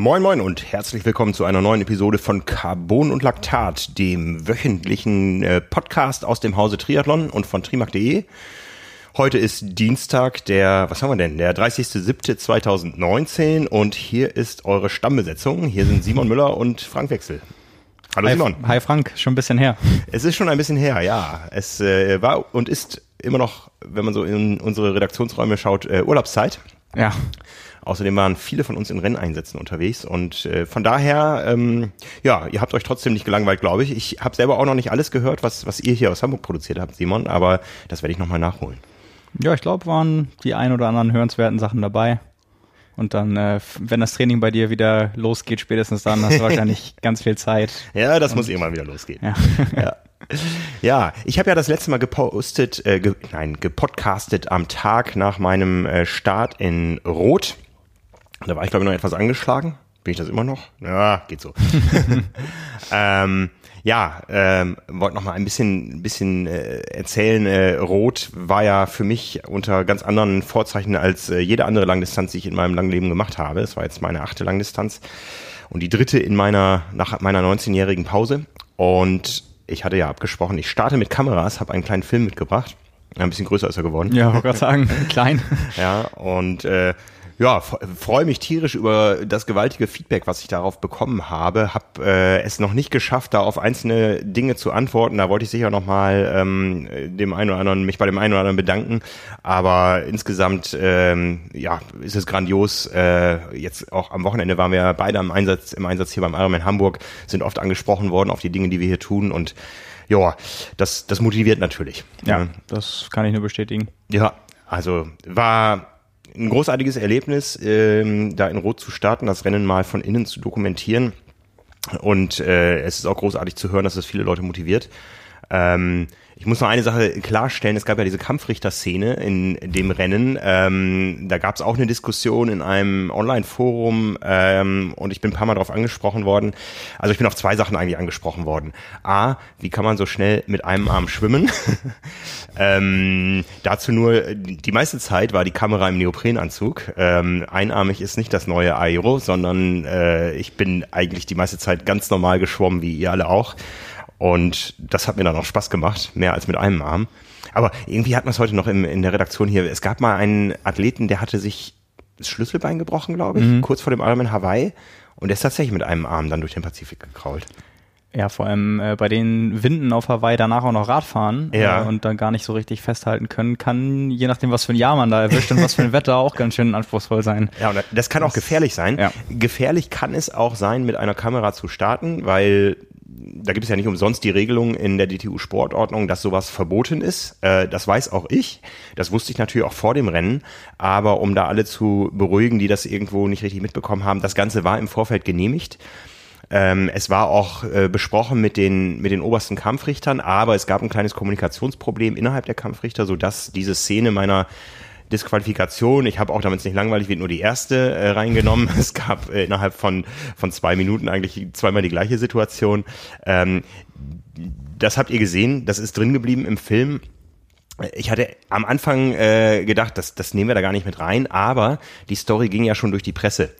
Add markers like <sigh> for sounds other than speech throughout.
Moin Moin und herzlich willkommen zu einer neuen Episode von Carbon und Laktat, dem wöchentlichen äh, Podcast aus dem Hause Triathlon und von trimark.de. Heute ist Dienstag, der, was haben wir denn, der 30.07.2019 und hier ist eure Stammbesetzung. Hier sind Simon <laughs> Müller und Frank Wechsel. Hallo hi, Simon. Hi Frank, schon ein bisschen her. Es ist schon ein bisschen her, ja. Es äh, war und ist immer noch, wenn man so in unsere Redaktionsräume schaut, äh, Urlaubszeit. Ja. Außerdem waren viele von uns in Renneinsätzen unterwegs und äh, von daher, ähm, ja, ihr habt euch trotzdem nicht gelangweilt, glaube ich. Ich habe selber auch noch nicht alles gehört, was, was ihr hier aus Hamburg produziert habt, Simon, aber das werde ich nochmal nachholen. Ja, ich glaube, waren die ein oder anderen hörenswerten Sachen dabei. Und dann, äh, wenn das Training bei dir wieder losgeht, spätestens dann hast du wahrscheinlich <laughs> ganz viel Zeit. Ja, das und, muss irgendwann wieder losgehen. Ja. ja. Ja, ich habe ja das letzte Mal gepostet, äh, ge nein, gepodcastet am Tag nach meinem äh, Start in Rot. Da war ich, glaube ich, noch etwas angeschlagen. Bin ich das immer noch? Ja, geht so. <laughs> ähm, ja, ähm, wollte noch mal ein bisschen, ein bisschen äh, erzählen. Äh, Rot war ja für mich unter ganz anderen Vorzeichen als äh, jede andere Langdistanz, die ich in meinem langen Leben gemacht habe. Es war jetzt meine achte Langdistanz und die dritte in meiner nach meiner 19-jährigen Pause. Und ich hatte ja abgesprochen, ich starte mit Kameras, habe einen kleinen Film mitgebracht. Ein bisschen größer ist er geworden. Ja, wollte gerade sagen, <laughs> klein. ja, und äh, ja, freue mich tierisch über das gewaltige Feedback, was ich darauf bekommen habe. Hab äh, es noch nicht geschafft, da auf einzelne Dinge zu antworten. Da wollte ich sicher noch mal ähm, dem einen oder anderen mich bei dem einen oder anderen bedanken. Aber insgesamt ähm, ja ist es grandios. Äh, jetzt auch am Wochenende waren wir beide im Einsatz im Einsatz hier beim Ironman Hamburg, sind oft angesprochen worden auf die Dinge, die wir hier tun und ja, das das motiviert natürlich. Ja, das kann ich nur bestätigen. Ja, also war ein großartiges Erlebnis, ähm, da in Rot zu starten, das Rennen mal von innen zu dokumentieren. Und äh, es ist auch großartig zu hören, dass es viele Leute motiviert. Ähm, ich muss noch eine Sache klarstellen. Es gab ja diese Kampfrichter-Szene in dem Rennen. Ähm, da gab es auch eine Diskussion in einem Online-Forum ähm, und ich bin ein paar Mal darauf angesprochen worden. Also ich bin auf zwei Sachen eigentlich angesprochen worden. A, wie kann man so schnell mit einem Arm schwimmen? <laughs> ähm, dazu nur, die meiste Zeit war die Kamera im Neoprenanzug. Ähm, einarmig ist nicht das neue Aero, sondern äh, ich bin eigentlich die meiste Zeit ganz normal geschwommen, wie ihr alle auch. Und das hat mir dann auch Spaß gemacht, mehr als mit einem Arm. Aber irgendwie hat man es heute noch im, in der Redaktion hier. Es gab mal einen Athleten, der hatte sich das Schlüsselbein gebrochen, glaube ich, mhm. kurz vor dem Ironman Hawaii. Und der ist tatsächlich mit einem Arm dann durch den Pazifik gekrault. Ja, vor allem äh, bei den Winden auf Hawaii danach auch noch Radfahren ja. äh, und dann gar nicht so richtig festhalten können, kann, je nachdem, was für ein Jahr man da erwischt und was für ein Wetter, auch ganz schön anspruchsvoll sein. Ja, und das kann auch gefährlich sein. Ja. Gefährlich kann es auch sein, mit einer Kamera zu starten, weil da gibt es ja nicht umsonst die Regelung in der DTU-Sportordnung, dass sowas verboten ist. Äh, das weiß auch ich. Das wusste ich natürlich auch vor dem Rennen. Aber um da alle zu beruhigen, die das irgendwo nicht richtig mitbekommen haben, das Ganze war im Vorfeld genehmigt. Ähm, es war auch äh, besprochen mit den, mit den obersten Kampfrichtern, aber es gab ein kleines Kommunikationsproblem innerhalb der Kampfrichter, sodass diese Szene meiner Disqualifikation. Ich habe auch, damit es nicht langweilig wird, nur die erste äh, reingenommen. <laughs> Es gab äh, innerhalb von, von zwei Minuten eigentlich zweimal die gleiche Situation. Ähm, das habt ihr gesehen, das ist drin geblieben im Film. Ich hatte am Anfang äh, gedacht, das, das nehmen wir da gar nicht mit rein, aber die Story ging ja schon durch die Presse.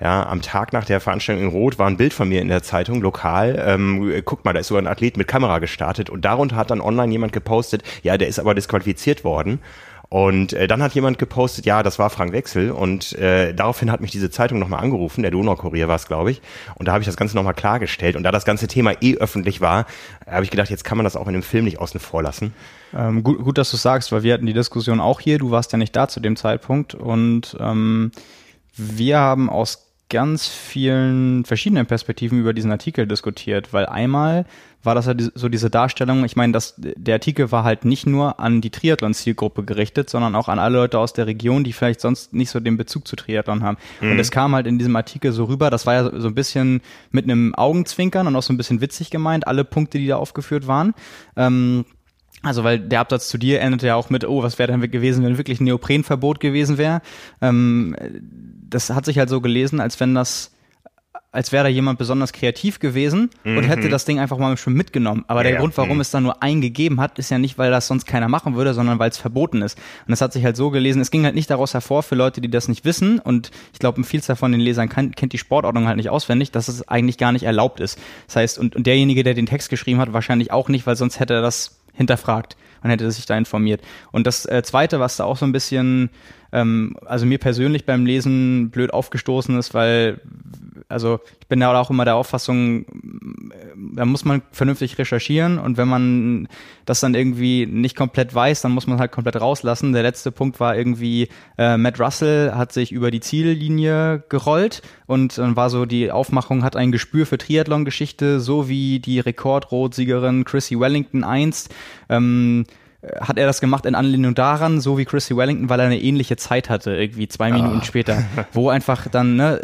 Ja, am Tag nach der Veranstaltung in Rot war ein Bild von mir in der Zeitung, lokal. Ähm, guck mal, da ist sogar ein Athlet mit Kamera gestartet und darunter hat dann online jemand gepostet, ja, der ist aber disqualifiziert worden. Und äh, dann hat jemand gepostet, ja, das war Frank Wechsel. Und äh, daraufhin hat mich diese Zeitung nochmal angerufen, der Donaukurier war es, glaube ich. Und da habe ich das Ganze nochmal klargestellt. Und da das ganze Thema eh öffentlich war, habe ich gedacht, jetzt kann man das auch in dem Film nicht außen vor lassen. Ähm, gut, gut, dass du sagst, weil wir hatten die Diskussion auch hier. Du warst ja nicht da zu dem Zeitpunkt. Und ähm, wir haben aus ganz vielen verschiedenen Perspektiven über diesen Artikel diskutiert, weil einmal war das ja so diese Darstellung, ich meine, dass der Artikel war halt nicht nur an die Triathlon-Zielgruppe gerichtet, sondern auch an alle Leute aus der Region, die vielleicht sonst nicht so den Bezug zu Triathlon haben. Mhm. Und es kam halt in diesem Artikel so rüber, das war ja so ein bisschen mit einem Augenzwinkern und auch so ein bisschen witzig gemeint, alle Punkte, die da aufgeführt waren. Ähm, also, weil der Absatz zu dir endete ja auch mit, oh, was wäre denn gewesen, wenn wirklich ein Neoprenverbot gewesen wäre. Ähm, das hat sich halt so gelesen, als wenn das als wäre da jemand besonders kreativ gewesen mhm. und hätte mhm. das Ding einfach mal schon mitgenommen. Aber ja, der Grund, warum mhm. es da nur eingegeben hat, ist ja nicht, weil das sonst keiner machen würde, sondern weil es verboten ist. Und das hat sich halt so gelesen, es ging halt nicht daraus hervor für Leute, die das nicht wissen und ich glaube, ein Vielzahl von den Lesern kann, kennt die Sportordnung halt nicht auswendig, dass es eigentlich gar nicht erlaubt ist. Das heißt, und, und derjenige, der den Text geschrieben hat, wahrscheinlich auch nicht, weil sonst hätte er das hinterfragt und hätte sich da informiert. Und das äh, Zweite, was da auch so ein bisschen ähm, also mir persönlich beim Lesen blöd aufgestoßen ist, weil also ich bin da auch immer der Auffassung, da muss man vernünftig recherchieren und wenn man das dann irgendwie nicht komplett weiß, dann muss man halt komplett rauslassen. Der letzte Punkt war irgendwie, äh, Matt Russell hat sich über die Ziellinie gerollt und dann war so die Aufmachung, hat ein Gespür für Triathlon-Geschichte, so wie die Rekordrotsiegerin Chrissy Wellington einst. Ähm, hat er das gemacht in Anlehnung daran, so wie Chrissy Wellington, weil er eine ähnliche Zeit hatte, irgendwie zwei Minuten ah. später, <laughs> wo einfach dann, ne,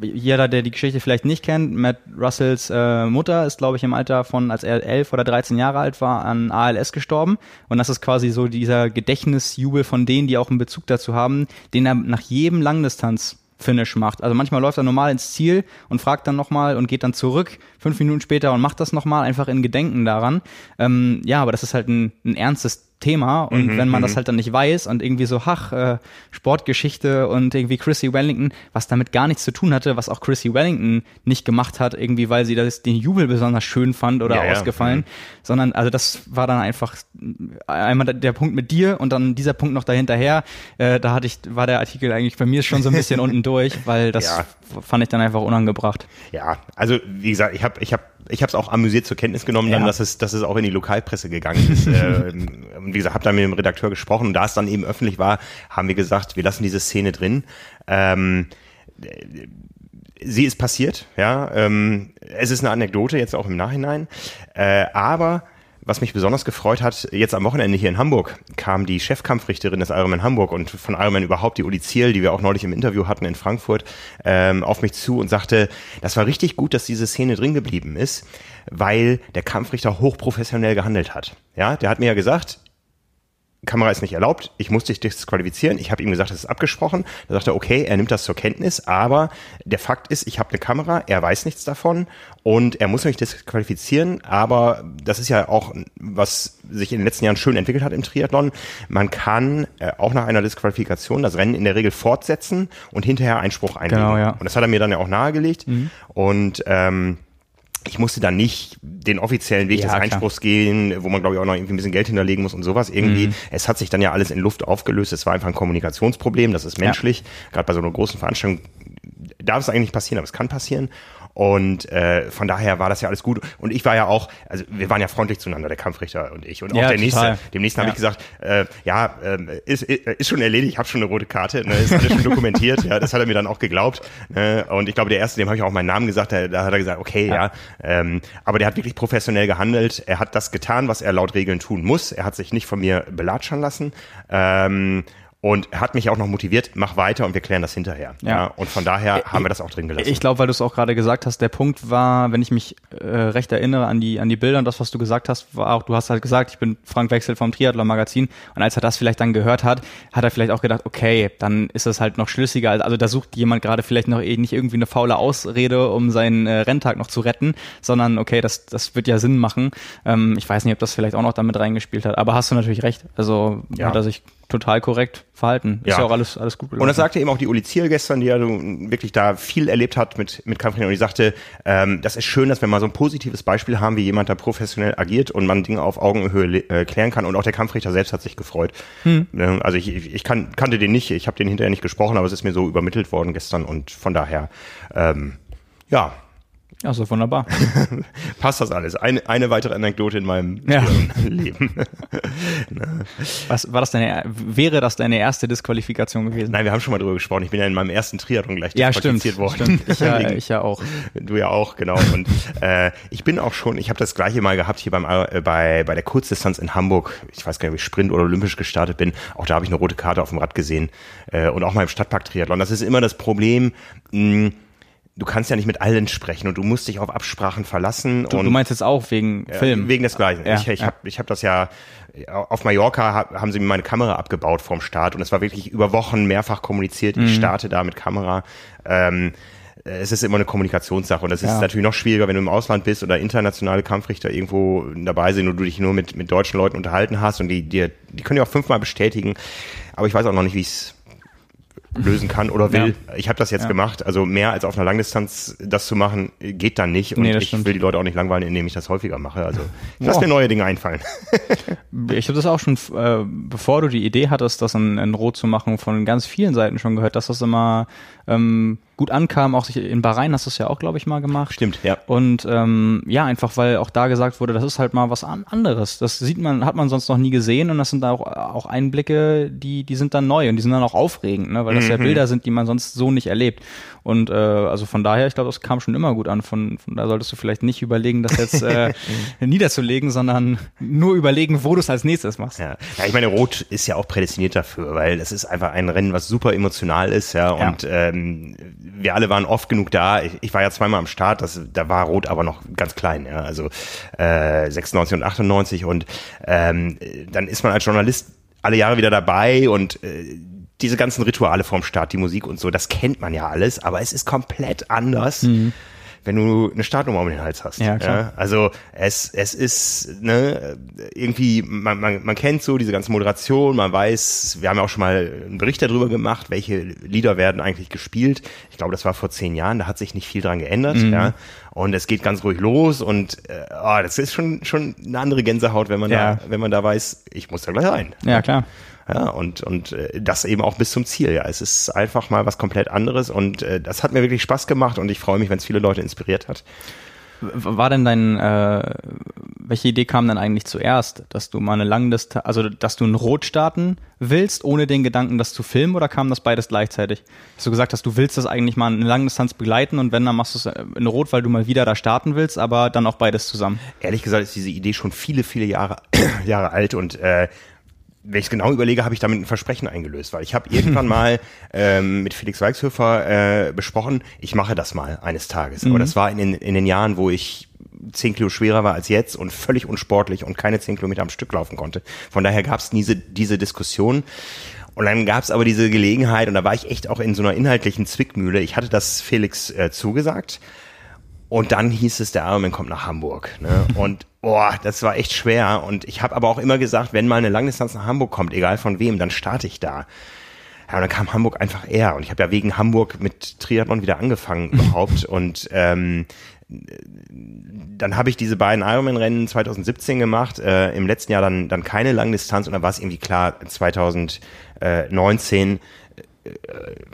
jeder, der die Geschichte vielleicht nicht kennt, Matt Russells äh, Mutter ist, glaube ich, im Alter von, als er elf oder 13 Jahre alt war, an ALS gestorben. Und das ist quasi so dieser Gedächtnisjubel von denen, die auch einen Bezug dazu haben, den er nach jedem Langdistanz Finish macht. Also manchmal läuft er normal ins Ziel und fragt dann nochmal und geht dann zurück, fünf Minuten später und macht das nochmal, einfach in Gedenken daran. Ähm, ja, aber das ist halt ein, ein ernstes Thema und mhm, wenn man das mhm. halt dann nicht weiß und irgendwie so, ach, äh, Sportgeschichte und irgendwie Chrissy Wellington, was damit gar nichts zu tun hatte, was auch Chrissy Wellington nicht gemacht hat, irgendwie weil sie das, den Jubel besonders schön fand oder ja, ausgefallen, ja. Mhm. sondern also das war dann einfach einmal der Punkt mit dir und dann dieser Punkt noch dahinterher, äh, da hatte ich, war der Artikel eigentlich bei mir schon so ein bisschen <laughs> unten durch, weil das ja. fand ich dann einfach unangebracht. Ja, also wie gesagt, ich habe ich habe ich habe es auch amüsiert zur Kenntnis genommen, dann, dass es dass es auch in die Lokalpresse gegangen ist. <laughs> äh, wie gesagt, habe da mit dem Redakteur gesprochen und da es dann eben öffentlich war, haben wir gesagt, wir lassen diese Szene drin. Ähm, sie ist passiert, ja. Ähm, es ist eine Anekdote jetzt auch im Nachhinein, äh, aber was mich besonders gefreut hat, jetzt am Wochenende hier in Hamburg kam die Chefkampfrichterin des Ironman Hamburg und von Ironman überhaupt, die Uli Ziel, die wir auch neulich im Interview hatten in Frankfurt, ähm, auf mich zu und sagte, das war richtig gut, dass diese Szene drin geblieben ist, weil der Kampfrichter hochprofessionell gehandelt hat. Ja, der hat mir ja gesagt, Kamera ist nicht erlaubt, ich muss dich disqualifizieren. Ich habe ihm gesagt, das ist abgesprochen. Da sagt er, okay, er nimmt das zur Kenntnis, aber der Fakt ist, ich habe eine Kamera, er weiß nichts davon und er muss mich disqualifizieren, aber das ist ja auch, was sich in den letzten Jahren schön entwickelt hat im Triathlon. Man kann äh, auch nach einer Disqualifikation das Rennen in der Regel fortsetzen und hinterher Einspruch einlegen. Genau, ja. Und das hat er mir dann ja auch nahegelegt. Mhm. Und ähm, ich musste dann nicht den offiziellen Weg ja, des Einspruchs klar. gehen, wo man glaube ich auch noch irgendwie ein bisschen Geld hinterlegen muss und sowas irgendwie. Mhm. Es hat sich dann ja alles in Luft aufgelöst. Es war einfach ein Kommunikationsproblem, das ist menschlich. Ja. Gerade bei so einer großen Veranstaltung darf es eigentlich nicht passieren, aber es kann passieren. Und äh, von daher war das ja alles gut. Und ich war ja auch, also wir waren ja freundlich zueinander, der Kampfrichter und ich. Und auch ja, der total. nächste, dem nächsten ja. habe ich gesagt, äh, ja, äh, ist, ist schon erledigt, ich habe schon eine rote Karte, ne, ist alles schon dokumentiert. ja, das hat er mir dann auch geglaubt. Ne, und ich glaube, der erste, dem habe ich auch meinen Namen gesagt, da, da hat er gesagt, okay, ja. ja ähm, aber der hat wirklich professionell gehandelt. Er hat das getan, was er laut Regeln tun muss. Er hat sich nicht von mir belatschern lassen. Ähm, und hat mich auch noch motiviert, mach weiter und wir klären das hinterher. Ja. ja und von daher haben wir das auch drin gelassen. Ich glaube, weil du es auch gerade gesagt hast, der Punkt war, wenn ich mich äh, recht erinnere an die, an die Bilder und das, was du gesagt hast, war auch, du hast halt gesagt, ich bin Frank Wechsel vom Triathlon Magazin und als er das vielleicht dann gehört hat, hat er vielleicht auch gedacht, okay, dann ist das halt noch schlüssiger. Also da sucht jemand gerade vielleicht noch eh nicht irgendwie eine faule Ausrede, um seinen äh, Renntag noch zu retten, sondern okay, das, das wird ja Sinn machen. Ähm, ich weiß nicht, ob das vielleicht auch noch damit reingespielt hat, aber hast du natürlich recht. Also ja. hat er sich total korrekt verhalten. Ist ja, ja auch alles, alles gut gelaufen. Und das sagte eben auch die Uli Ziel gestern, die ja wirklich da viel erlebt hat mit, mit Kampfringen. Und die sagte, ähm, das ist schön, dass wir mal so ein positives Beispiel haben, wie jemand da professionell agiert und man Dinge auf Augenhöhe äh, klären kann. Und auch der Kampfrichter selbst hat sich gefreut. Hm. Ähm, also ich, ich kann, kannte den nicht, ich habe den hinterher nicht gesprochen, aber es ist mir so übermittelt worden gestern und von daher, ähm, ja, Achso, wunderbar. <laughs> Passt das alles? Eine, eine weitere Anekdote in meinem ja. Leben. <laughs> Was war das deine, wäre das deine erste Disqualifikation gewesen? Nein, wir haben schon mal drüber gesprochen. Ich bin ja in meinem ersten Triathlon gleich ja, disqualifiziert stimmt, worden. Stimmt. Ich, ja, <laughs> ich ja auch. Du ja auch, genau. Und äh, ich bin auch schon, ich habe das gleiche mal gehabt hier beim äh, bei, bei der Kurzdistanz in Hamburg. Ich weiß gar nicht, ob ich Sprint oder Olympisch gestartet bin. Auch da habe ich eine rote Karte auf dem Rad gesehen. Äh, und auch mal im Stadtpark-Triathlon. Das ist immer das Problem. Mh, du kannst ja nicht mit allen sprechen und du musst dich auf Absprachen verlassen. Du, und, du meinst jetzt auch wegen Film? Wegen des Gleichen. Ja, ich ich ja. habe ich hab das ja, auf Mallorca haben sie mir meine Kamera abgebaut vorm Start und es war wirklich über Wochen mehrfach kommuniziert, ich mhm. starte da mit Kamera. Ähm, äh, es ist immer eine Kommunikationssache und das ist ja. natürlich noch schwieriger, wenn du im Ausland bist oder internationale Kampfrichter irgendwo dabei sind und du dich nur mit, mit deutschen Leuten unterhalten hast und die, die, die können ja auch fünfmal bestätigen, aber ich weiß auch noch nicht, wie es lösen kann oder will. Ja. Ich habe das jetzt ja. gemacht. Also mehr als auf einer Langdistanz das zu machen, geht dann nicht. Und nee, ich stimmt. will die Leute auch nicht langweilen, indem ich das häufiger mache. Also ich lass mir neue Dinge einfallen. <laughs> ich habe das auch schon, äh, bevor du die Idee hattest, das in, in Rot zu machen, von ganz vielen Seiten schon gehört, dass das immer ähm, gut ankam. Auch in Bahrain hast du es ja auch, glaube ich, mal gemacht. Stimmt, ja. Und ähm, ja, einfach weil auch da gesagt wurde, das ist halt mal was anderes. Das sieht man, hat man sonst noch nie gesehen und das sind da auch, auch Einblicke, die, die sind dann neu und die sind dann auch aufregend, ne? weil das mhm. ja Bilder sind, die man sonst so nicht erlebt. Und äh, also von daher, ich glaube, das kam schon immer gut an. Von, von da solltest du vielleicht nicht überlegen, das jetzt äh, <laughs> niederzulegen, sondern nur überlegen, wo du es als nächstes machst. Ja. ja, ich meine, Rot ist ja auch prädestiniert dafür, weil es ist einfach ein Rennen, was super emotional ist, ja. Und ja. Ähm, wir alle waren oft genug da. Ich, ich war ja zweimal am Start, das, da war Rot aber noch ganz klein, ja. Also äh, 96 und 98 und ähm, dann ist man als Journalist alle Jahre wieder dabei und äh, diese ganzen Rituale vorm Start, die Musik und so, das kennt man ja alles, aber es ist komplett anders. Mhm wenn du eine Startnummer um den Hals hast. Ja, klar. Ja, also es, es ist ne, irgendwie, man, man, man kennt so diese ganze Moderation, man weiß, wir haben ja auch schon mal einen Bericht darüber gemacht, welche Lieder werden eigentlich gespielt. Ich glaube, das war vor zehn Jahren, da hat sich nicht viel dran geändert. Mhm. Ja. Und es geht ganz ruhig los und äh, oh, das ist schon, schon eine andere Gänsehaut, wenn man ja. da, wenn man da weiß, ich muss da gleich rein. Ja, klar. Ja, und, und äh, das eben auch bis zum Ziel. Ja, es ist einfach mal was komplett anderes und äh, das hat mir wirklich Spaß gemacht und ich freue mich, wenn es viele Leute inspiriert hat. War denn dein, äh, welche Idee kam denn eigentlich zuerst, dass du mal eine Langdistanz, also dass du ein Rot starten willst, ohne den Gedanken, das zu filmen, oder kam das beides gleichzeitig? Dass du gesagt hast, du willst das eigentlich mal eine Langdistanz begleiten und wenn, dann machst du es in Rot, weil du mal wieder da starten willst, aber dann auch beides zusammen? Ehrlich gesagt ist diese Idee schon viele, viele Jahre, <clears throat> Jahre alt und äh, wenn ich es genau überlege, habe ich damit ein Versprechen eingelöst, weil ich habe irgendwann <laughs> mal ähm, mit Felix Weichshöfer äh, besprochen, ich mache das mal eines Tages. Mhm. Aber das war in den, in den Jahren, wo ich zehn Kilo schwerer war als jetzt und völlig unsportlich und keine zehn Kilometer am Stück laufen konnte. Von daher gab es diese, diese Diskussion. Und dann gab es aber diese Gelegenheit und da war ich echt auch in so einer inhaltlichen Zwickmühle. Ich hatte das Felix äh, zugesagt und dann hieß es, der Ironman kommt nach Hamburg. Ne? <laughs> Und boah, das war echt schwer. Und ich habe aber auch immer gesagt, wenn mal eine Langdistanz nach Hamburg kommt, egal von wem, dann starte ich da. Ja, und dann kam Hamburg einfach eher. Und ich habe ja wegen Hamburg mit Triathlon wieder angefangen <laughs> überhaupt. Und ähm, dann habe ich diese beiden Ironman-Rennen 2017 gemacht, äh, im letzten Jahr dann, dann keine Langdistanz und dann war es irgendwie klar, 2019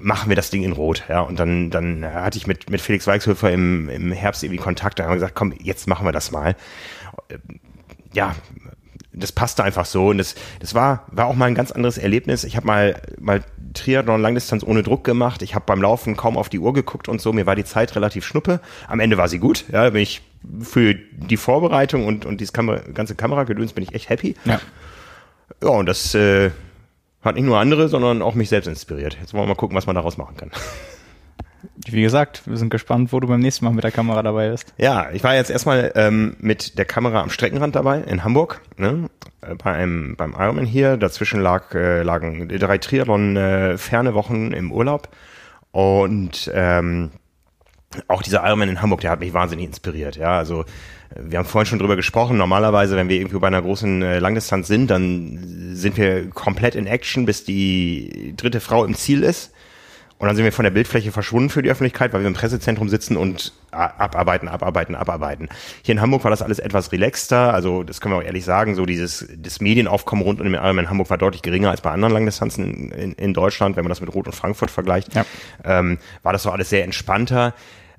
machen wir das Ding in Rot. Ja, und dann, dann hatte ich mit, mit Felix Weichshöfer im, im Herbst irgendwie Kontakt, da haben wir gesagt, komm, jetzt machen wir das mal. Ja, das passte einfach so und das, das war, war auch mal ein ganz anderes Erlebnis. Ich habe mal, mal Triathlon Langdistanz ohne Druck gemacht. Ich habe beim Laufen kaum auf die Uhr geguckt und so. Mir war die Zeit relativ schnuppe. Am Ende war sie gut. Ja, bin ich für die Vorbereitung und, und dieses Kamera, ganze Kameragedöns bin ich echt happy. Ja. Ja, und das, äh, hat nicht nur andere, sondern auch mich selbst inspiriert. Jetzt wollen wir mal gucken, was man daraus machen kann. <laughs> Wie gesagt, wir sind gespannt, wo du beim nächsten Mal mit der Kamera dabei bist. Ja, ich war jetzt erstmal ähm, mit der Kamera am Streckenrand dabei in Hamburg, ne? Äh, bei einem, beim Ironman hier. Dazwischen lag, äh, lagen drei Triathlon äh, ferne Wochen im Urlaub und ähm, auch dieser Ironman in Hamburg, der hat mich wahnsinnig inspiriert. Ja, also wir haben vorhin schon drüber gesprochen. Normalerweise, wenn wir irgendwie bei einer großen äh, Langdistanz sind, dann sind wir komplett in Action, bis die dritte Frau im Ziel ist. Und dann sind wir von der Bildfläche verschwunden für die Öffentlichkeit, weil wir im Pressezentrum sitzen und abarbeiten, abarbeiten, abarbeiten. Hier in Hamburg war das alles etwas relaxter. Also das können wir auch ehrlich sagen. So dieses das Medienaufkommen rund um den Ironman in Hamburg war deutlich geringer als bei anderen Langdistanzen in, in, in Deutschland, wenn man das mit Rot und Frankfurt vergleicht. Ja. Ähm, war das so alles sehr entspannter.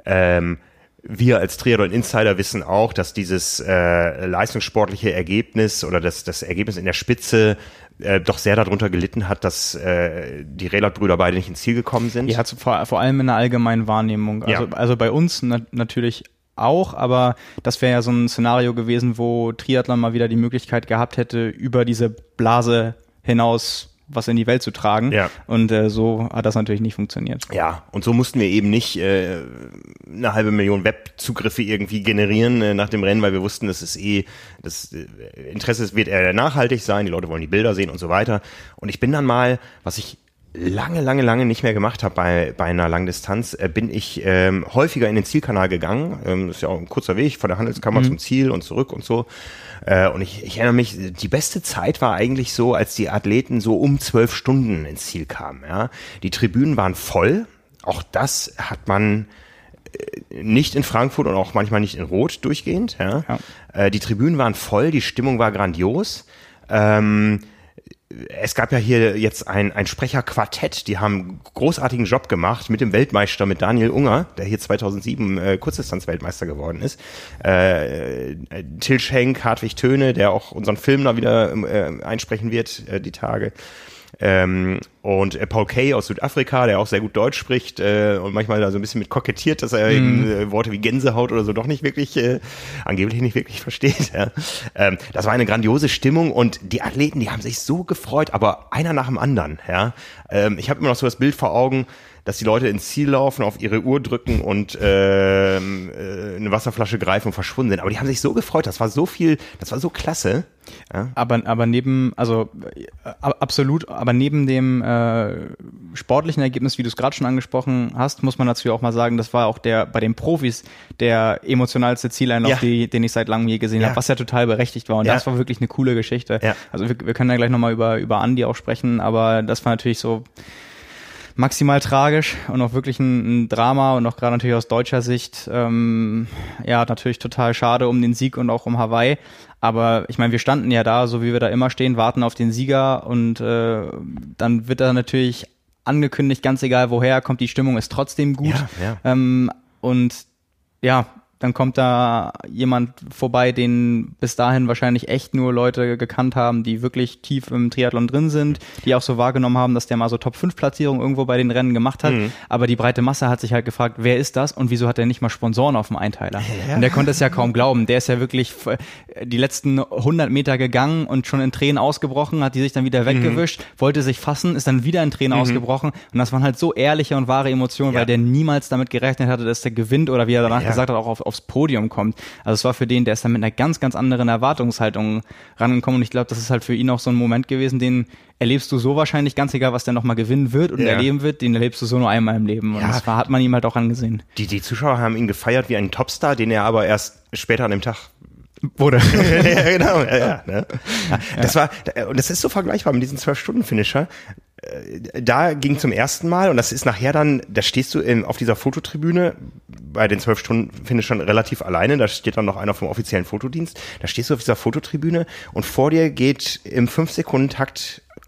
Ähm, wir als Triathlon Insider wissen auch, dass dieses äh, leistungssportliche Ergebnis oder das, das Ergebnis in der Spitze äh, doch sehr darunter gelitten hat, dass äh, die Relat-Brüder beide nicht ins Ziel gekommen sind. Ja, vor, vor allem in der allgemeinen Wahrnehmung. Also, ja. also bei uns na natürlich auch, aber das wäre ja so ein Szenario gewesen, wo Triathlon mal wieder die Möglichkeit gehabt hätte, über diese Blase hinaus was in die Welt zu tragen. Ja. Und äh, so hat das natürlich nicht funktioniert. Ja, und so mussten wir eben nicht äh, eine halbe Million Webzugriffe irgendwie generieren äh, nach dem Rennen, weil wir wussten, das ist eh, das äh, Interesse wird eher nachhaltig sein, die Leute wollen die Bilder sehen und so weiter. Und ich bin dann mal, was ich lange, lange, lange nicht mehr gemacht habe bei, bei einer Langdistanz, äh, bin ich ähm, häufiger in den Zielkanal gegangen. Ähm, das ist ja auch ein kurzer Weg von der Handelskammer mhm. zum Ziel und zurück und so. Äh, und ich, ich erinnere mich, die beste Zeit war eigentlich so, als die Athleten so um zwölf Stunden ins Ziel kamen. Ja? Die Tribünen waren voll. Auch das hat man äh, nicht in Frankfurt und auch manchmal nicht in Rot durchgehend. Ja? ja. Äh, die Tribünen waren voll, die Stimmung war grandios. Ähm, es gab ja hier jetzt ein, ein Sprecherquartett, die haben großartigen Job gemacht mit dem Weltmeister, mit Daniel Unger, der hier 2007 äh, Kurzdistanz-Weltmeister geworden ist. Äh, Till Schenk, Hartwig Töne, der auch unseren Film da wieder äh, einsprechen wird, äh, die Tage. Ähm, und äh, Paul Kay aus Südafrika, der auch sehr gut Deutsch spricht äh, und manchmal da so ein bisschen mit kokettiert, dass er mm. eben, äh, Worte wie Gänsehaut oder so doch nicht wirklich, äh, angeblich nicht wirklich <laughs> versteht. Ja. Ähm, das war eine grandiose Stimmung und die Athleten, die haben sich so gefreut, aber einer nach dem anderen. Ja. Ähm, ich habe immer noch so das Bild vor Augen, dass die Leute ins Ziel laufen, auf ihre Uhr drücken und ähm, äh, eine Wasserflasche greifen und verschwunden sind. Aber die haben sich so gefreut, das war so viel, das war so klasse. Ja. Aber, aber neben, also äh, absolut, aber neben dem äh, sportlichen Ergebnis, wie du es gerade schon angesprochen hast, muss man dazu auch mal sagen, das war auch der bei den Profis der emotionalste Zieleinlauf, ja. die, den ich seit langem je gesehen ja. habe, was ja total berechtigt war. Und das war wirklich eine coole Geschichte. Also wir, wir können ja gleich nochmal über, über Andi auch sprechen, aber das war natürlich so maximal tragisch und auch wirklich ein, ein Drama und auch gerade natürlich aus deutscher Sicht ähm, ja natürlich total schade um den Sieg und auch um Hawaii. Aber ich meine, wir standen ja da, so wie wir da immer stehen, warten auf den Sieger und äh, dann wird da natürlich angekündigt, ganz egal woher kommt, die Stimmung ist trotzdem gut. Ja, ja. Ähm, und ja, dann kommt da jemand vorbei, den bis dahin wahrscheinlich echt nur Leute gekannt haben, die wirklich tief im Triathlon drin sind, die auch so wahrgenommen haben, dass der mal so Top 5 Platzierung irgendwo bei den Rennen gemacht hat. Mhm. Aber die breite Masse hat sich halt gefragt, wer ist das und wieso hat er nicht mal Sponsoren auf dem Einteiler? Ja. Und der konnte es ja kaum glauben. Der ist ja wirklich die letzten 100 Meter gegangen und schon in Tränen ausgebrochen, hat die sich dann wieder mhm. weggewischt, mhm. wollte sich fassen, ist dann wieder in Tränen mhm. ausgebrochen. Und das waren halt so ehrliche und wahre Emotionen, ja. weil der niemals damit gerechnet hatte, dass der gewinnt oder wie er danach ja. gesagt hat, auch auf, aufs Podium kommt. Also es war für den, der ist dann mit einer ganz, ganz anderen Erwartungshaltung rangekommen und ich glaube, das ist halt für ihn auch so ein Moment gewesen, den erlebst du so wahrscheinlich, ganz egal, was der nochmal gewinnen wird und ja. erleben wird, den erlebst du so nur einmal im Leben. Und ja. das war, hat man ihm halt auch angesehen. Die, die Zuschauer haben ihn gefeiert wie einen Topstar, den er aber erst später an dem Tag Wurde. <laughs> ja, genau. Ja, ja, ne? das war, und das ist so vergleichbar mit diesem Zwölf-Stunden-Finisher. Äh, da ging zum ersten Mal und das ist nachher dann, da stehst du in, auf dieser Fototribüne bei den zwölf Stunden finde ich schon relativ alleine. Da steht dann noch einer vom offiziellen Fotodienst. Da stehst du auf dieser Fototribüne und vor dir geht im fünf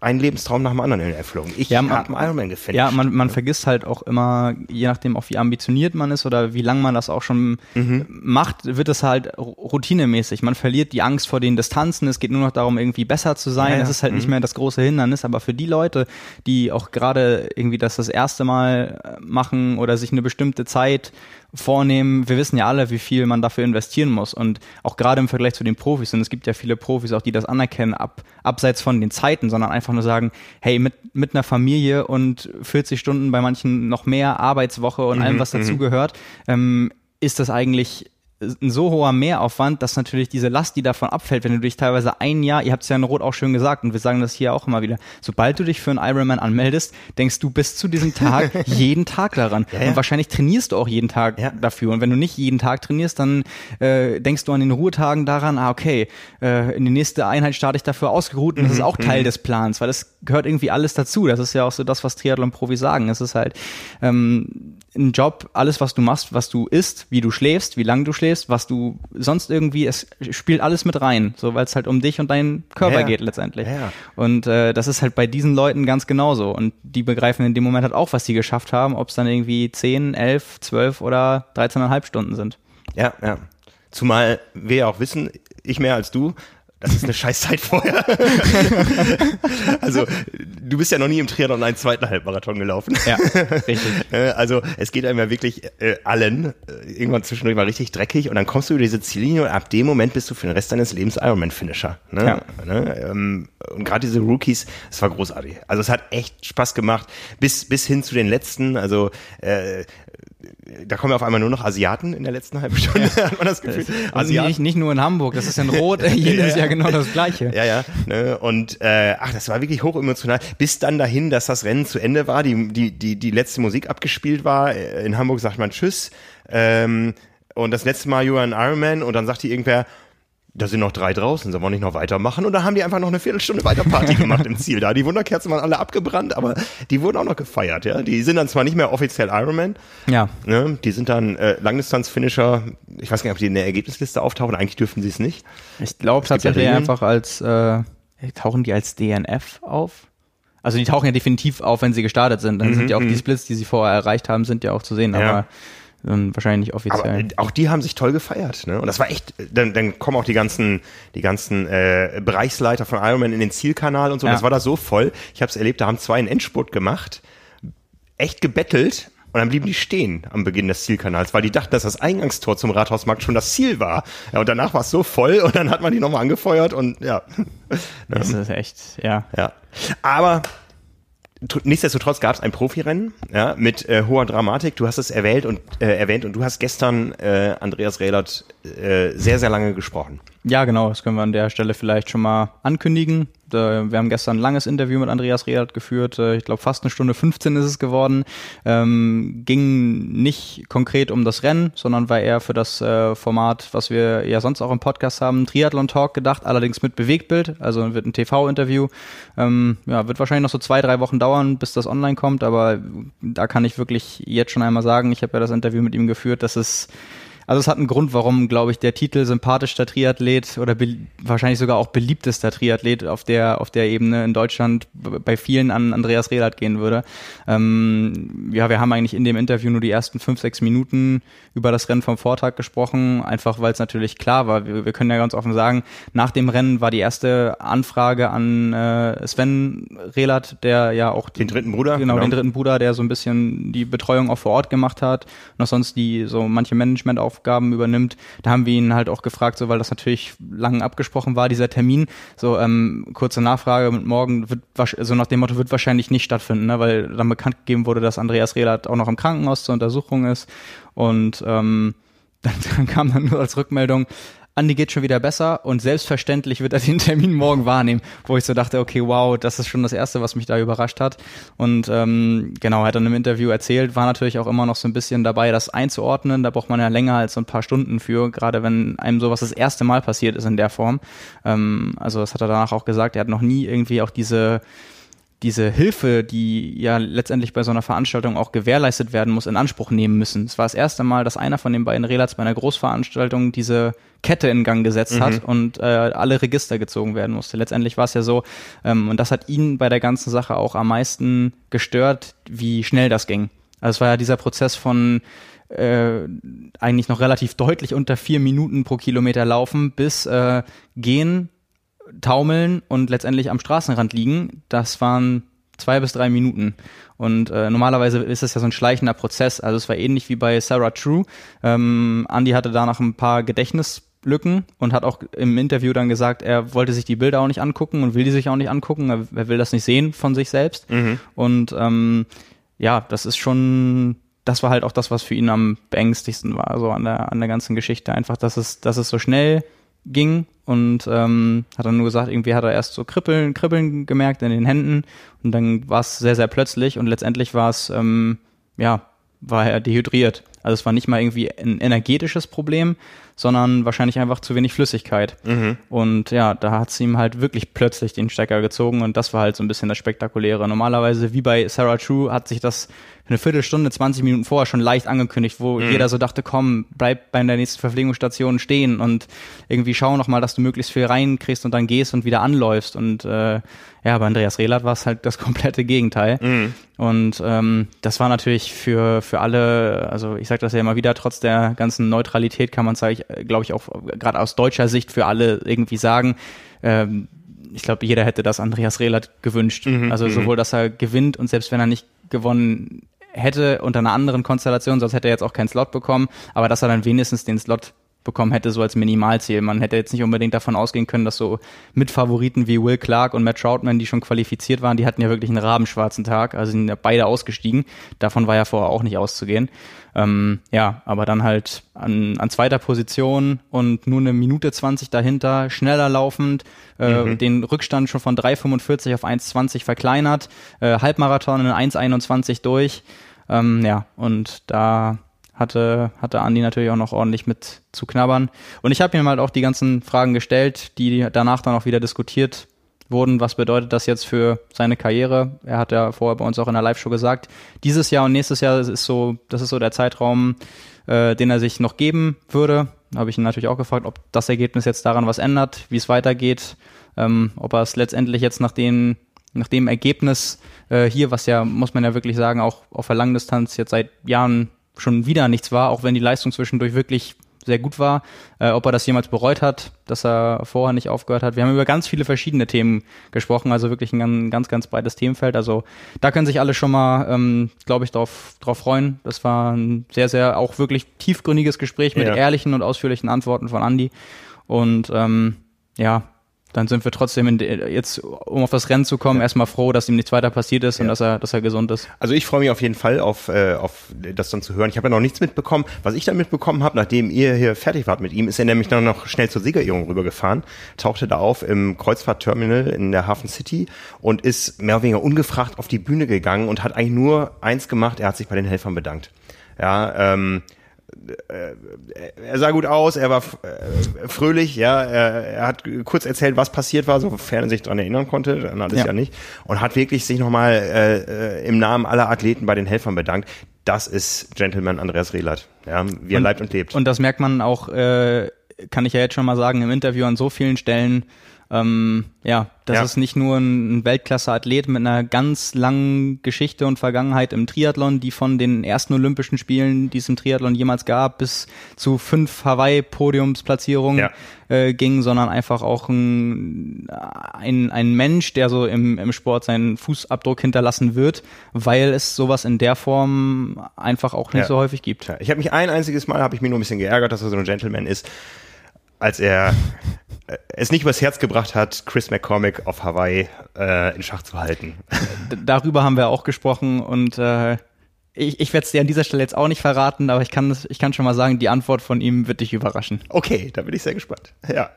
Sekunden Takt ein Lebenstraum nach dem anderen in Erfüllung. Ich ja, habe einen Ironman gefunden. Ja, man, man vergisst halt auch immer, je nachdem auch wie ambitioniert man ist oder wie lange man das auch schon mhm. macht, wird es halt routinemäßig. Man verliert die Angst vor den Distanzen. Es geht nur noch darum, irgendwie besser zu sein. Ja. Das ist halt mhm. nicht mehr das große Hindernis. Aber für die Leute, die auch gerade irgendwie das das erste Mal machen oder sich eine bestimmte Zeit vornehmen. Wir wissen ja alle, wie viel man dafür investieren muss und auch gerade im Vergleich zu den Profis. Und es gibt ja viele Profis auch, die das anerkennen, ab, abseits von den Zeiten, sondern einfach nur sagen, hey, mit, mit einer Familie und 40 Stunden bei manchen noch mehr Arbeitswoche und mhm, allem, was mhm. dazugehört, ähm, ist das eigentlich ein so hoher Mehraufwand, dass natürlich diese Last, die davon abfällt, wenn du dich teilweise ein Jahr, ihr habt es ja in Rot auch schön gesagt und wir sagen das hier auch immer wieder, sobald du dich für einen Ironman anmeldest, denkst du bis zu diesem Tag <laughs> jeden Tag daran. Ja, ja. Und wahrscheinlich trainierst du auch jeden Tag ja. dafür. Und wenn du nicht jeden Tag trainierst, dann äh, denkst du an den Ruhetagen daran, ah, okay, äh, in die nächste Einheit starte ich dafür ausgeruht und das ist mhm, auch Teil mhm. des Plans, weil das gehört irgendwie alles dazu. Das ist ja auch so das, was Triathlon-Profis sagen. Es ist halt ähm, ein Job, alles, was du machst, was du isst, wie du schläfst, wie lange du schläfst, was du sonst irgendwie, es spielt alles mit rein, so weil es halt um dich und deinen Körper ja. geht letztendlich. Ja. Und äh, das ist halt bei diesen Leuten ganz genauso. Und die begreifen in dem Moment halt auch, was sie geschafft haben, ob es dann irgendwie 10, 11, 12 oder 13,5 Stunden sind. Ja, ja. Zumal wir ja auch wissen, ich mehr als du, das ist eine Scheißzeit vorher. <laughs> also, du bist ja noch nie im Triathlon einen zweiten Halbmarathon gelaufen. Ja, <laughs> richtig. Äh, also, es geht einem ja wirklich äh, allen äh, irgendwann zwischendurch mal richtig dreckig und dann kommst du über diese Ziellinie und ab dem Moment bist du für den Rest deines Lebens Ironman-Finisher. Ne? Ja. Ne? Ähm, und gerade diese Rookies, es war großartig. Also, es hat echt Spaß gemacht bis, bis hin zu den letzten. Also, äh, da kommen ja auf einmal nur noch Asiaten in der letzten halben Stunde, ja. <laughs> hat man das Gefühl. Asiaten. Nicht, nicht nur in Hamburg, das ist in Rot <laughs> jedes ja, Jahr genau das Gleiche. Ja, ja. Ne? Und äh, ach, das war wirklich hoch emotional. Bis dann dahin, dass das Rennen zu Ende war, die, die, die, die letzte Musik abgespielt war. In Hamburg sagt man Tschüss. Ähm, und das letzte Mal You are an Ironman und dann sagt die irgendwer, da sind noch drei draußen, sollen wir nicht noch weitermachen? Und dann haben die einfach noch eine Viertelstunde weiter Party <laughs> gemacht im Ziel. Da die Wunderkerzen waren alle abgebrannt, aber die wurden auch noch gefeiert, ja. Die sind dann zwar nicht mehr offiziell Ironman. Ja. Ne? Die sind dann äh, Langdistanz-Finisher. Ich weiß gar nicht, ob die in der Ergebnisliste auftauchen. Eigentlich dürften sie es nicht. Ich glaube tatsächlich einfach als, äh, tauchen die als DNF auf? Also die tauchen ja definitiv auf, wenn sie gestartet sind. Dann mhm, sind ja auch die mhm. Splits, die sie vorher erreicht haben, sind ja auch zu sehen. Ja. Aber dann wahrscheinlich offiziell. Aber auch die haben sich toll gefeiert, ne? Und das war echt, dann, dann kommen auch die ganzen, die ganzen äh, Bereichsleiter von Ironman in den Zielkanal und so. Ja. Das war da so voll. Ich habe es erlebt, da haben zwei einen Endspurt gemacht, echt gebettelt und dann blieben die stehen am Beginn des Zielkanals, weil die dachten, dass das Eingangstor zum Rathausmarkt schon das Ziel war. Ja, und danach war es so voll und dann hat man die nochmal angefeuert und ja. <laughs> Das ist echt, ja. Ja. Aber nichtsdestotrotz gab es ein Profirennen ja, mit äh, hoher Dramatik. Du hast es erwähnt und äh, erwähnt und du hast gestern äh, Andreas Rehlert äh, sehr sehr lange gesprochen. Ja, genau. Das können wir an der Stelle vielleicht schon mal ankündigen. Wir haben gestern ein langes Interview mit Andreas Rehlert geführt. Äh, ich glaube, fast eine Stunde 15 ist es geworden. Ähm, ging nicht konkret um das Rennen, sondern war eher für das äh, Format, was wir ja sonst auch im Podcast haben, Triathlon Talk gedacht, allerdings mit Bewegtbild. Also wird ein TV-Interview. Ähm, ja, wird wahrscheinlich noch so zwei, drei Wochen dauern, bis das online kommt. Aber da kann ich wirklich jetzt schon einmal sagen, ich habe ja das Interview mit ihm geführt, dass es also es hat einen Grund, warum, glaube ich, der Titel sympathischster Triathlet oder wahrscheinlich sogar auch beliebtester Triathlet auf der auf der Ebene in Deutschland bei vielen an Andreas Rehlert gehen würde. Ähm, ja, wir haben eigentlich in dem Interview nur die ersten fünf, sechs Minuten über das Rennen vom Vortag gesprochen, einfach weil es natürlich klar war. Wir, wir, können ja ganz offen sagen, nach dem Rennen war die erste Anfrage an äh, Sven Rehlert, der ja auch den dritten Bruder, genau, genau, den dritten Bruder, der so ein bisschen die Betreuung auch vor Ort gemacht hat und auch sonst die so manche Management auf Aufgaben übernimmt. Da haben wir ihn halt auch gefragt, so weil das natürlich lang abgesprochen war, dieser Termin. So ähm, kurze Nachfrage mit morgen wird so nach dem Motto wird wahrscheinlich nicht stattfinden, ne, weil dann bekannt gegeben wurde, dass Andreas Rehlert auch noch im Krankenhaus zur Untersuchung ist und ähm, dann, <laughs> dann kam dann nur als Rückmeldung, Andi geht schon wieder besser und selbstverständlich wird er den Termin morgen wahrnehmen, wo ich so dachte, okay, wow, das ist schon das Erste, was mich da überrascht hat. Und ähm, genau, hat dann im Interview erzählt, war natürlich auch immer noch so ein bisschen dabei, das einzuordnen. Da braucht man ja länger als so ein paar Stunden für, gerade wenn einem sowas das erste Mal passiert ist in der Form. Ähm, also das hat er danach auch gesagt, er hat noch nie irgendwie auch diese diese Hilfe, die ja letztendlich bei so einer Veranstaltung auch gewährleistet werden muss, in Anspruch nehmen müssen. Es war das erste Mal, dass einer von den beiden Relats bei einer Großveranstaltung diese Kette in Gang gesetzt mhm. hat und äh, alle Register gezogen werden musste. Letztendlich war es ja so, ähm, und das hat ihn bei der ganzen Sache auch am meisten gestört, wie schnell das ging. Also es war ja dieser Prozess von äh, eigentlich noch relativ deutlich unter vier Minuten pro Kilometer laufen bis äh, gehen, taumeln und letztendlich am Straßenrand liegen, das waren zwei bis drei Minuten. Und äh, normalerweise ist es ja so ein schleichender Prozess. Also es war ähnlich wie bei Sarah True. Ähm, Andy hatte danach ein paar Gedächtnislücken und hat auch im Interview dann gesagt, er wollte sich die Bilder auch nicht angucken und will die sich auch nicht angucken. Er, er will das nicht sehen von sich selbst. Mhm. Und ähm, ja, das ist schon das war halt auch das, was für ihn am beängstigsten war, so an der, an der ganzen Geschichte. Einfach, dass es, dass es so schnell ging und ähm, hat dann nur gesagt, irgendwie hat er erst so Kribbeln, Kribbeln gemerkt in den Händen und dann war es sehr, sehr plötzlich und letztendlich war es, ähm, ja, war er dehydriert. Also es war nicht mal irgendwie ein energetisches Problem, sondern wahrscheinlich einfach zu wenig Flüssigkeit. Mhm. Und ja, da hat es ihm halt wirklich plötzlich den Stecker gezogen und das war halt so ein bisschen das Spektakuläre. Normalerweise, wie bei Sarah True, hat sich das eine Viertelstunde, 20 Minuten vorher schon leicht angekündigt, wo mhm. jeder so dachte, komm, bleib bei der nächsten Verpflegungsstation stehen und irgendwie schau noch mal, dass du möglichst viel reinkriegst und dann gehst und wieder anläufst. Und äh, ja, bei Andreas Rehlert war es halt das <laughs> komplette Gegenteil. Mhm. Und ähm, das war natürlich für, für alle, also ich sage das ja immer wieder, trotz der ganzen Neutralität kann man es, glaube ich, auch gerade aus deutscher Sicht für alle irgendwie sagen, ähm, ich glaube, jeder hätte das Andreas Rehlert gewünscht. Mhm, also mhm. sowohl, dass er gewinnt und selbst wenn er nicht gewonnen hätte unter einer anderen Konstellation, sonst hätte er jetzt auch keinen Slot bekommen, aber dass er dann wenigstens den Slot bekommen hätte, so als Minimalziel. Man hätte jetzt nicht unbedingt davon ausgehen können, dass so Mitfavoriten wie Will Clark und Matt Troutman, die schon qualifiziert waren, die hatten ja wirklich einen rabenschwarzen Tag, also sind ja beide ausgestiegen. Davon war ja vorher auch nicht auszugehen. Ähm, ja, aber dann halt an, an zweiter Position und nur eine Minute 20 dahinter, schneller laufend, äh, mhm. den Rückstand schon von 3,45 auf 1,20 verkleinert, äh, Halbmarathon in 1,21 durch. Ähm, ja, und da hatte, hatte Andi natürlich auch noch ordentlich mit zu knabbern. Und ich habe ihm halt auch die ganzen Fragen gestellt, die danach dann auch wieder diskutiert wurden. Was bedeutet das jetzt für seine Karriere? Er hat ja vorher bei uns auch in der Live-Show gesagt, dieses Jahr und nächstes Jahr ist so, das ist so der Zeitraum, äh, den er sich noch geben würde. Habe ich ihn natürlich auch gefragt, ob das Ergebnis jetzt daran was ändert, wie es weitergeht, ähm, ob er es letztendlich jetzt nach dem, nach dem Ergebnis äh, hier, was ja, muss man ja wirklich sagen, auch auf der Langdistanz jetzt seit Jahren schon wieder nichts war, auch wenn die Leistung zwischendurch wirklich sehr gut war, äh, ob er das jemals bereut hat, dass er vorher nicht aufgehört hat. Wir haben über ganz viele verschiedene Themen gesprochen, also wirklich ein ganz, ganz breites Themenfeld. Also da können sich alle schon mal, ähm, glaube ich, drauf, drauf freuen. Das war ein sehr, sehr auch wirklich tiefgründiges Gespräch mit ja. ehrlichen und ausführlichen Antworten von Andy. Und ähm, ja, dann sind wir trotzdem in jetzt, um auf das Rennen zu kommen, ja. erstmal froh, dass ihm nichts weiter passiert ist ja. und dass er, dass er gesund ist. Also ich freue mich auf jeden Fall auf, äh, auf das dann zu hören. Ich habe ja noch nichts mitbekommen. Was ich dann mitbekommen habe, nachdem ihr hier fertig wart mit ihm, ist er nämlich dann noch schnell zur Siegerehrung rübergefahren, tauchte da auf im Kreuzfahrtterminal in der Hafen City und ist mehr oder weniger ungefragt auf die Bühne gegangen und hat eigentlich nur eins gemacht, er hat sich bei den Helfern bedankt. Ja, ähm, äh, er sah gut aus, er war äh, fröhlich, ja, er, er, hat kurz erzählt, was passiert war, sofern er sich daran erinnern konnte, dann alles ja, ja nicht, und hat wirklich sich nochmal äh, äh, im Namen aller Athleten bei den Helfern bedankt. Das ist Gentleman Andreas Rehlert, ja, wie er und, leibt und lebt. Und das merkt man auch, äh, kann ich ja jetzt schon mal sagen, im Interview an so vielen Stellen, ähm, ja, das ja. ist nicht nur ein Weltklasse-Athlet mit einer ganz langen Geschichte und Vergangenheit im Triathlon, die von den ersten Olympischen Spielen, die es im Triathlon jemals gab, bis zu fünf Hawaii-Podiumsplatzierungen ja. äh, ging, sondern einfach auch ein, ein, ein Mensch, der so im, im Sport seinen Fußabdruck hinterlassen wird, weil es sowas in der Form einfach auch nicht ja. so häufig gibt. Ich habe mich ein einziges Mal, habe ich mir nur ein bisschen geärgert, dass er so ein Gentleman ist, als er es nicht übers Herz gebracht hat, Chris McCormick auf Hawaii äh, in Schach zu halten. <laughs> Darüber haben wir auch gesprochen und äh, ich, ich werde es dir an dieser Stelle jetzt auch nicht verraten, aber ich kann, ich kann schon mal sagen, die Antwort von ihm wird dich überraschen. Okay, da bin ich sehr gespannt. Ja,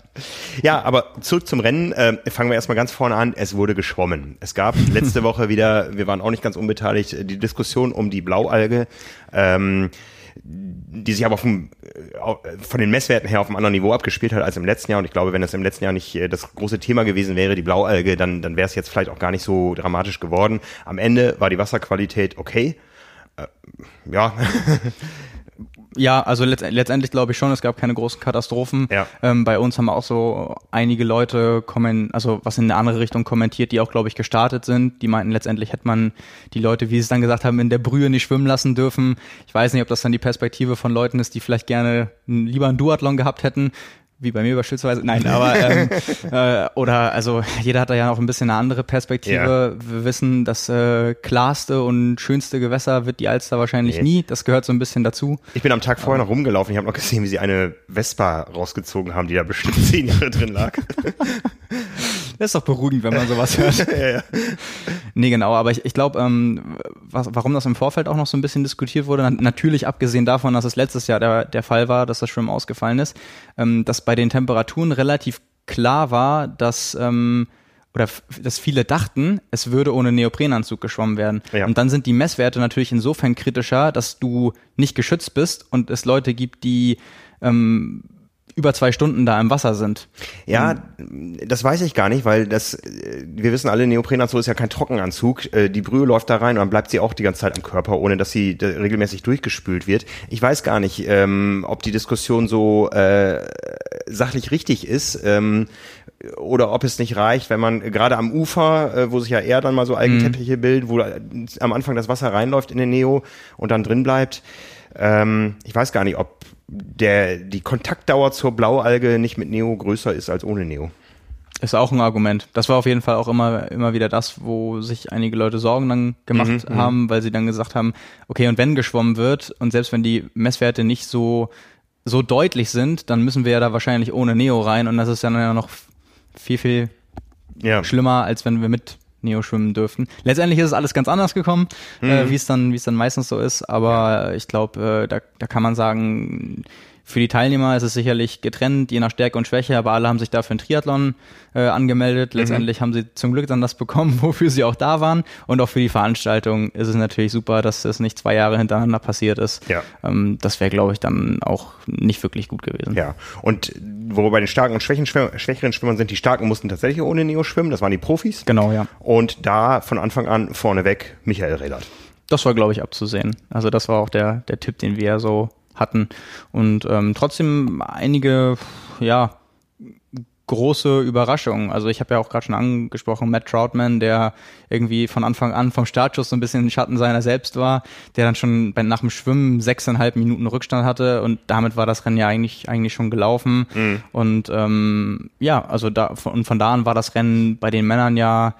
ja aber zurück zum Rennen. Äh, fangen wir erstmal ganz vorne an. Es wurde geschwommen. Es gab <laughs> letzte Woche wieder, wir waren auch nicht ganz unbeteiligt, die Diskussion um die Blaualge. Ähm, die sich aber vom, äh, von den Messwerten her auf einem anderen Niveau abgespielt hat als im letzten Jahr. Und ich glaube, wenn das im letzten Jahr nicht äh, das große Thema gewesen wäre, die Blaualge, dann, dann wäre es jetzt vielleicht auch gar nicht so dramatisch geworden. Am Ende war die Wasserqualität okay. Äh, ja. <laughs> Ja, also letzt letztendlich glaube ich schon, es gab keine großen Katastrophen. Ja. Ähm, bei uns haben auch so einige Leute kommen, also was in eine andere Richtung kommentiert, die auch, glaube ich, gestartet sind. Die meinten, letztendlich hätte man die Leute, wie sie es dann gesagt haben, in der Brühe nicht schwimmen lassen dürfen. Ich weiß nicht, ob das dann die Perspektive von Leuten ist, die vielleicht gerne lieber einen Duathlon gehabt hätten wie bei mir beispielsweise. Nein, aber ähm, <laughs> äh, oder also jeder hat da ja noch ein bisschen eine andere Perspektive. Ja. Wir wissen, das äh, klarste und schönste Gewässer wird die Alster wahrscheinlich nee. nie. Das gehört so ein bisschen dazu. Ich bin am Tag vorher noch rumgelaufen. Ich habe noch gesehen, wie sie eine Vespa rausgezogen haben, die da bestimmt zehn Jahre drin lag. <laughs> Das ist doch beruhigend, wenn man sowas hört. <laughs> ja, ja. Nee, genau, aber ich, ich glaube, ähm, was, warum das im Vorfeld auch noch so ein bisschen diskutiert wurde, natürlich abgesehen davon, dass es letztes Jahr der, der Fall war, dass das Schwimmen ausgefallen ist, ähm, dass bei den Temperaturen relativ klar war, dass ähm, oder dass viele dachten, es würde ohne Neoprenanzug geschwommen werden. Ja. Und dann sind die Messwerte natürlich insofern kritischer, dass du nicht geschützt bist und es Leute gibt, die ähm, über zwei Stunden da im Wasser sind. Ja, das weiß ich gar nicht, weil das, äh, wir wissen alle, Neoprenanzug ist ja kein Trockenanzug. Äh, die Brühe läuft da rein und dann bleibt sie auch die ganze Zeit am Körper, ohne dass sie regelmäßig durchgespült wird. Ich weiß gar nicht, ähm, ob die Diskussion so äh, sachlich richtig ist. Ähm, oder ob es nicht reicht, wenn man gerade am Ufer, äh, wo sich ja eher dann mal so Algenteppiche mhm. bilden, wo am Anfang das Wasser reinläuft in den Neo und dann drin bleibt. Ähm, ich weiß gar nicht, ob der, die Kontaktdauer zur Blaualge nicht mit Neo größer ist als ohne Neo. Ist auch ein Argument. Das war auf jeden Fall auch immer, immer wieder das, wo sich einige Leute Sorgen dann gemacht mhm, mhm. haben, weil sie dann gesagt haben, okay, und wenn geschwommen wird und selbst wenn die Messwerte nicht so so deutlich sind, dann müssen wir ja da wahrscheinlich ohne Neo rein und das ist dann ja noch viel, viel ja. schlimmer, als wenn wir mit Neo schwimmen dürften. Letztendlich ist es alles ganz anders gekommen, äh, mhm. äh, wie es dann, wie es dann meistens so ist. Aber ich glaube, äh, da, da kann man sagen, für die Teilnehmer ist es sicherlich getrennt, je nach Stärke und Schwäche, aber alle haben sich dafür ein Triathlon äh, angemeldet. Mhm. Letztendlich mhm. haben sie zum Glück dann das bekommen, <laughs> wofür sie auch da waren. Und auch für die Veranstaltung ist es natürlich super, dass das nicht zwei Jahre hintereinander passiert ist. Ja. Ähm, das wäre, glaube ich, dann auch nicht wirklich gut gewesen. Ja. Und wo bei den starken und schwächeren Schwimmern sind, die starken mussten tatsächlich ohne Neo schwimmen. Das waren die Profis. Genau, ja. Und da von Anfang an vorneweg Michael Rehlert. Das war, glaube ich, abzusehen. Also das war auch der, der Tipp, den wir so hatten. Und ähm, trotzdem einige, ja, große Überraschungen. Also ich habe ja auch gerade schon angesprochen, Matt Troutman, der irgendwie von Anfang an vom Startschuss so ein bisschen Schatten seiner selbst war, der dann schon bei, nach dem Schwimmen sechseinhalb Minuten Rückstand hatte und damit war das Rennen ja eigentlich eigentlich schon gelaufen. Mhm. Und ähm, ja, also da und von da an war das Rennen bei den Männern ja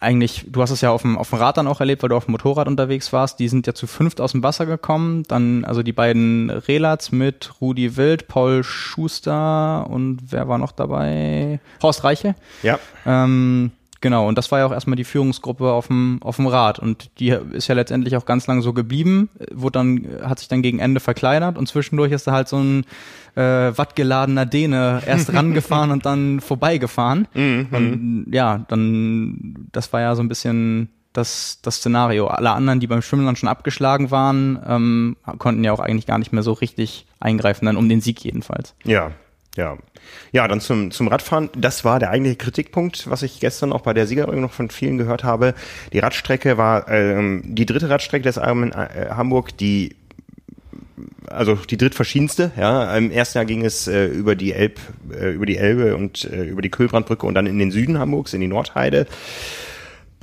eigentlich, du hast es ja auf dem, auf dem Rad dann auch erlebt, weil du auf dem Motorrad unterwegs warst. Die sind ja zu fünft aus dem Wasser gekommen. Dann, also die beiden Relats mit Rudi Wild, Paul Schuster und wer war noch dabei? Horst Reiche. Ja. Ähm, Genau, und das war ja auch erstmal die Führungsgruppe auf dem, auf dem Rad. Und die ist ja letztendlich auch ganz lang so geblieben, wurde dann, hat sich dann gegen Ende verkleinert und zwischendurch ist da halt so ein äh, wattgeladener Däne erst rangefahren <laughs> und dann vorbeigefahren. Mhm. Und ja, dann, das war ja so ein bisschen das, das Szenario. Alle anderen, die beim Schwimmen dann schon abgeschlagen waren, ähm, konnten ja auch eigentlich gar nicht mehr so richtig eingreifen, dann um den Sieg jedenfalls. Ja, ja. Ja, dann zum, zum Radfahren. Das war der eigentliche Kritikpunkt, was ich gestern auch bei der Siegerehrung noch von vielen gehört habe. Die Radstrecke war ähm, die dritte Radstrecke des Ironman äh, Hamburg, die also die drittverschiedenste. Ja, im ersten Jahr ging es äh, über die Elb, äh, über die Elbe und äh, über die Kühlbrandbrücke und dann in den Süden Hamburgs, in die Nordheide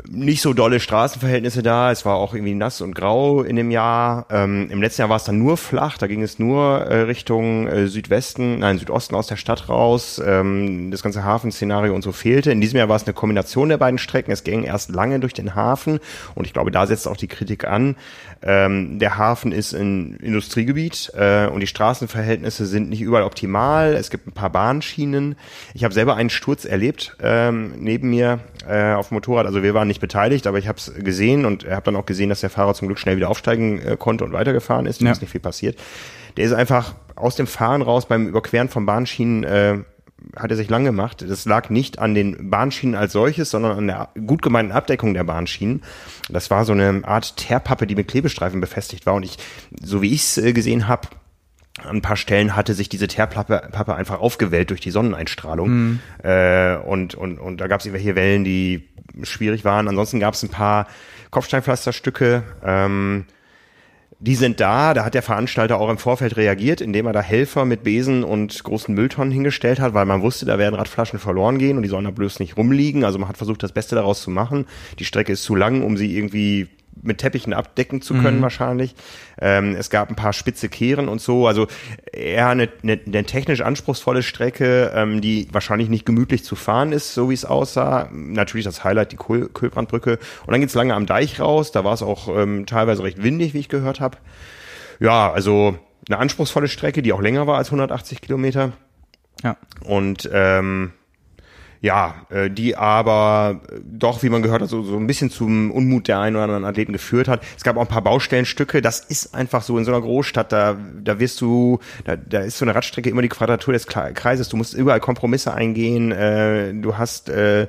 nicht so dolle Straßenverhältnisse da. Es war auch irgendwie nass und grau in dem Jahr. Ähm, Im letzten Jahr war es dann nur flach. Da ging es nur äh, Richtung äh, Südwesten, nein, Südosten aus der Stadt raus. Ähm, das ganze Hafenszenario und so fehlte. In diesem Jahr war es eine Kombination der beiden Strecken. Es ging erst lange durch den Hafen und ich glaube, da setzt auch die Kritik an. Ähm, der Hafen ist ein Industriegebiet äh, und die Straßenverhältnisse sind nicht überall optimal. Es gibt ein paar Bahnschienen. Ich habe selber einen Sturz erlebt ähm, neben mir äh, auf dem Motorrad. Also wir waren nicht beteiligt, aber ich habe es gesehen und habe dann auch gesehen, dass der Fahrer zum Glück schnell wieder aufsteigen äh, konnte und weitergefahren ist. Da ja. ist nicht viel passiert. Der ist einfach aus dem Fahren raus beim Überqueren von Bahnschienen äh, hat er sich lang gemacht. Das lag nicht an den Bahnschienen als solches, sondern an der gut gemeinten Abdeckung der Bahnschienen. Das war so eine Art Teerpappe, die mit Klebestreifen befestigt war. Und ich, so wie ich es äh, gesehen habe, an ein paar Stellen hatte sich diese Teerpappe einfach aufgewellt durch die Sonneneinstrahlung. Mhm. Äh, und, und, und da gab es irgendwelche Wellen, die schwierig waren. Ansonsten gab es ein paar Kopfsteinpflasterstücke. Ähm, die sind da, da hat der Veranstalter auch im Vorfeld reagiert, indem er da Helfer mit Besen und großen Mülltonnen hingestellt hat, weil man wusste, da werden Radflaschen verloren gehen und die sollen da bloß nicht rumliegen. Also man hat versucht, das Beste daraus zu machen. Die Strecke ist zu lang, um sie irgendwie mit Teppichen abdecken zu können mhm. wahrscheinlich. Ähm, es gab ein paar spitze Kehren und so. Also eher eine, eine, eine technisch anspruchsvolle Strecke, ähm, die wahrscheinlich nicht gemütlich zu fahren ist, so wie es aussah. Natürlich das Highlight, die Kohl Kühlbrandbrücke. Und dann geht's lange am Deich raus. Da war es auch ähm, teilweise recht windig, wie ich gehört habe. Ja, also eine anspruchsvolle Strecke, die auch länger war als 180 Kilometer. Ja. Und ähm, ja, äh, die aber doch, wie man gehört hat, so, so ein bisschen zum Unmut der einen oder anderen Athleten geführt hat. Es gab auch ein paar Baustellenstücke. Das ist einfach so in so einer Großstadt, da, da wirst du, da, da ist so eine Radstrecke immer die Quadratur des Kreises. Du musst überall Kompromisse eingehen. Äh, du hast äh, äh,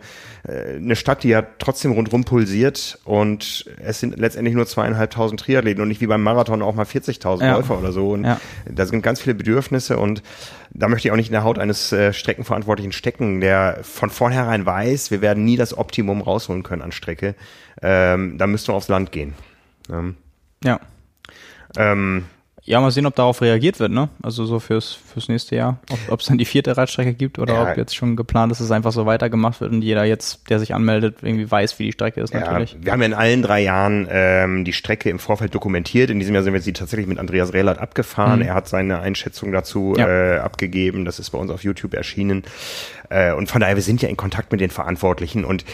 eine Stadt, die ja trotzdem rundrum pulsiert und es sind letztendlich nur zweieinhalbtausend Triathleten und nicht wie beim Marathon auch mal 40.000 ja. Läufer oder so. Und ja. da sind ganz viele Bedürfnisse und da möchte ich auch nicht in der Haut eines äh, Streckenverantwortlichen stecken, der von vornherein weiß, wir werden nie das Optimum rausholen können an Strecke. Ähm, da müssten wir aufs Land gehen. Ähm, ja. Ähm, ja, mal sehen, ob darauf reagiert wird, ne? Also so fürs, fürs nächste Jahr. Ob es dann die vierte Radstrecke gibt oder ja. ob jetzt schon geplant ist, dass es einfach so weitergemacht wird und jeder jetzt, der sich anmeldet, irgendwie weiß, wie die Strecke ist natürlich. Ja, wir haben ja in allen drei Jahren ähm, die Strecke im Vorfeld dokumentiert. In diesem Jahr sind wir sie tatsächlich mit Andreas Rehlert abgefahren. Mhm. Er hat seine Einschätzung dazu ja. äh, abgegeben. Das ist bei uns auf YouTube erschienen. Äh, und von daher, wir sind ja in Kontakt mit den Verantwortlichen und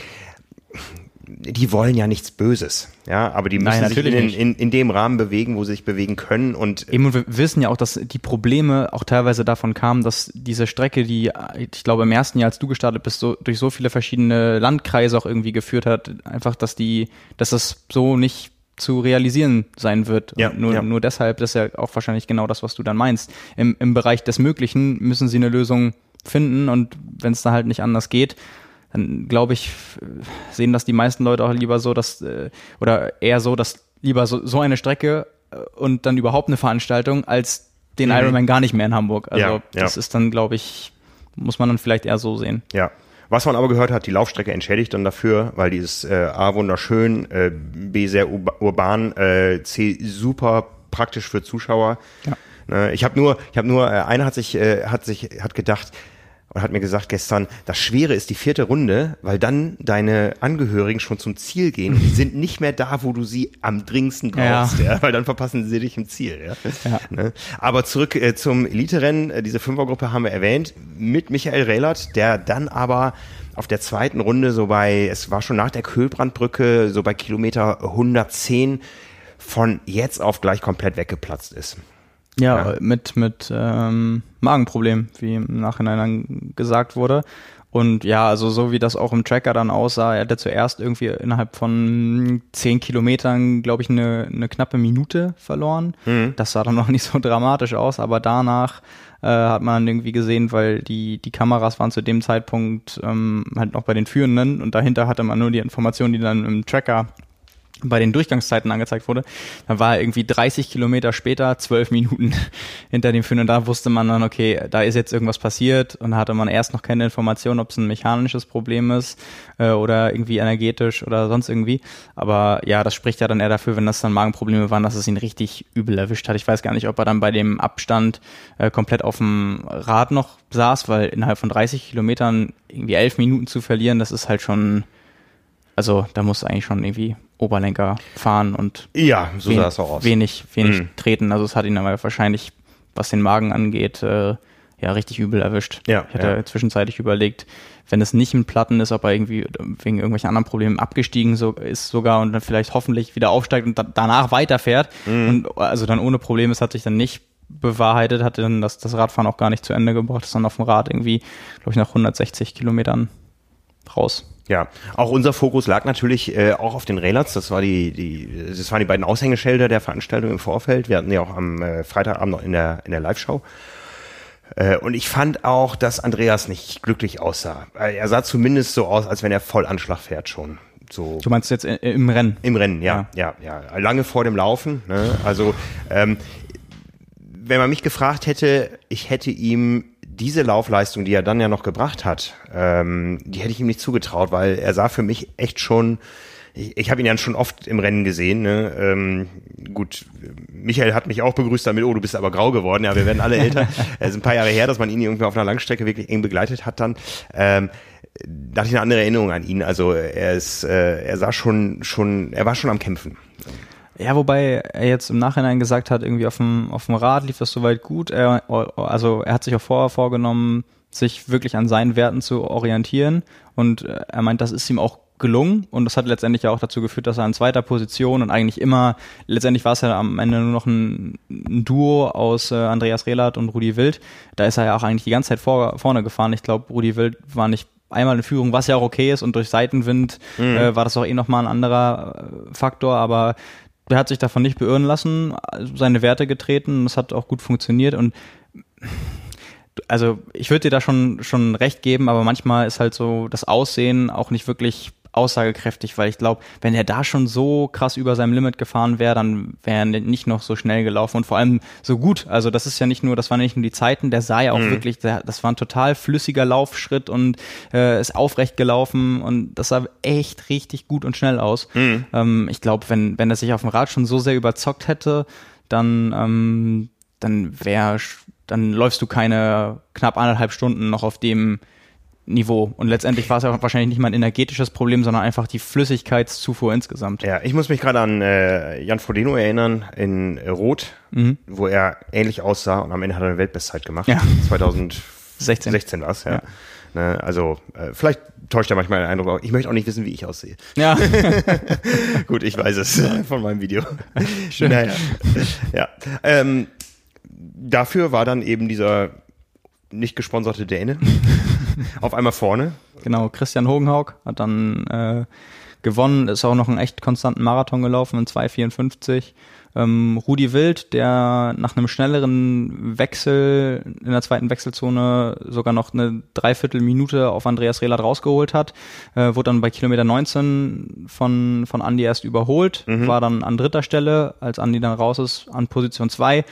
die wollen ja nichts Böses, ja, aber die müssen Nein, sich in, in, in, dem Rahmen bewegen, wo sie sich bewegen können und eben und wir wissen ja auch, dass die Probleme auch teilweise davon kamen, dass diese Strecke, die ich glaube im ersten Jahr, als du gestartet bist, so durch so viele verschiedene Landkreise auch irgendwie geführt hat, einfach, dass die, dass das so nicht zu realisieren sein wird. Ja, nur, ja. nur deshalb, das ist ja auch wahrscheinlich genau das, was du dann meinst. Im, im Bereich des Möglichen müssen sie eine Lösung finden und wenn es da halt nicht anders geht, dann glaube ich, sehen das die meisten Leute auch lieber so, dass, äh, oder eher so, dass lieber so, so eine Strecke äh, und dann überhaupt eine Veranstaltung als den mhm. Ironman gar nicht mehr in Hamburg. Also ja, das ist dann, glaube ich, muss man dann vielleicht eher so sehen. Ja. Was man aber gehört hat, die Laufstrecke entschädigt dann dafür, weil die ist äh, A wunderschön, äh, B sehr urban, äh, C super praktisch für Zuschauer. Ja. Äh, ich habe nur, ich habe nur, äh, einer hat sich, hat sich, hat gedacht, und hat mir gesagt gestern, das Schwere ist die vierte Runde, weil dann deine Angehörigen schon zum Ziel gehen und die sind nicht mehr da, wo du sie am dringendsten brauchst, ja. ja weil dann verpassen sie dich im Ziel. Ja. ja. Ne? Aber zurück äh, zum Elite-Rennen, äh, diese Fünfergruppe haben wir erwähnt, mit Michael Rehlert, der dann aber auf der zweiten Runde so bei, es war schon nach der Köhlbrandbrücke, so bei Kilometer 110 von jetzt auf gleich komplett weggeplatzt ist. Ja, ja. mit, mit ähm, Magenproblem, wie im Nachhinein dann gesagt wurde. Und ja, also so wie das auch im Tracker dann aussah, er hatte zuerst irgendwie innerhalb von zehn Kilometern, glaube ich, eine, eine knappe Minute verloren. Mhm. Das sah dann noch nicht so dramatisch aus, aber danach äh, hat man irgendwie gesehen, weil die, die Kameras waren zu dem Zeitpunkt ähm, halt noch bei den Führenden und dahinter hatte man nur die Informationen, die dann im Tracker bei den Durchgangszeiten angezeigt wurde, dann war er irgendwie 30 Kilometer später, zwölf Minuten <laughs> hinter dem Führen und da wusste man dann, okay, da ist jetzt irgendwas passiert und da hatte man erst noch keine Information, ob es ein mechanisches Problem ist äh, oder irgendwie energetisch oder sonst irgendwie. Aber ja, das spricht ja dann eher dafür, wenn das dann Magenprobleme waren, dass es ihn richtig übel erwischt hat. Ich weiß gar nicht, ob er dann bei dem Abstand äh, komplett auf dem Rad noch saß, weil innerhalb von 30 Kilometern irgendwie elf Minuten zu verlieren, das ist halt schon also da muss eigentlich schon irgendwie Oberlenker fahren und ja, so wen, sah es auch aus. wenig, wenig mhm. treten. Also es hat ihn aber wahrscheinlich, was den Magen angeht, äh, ja richtig übel erwischt. Ja, ich hatte ja. zwischenzeitlich überlegt, wenn es nicht ein Platten ist, ob er irgendwie wegen irgendwelchen anderen Problemen abgestiegen so, ist sogar und dann vielleicht hoffentlich wieder aufsteigt und da, danach weiterfährt. Mhm. Und also dann ohne Probleme, es hat sich dann nicht bewahrheitet, hatte dann das, das Radfahren auch gar nicht zu Ende gebracht, ist dann auf dem Rad irgendwie, glaube ich, nach 160 Kilometern raus. Ja, auch unser Fokus lag natürlich äh, auch auf den Railers. Das war die, die, das waren die beiden Aushängeschilder der Veranstaltung im Vorfeld. Wir hatten ja auch am äh, Freitagabend noch in der in der Live-Show. Äh, und ich fand auch, dass Andreas nicht glücklich aussah. Äh, er sah zumindest so aus, als wenn er voll Anschlag fährt schon. So du meinst jetzt im Rennen? Im Rennen, ja, ja, ja. ja. Lange vor dem Laufen. Ne? Also ähm, wenn man mich gefragt hätte, ich hätte ihm diese Laufleistung, die er dann ja noch gebracht hat, ähm, die hätte ich ihm nicht zugetraut, weil er sah für mich echt schon, ich, ich habe ihn ja schon oft im Rennen gesehen. Ne? Ähm, gut, Michael hat mich auch begrüßt damit, oh, du bist aber grau geworden. Ja, wir werden alle älter. <laughs> Es ist ein paar Jahre her, dass man ihn irgendwie auf einer Langstrecke wirklich eng begleitet hat dann. Ähm, da hatte ich eine andere Erinnerung an ihn. Also er ist, äh, er sah schon, schon, er war schon am Kämpfen. Ja, wobei er jetzt im Nachhinein gesagt hat, irgendwie auf dem, auf dem Rad lief das soweit gut. Er, also er hat sich auch vorher vorgenommen, sich wirklich an seinen Werten zu orientieren. Und äh, er meint, das ist ihm auch gelungen und das hat letztendlich auch dazu geführt, dass er in zweiter Position und eigentlich immer, letztendlich war es ja am Ende nur noch ein, ein Duo aus äh, Andreas Rehlert und Rudi Wild. Da ist er ja auch eigentlich die ganze Zeit vor, vorne gefahren. Ich glaube, Rudi Wild war nicht einmal in Führung, was ja auch okay ist und durch Seitenwind mhm. äh, war das auch eh nochmal ein anderer äh, Faktor, aber er hat sich davon nicht beirren lassen, seine Werte getreten, es hat auch gut funktioniert und also ich würde dir da schon schon recht geben, aber manchmal ist halt so das Aussehen auch nicht wirklich aussagekräftig, weil ich glaube, wenn er da schon so krass über seinem Limit gefahren wäre, dann wäre er nicht noch so schnell gelaufen und vor allem so gut. Also das ist ja nicht nur, das waren nicht nur die Zeiten, der sah ja auch mhm. wirklich, der, das war ein total flüssiger Laufschritt und äh, ist aufrecht gelaufen und das sah echt richtig gut und schnell aus. Mhm. Ähm, ich glaube, wenn wenn er sich auf dem Rad schon so sehr überzockt hätte, dann ähm, dann wäre dann läufst du keine knapp anderthalb Stunden noch auf dem Niveau. Und letztendlich war es ja wahrscheinlich nicht mal ein energetisches Problem, sondern einfach die Flüssigkeitszufuhr insgesamt. Ja, ich muss mich gerade an äh, Jan Frodeno erinnern in äh, Rot, mhm. wo er ähnlich aussah und am Ende hat er eine Weltbestzeit gemacht. Ja. 2016 16 war es, ja. ja. Ne, also äh, vielleicht täuscht ja manchmal den Eindruck. Ich möchte auch nicht wissen, wie ich aussehe. Ja. <laughs> Gut, ich weiß es <laughs> von meinem Video. Schön. Naja. <laughs> Ja. Ähm, dafür war dann eben dieser nicht gesponserte Däne <laughs> auf einmal vorne. Genau, Christian Hogenhaug hat dann äh, gewonnen, ist auch noch einen echt konstanten Marathon gelaufen in 2,54. Ähm, Rudi Wild, der nach einem schnelleren Wechsel in der zweiten Wechselzone sogar noch eine Dreiviertelminute auf Andreas Rehlert rausgeholt hat, äh, wurde dann bei Kilometer 19 von, von Andy erst überholt, mhm. war dann an dritter Stelle, als Andy dann raus ist, an Position 2,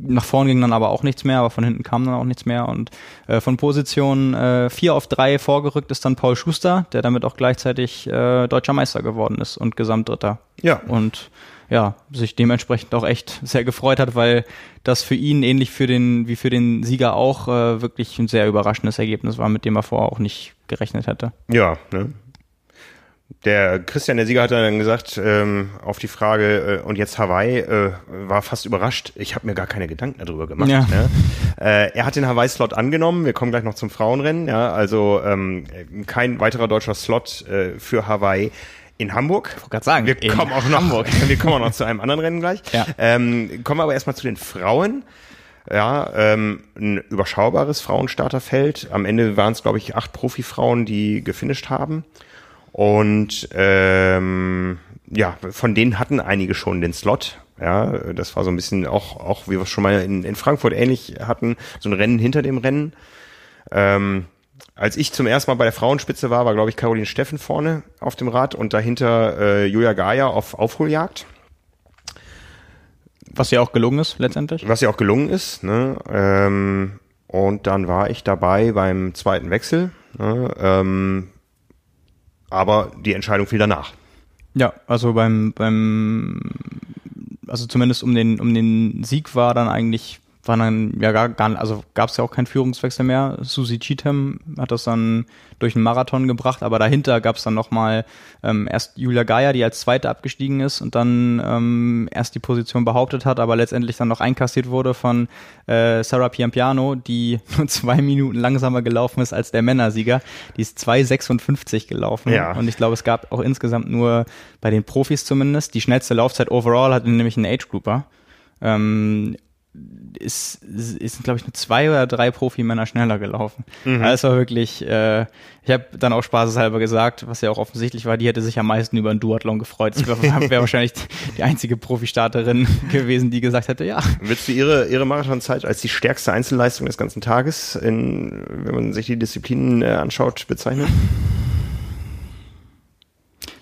nach vorn ging dann aber auch nichts mehr, aber von hinten kam dann auch nichts mehr. Und äh, von Position äh, 4 auf 3 vorgerückt ist dann Paul Schuster, der damit auch gleichzeitig äh, deutscher Meister geworden ist und Gesamtdritter. Ja. Und ja, sich dementsprechend auch echt <laughs> sehr gefreut hat, weil das für ihn ähnlich für den, wie für den Sieger auch äh, wirklich ein sehr überraschendes Ergebnis war, mit dem er vorher auch nicht gerechnet hätte. Ja, ne? Der Christian, der Sieger, hat dann gesagt, ähm, auf die Frage, äh, und jetzt Hawaii, äh, war fast überrascht. Ich habe mir gar keine Gedanken darüber gemacht. Ja. Ne? Äh, er hat den Hawaii-Slot angenommen. Wir kommen gleich noch zum Frauenrennen. Ja, also ähm, kein weiterer deutscher Slot äh, für Hawaii in Hamburg. Ich gerade sagen, wir kommen auch noch, Hamburg. <laughs> wir kommen auch noch zu einem anderen Rennen gleich. Ja. Ähm, kommen wir aber erstmal zu den Frauen. Ja, ähm, ein überschaubares Frauenstarterfeld. Am Ende waren es, glaube ich, acht Profifrauen, die gefinisht haben. Und ähm, ja, von denen hatten einige schon den Slot. Ja, das war so ein bisschen auch, auch wie wir es schon mal in, in Frankfurt ähnlich hatten, so ein Rennen hinter dem Rennen. Ähm, als ich zum ersten Mal bei der Frauenspitze war, war, glaube ich, Caroline Steffen vorne auf dem Rad und dahinter äh, Julia Gaia auf Aufholjagd. Was ja auch gelungen ist, letztendlich. Was ja auch gelungen ist. Ne? Ähm, und dann war ich dabei beim zweiten Wechsel. Ne? Ähm, aber die Entscheidung fiel danach. Ja, also beim, beim, also zumindest um den, um den Sieg war dann eigentlich war dann ja gar, gar also gab es ja auch keinen Führungswechsel mehr. Susi Cheatham hat das dann durch einen Marathon gebracht, aber dahinter gab es dann nochmal ähm, erst Julia Geier, die als Zweite abgestiegen ist und dann ähm, erst die Position behauptet hat, aber letztendlich dann noch einkassiert wurde von äh, Sarah Piampiano, die <laughs> nur zwei Minuten langsamer gelaufen ist als der Männersieger. Die ist 2,56 gelaufen ja. und ich glaube, es gab auch insgesamt nur bei den Profis zumindest die schnellste Laufzeit overall hatte nämlich ein Age Grouper. Ähm, ist, ist glaube ich, nur zwei oder drei Profimänner schneller gelaufen. Mhm. Also es war wirklich, äh, ich habe dann auch spaßeshalber gesagt, was ja auch offensichtlich war, die hätte sich am meisten über einen Duathlon gefreut. Das wäre <laughs> wär wahrscheinlich die einzige Profistarterin <laughs> gewesen, die gesagt hätte, ja. Willst du ihre, ihre Marathonzeit als die stärkste Einzelleistung des ganzen Tages, in, wenn man sich die Disziplinen äh, anschaut, bezeichnen?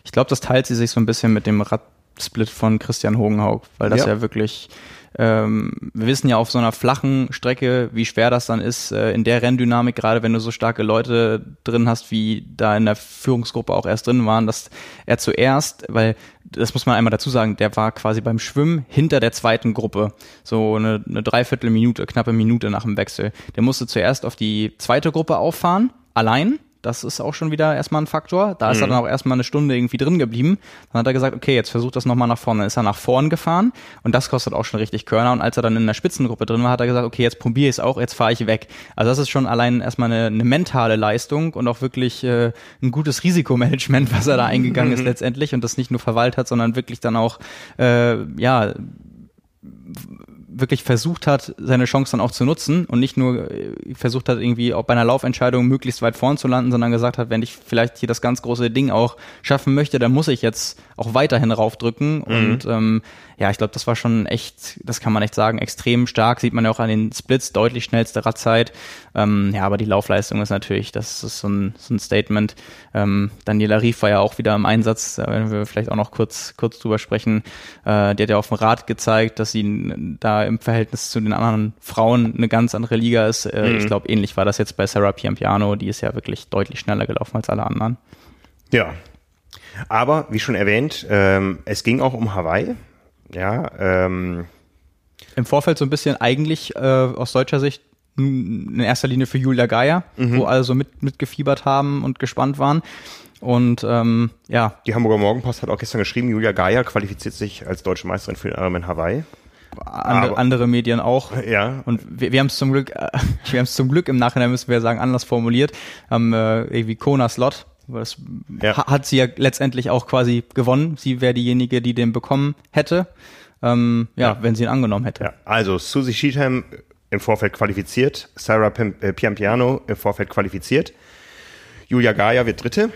Ich glaube, das teilt sie sich so ein bisschen mit dem Radsplit von Christian Hogenhaug, weil das ja, ja wirklich ähm, wir wissen ja auf so einer flachen Strecke, wie schwer das dann ist, äh, in der Renndynamik, gerade wenn du so starke Leute drin hast, wie da in der Führungsgruppe auch erst drin waren, dass er zuerst, weil das muss man einmal dazu sagen, der war quasi beim Schwimmen hinter der zweiten Gruppe, so eine, eine Dreiviertelminute, knappe Minute nach dem Wechsel. Der musste zuerst auf die zweite Gruppe auffahren, allein, das ist auch schon wieder erstmal ein Faktor. Da ist er mhm. dann auch erstmal eine Stunde irgendwie drin geblieben. Dann hat er gesagt, okay, jetzt versucht das nochmal nach vorne. Dann ist er nach vorn gefahren und das kostet auch schon richtig Körner. Und als er dann in der Spitzengruppe drin war, hat er gesagt, okay, jetzt probiere ich es auch, jetzt fahre ich weg. Also das ist schon allein erstmal eine, eine mentale Leistung und auch wirklich äh, ein gutes Risikomanagement, was er da eingegangen ist letztendlich und das nicht nur verwaltet hat, sondern wirklich dann auch äh, ja wirklich versucht hat, seine Chance dann auch zu nutzen und nicht nur äh, versucht hat, irgendwie auch bei einer Laufentscheidung möglichst weit vorn zu landen, sondern gesagt hat, wenn ich vielleicht hier das ganz große Ding auch schaffen möchte, dann muss ich jetzt auch weiterhin raufdrücken. Mhm. Und ähm, ja, ich glaube, das war schon echt, das kann man echt sagen, extrem stark. Sieht man ja auch an den Splits, deutlich schnellste Radzeit. Ähm, ja, aber die Laufleistung ist natürlich, das ist so ein, so ein Statement. Ähm, Daniela Rief war ja auch wieder im Einsatz, da werden wir vielleicht auch noch kurz, kurz drüber sprechen. Äh, die hat ja auf dem Rad gezeigt, dass sie da im Verhältnis zu den anderen Frauen eine ganz andere Liga ist. Äh, mhm. Ich glaube, ähnlich war das jetzt bei Sarah Piampiano, die ist ja wirklich deutlich schneller gelaufen als alle anderen. Ja, aber wie schon erwähnt, ähm, es ging auch um Hawaii. Ja, ähm, Im Vorfeld so ein bisschen eigentlich äh, aus deutscher Sicht in erster Linie für Julia Geier, mhm. wo alle so mit, mitgefiebert haben und gespannt waren. Und ähm, ja. Die Hamburger Morgenpost hat auch gestern geschrieben, Julia Geier qualifiziert sich als deutsche Meisterin für den Ironman Hawaii. Andere, andere Medien auch. Ja. Und wir, wir haben es zum Glück, äh, <laughs> wir haben es zum Glück im Nachhinein müssen wir sagen anders formuliert, haben äh, irgendwie Kona Slot Das ja. hat sie ja letztendlich auch quasi gewonnen. Sie wäre diejenige, die den bekommen hätte, ähm, ja, ja, wenn sie ihn angenommen hätte. Ja. Also Susie Sheetham im Vorfeld qualifiziert, Sarah äh, Piampiano im Vorfeld qualifiziert, Julia Gaia wird Dritte.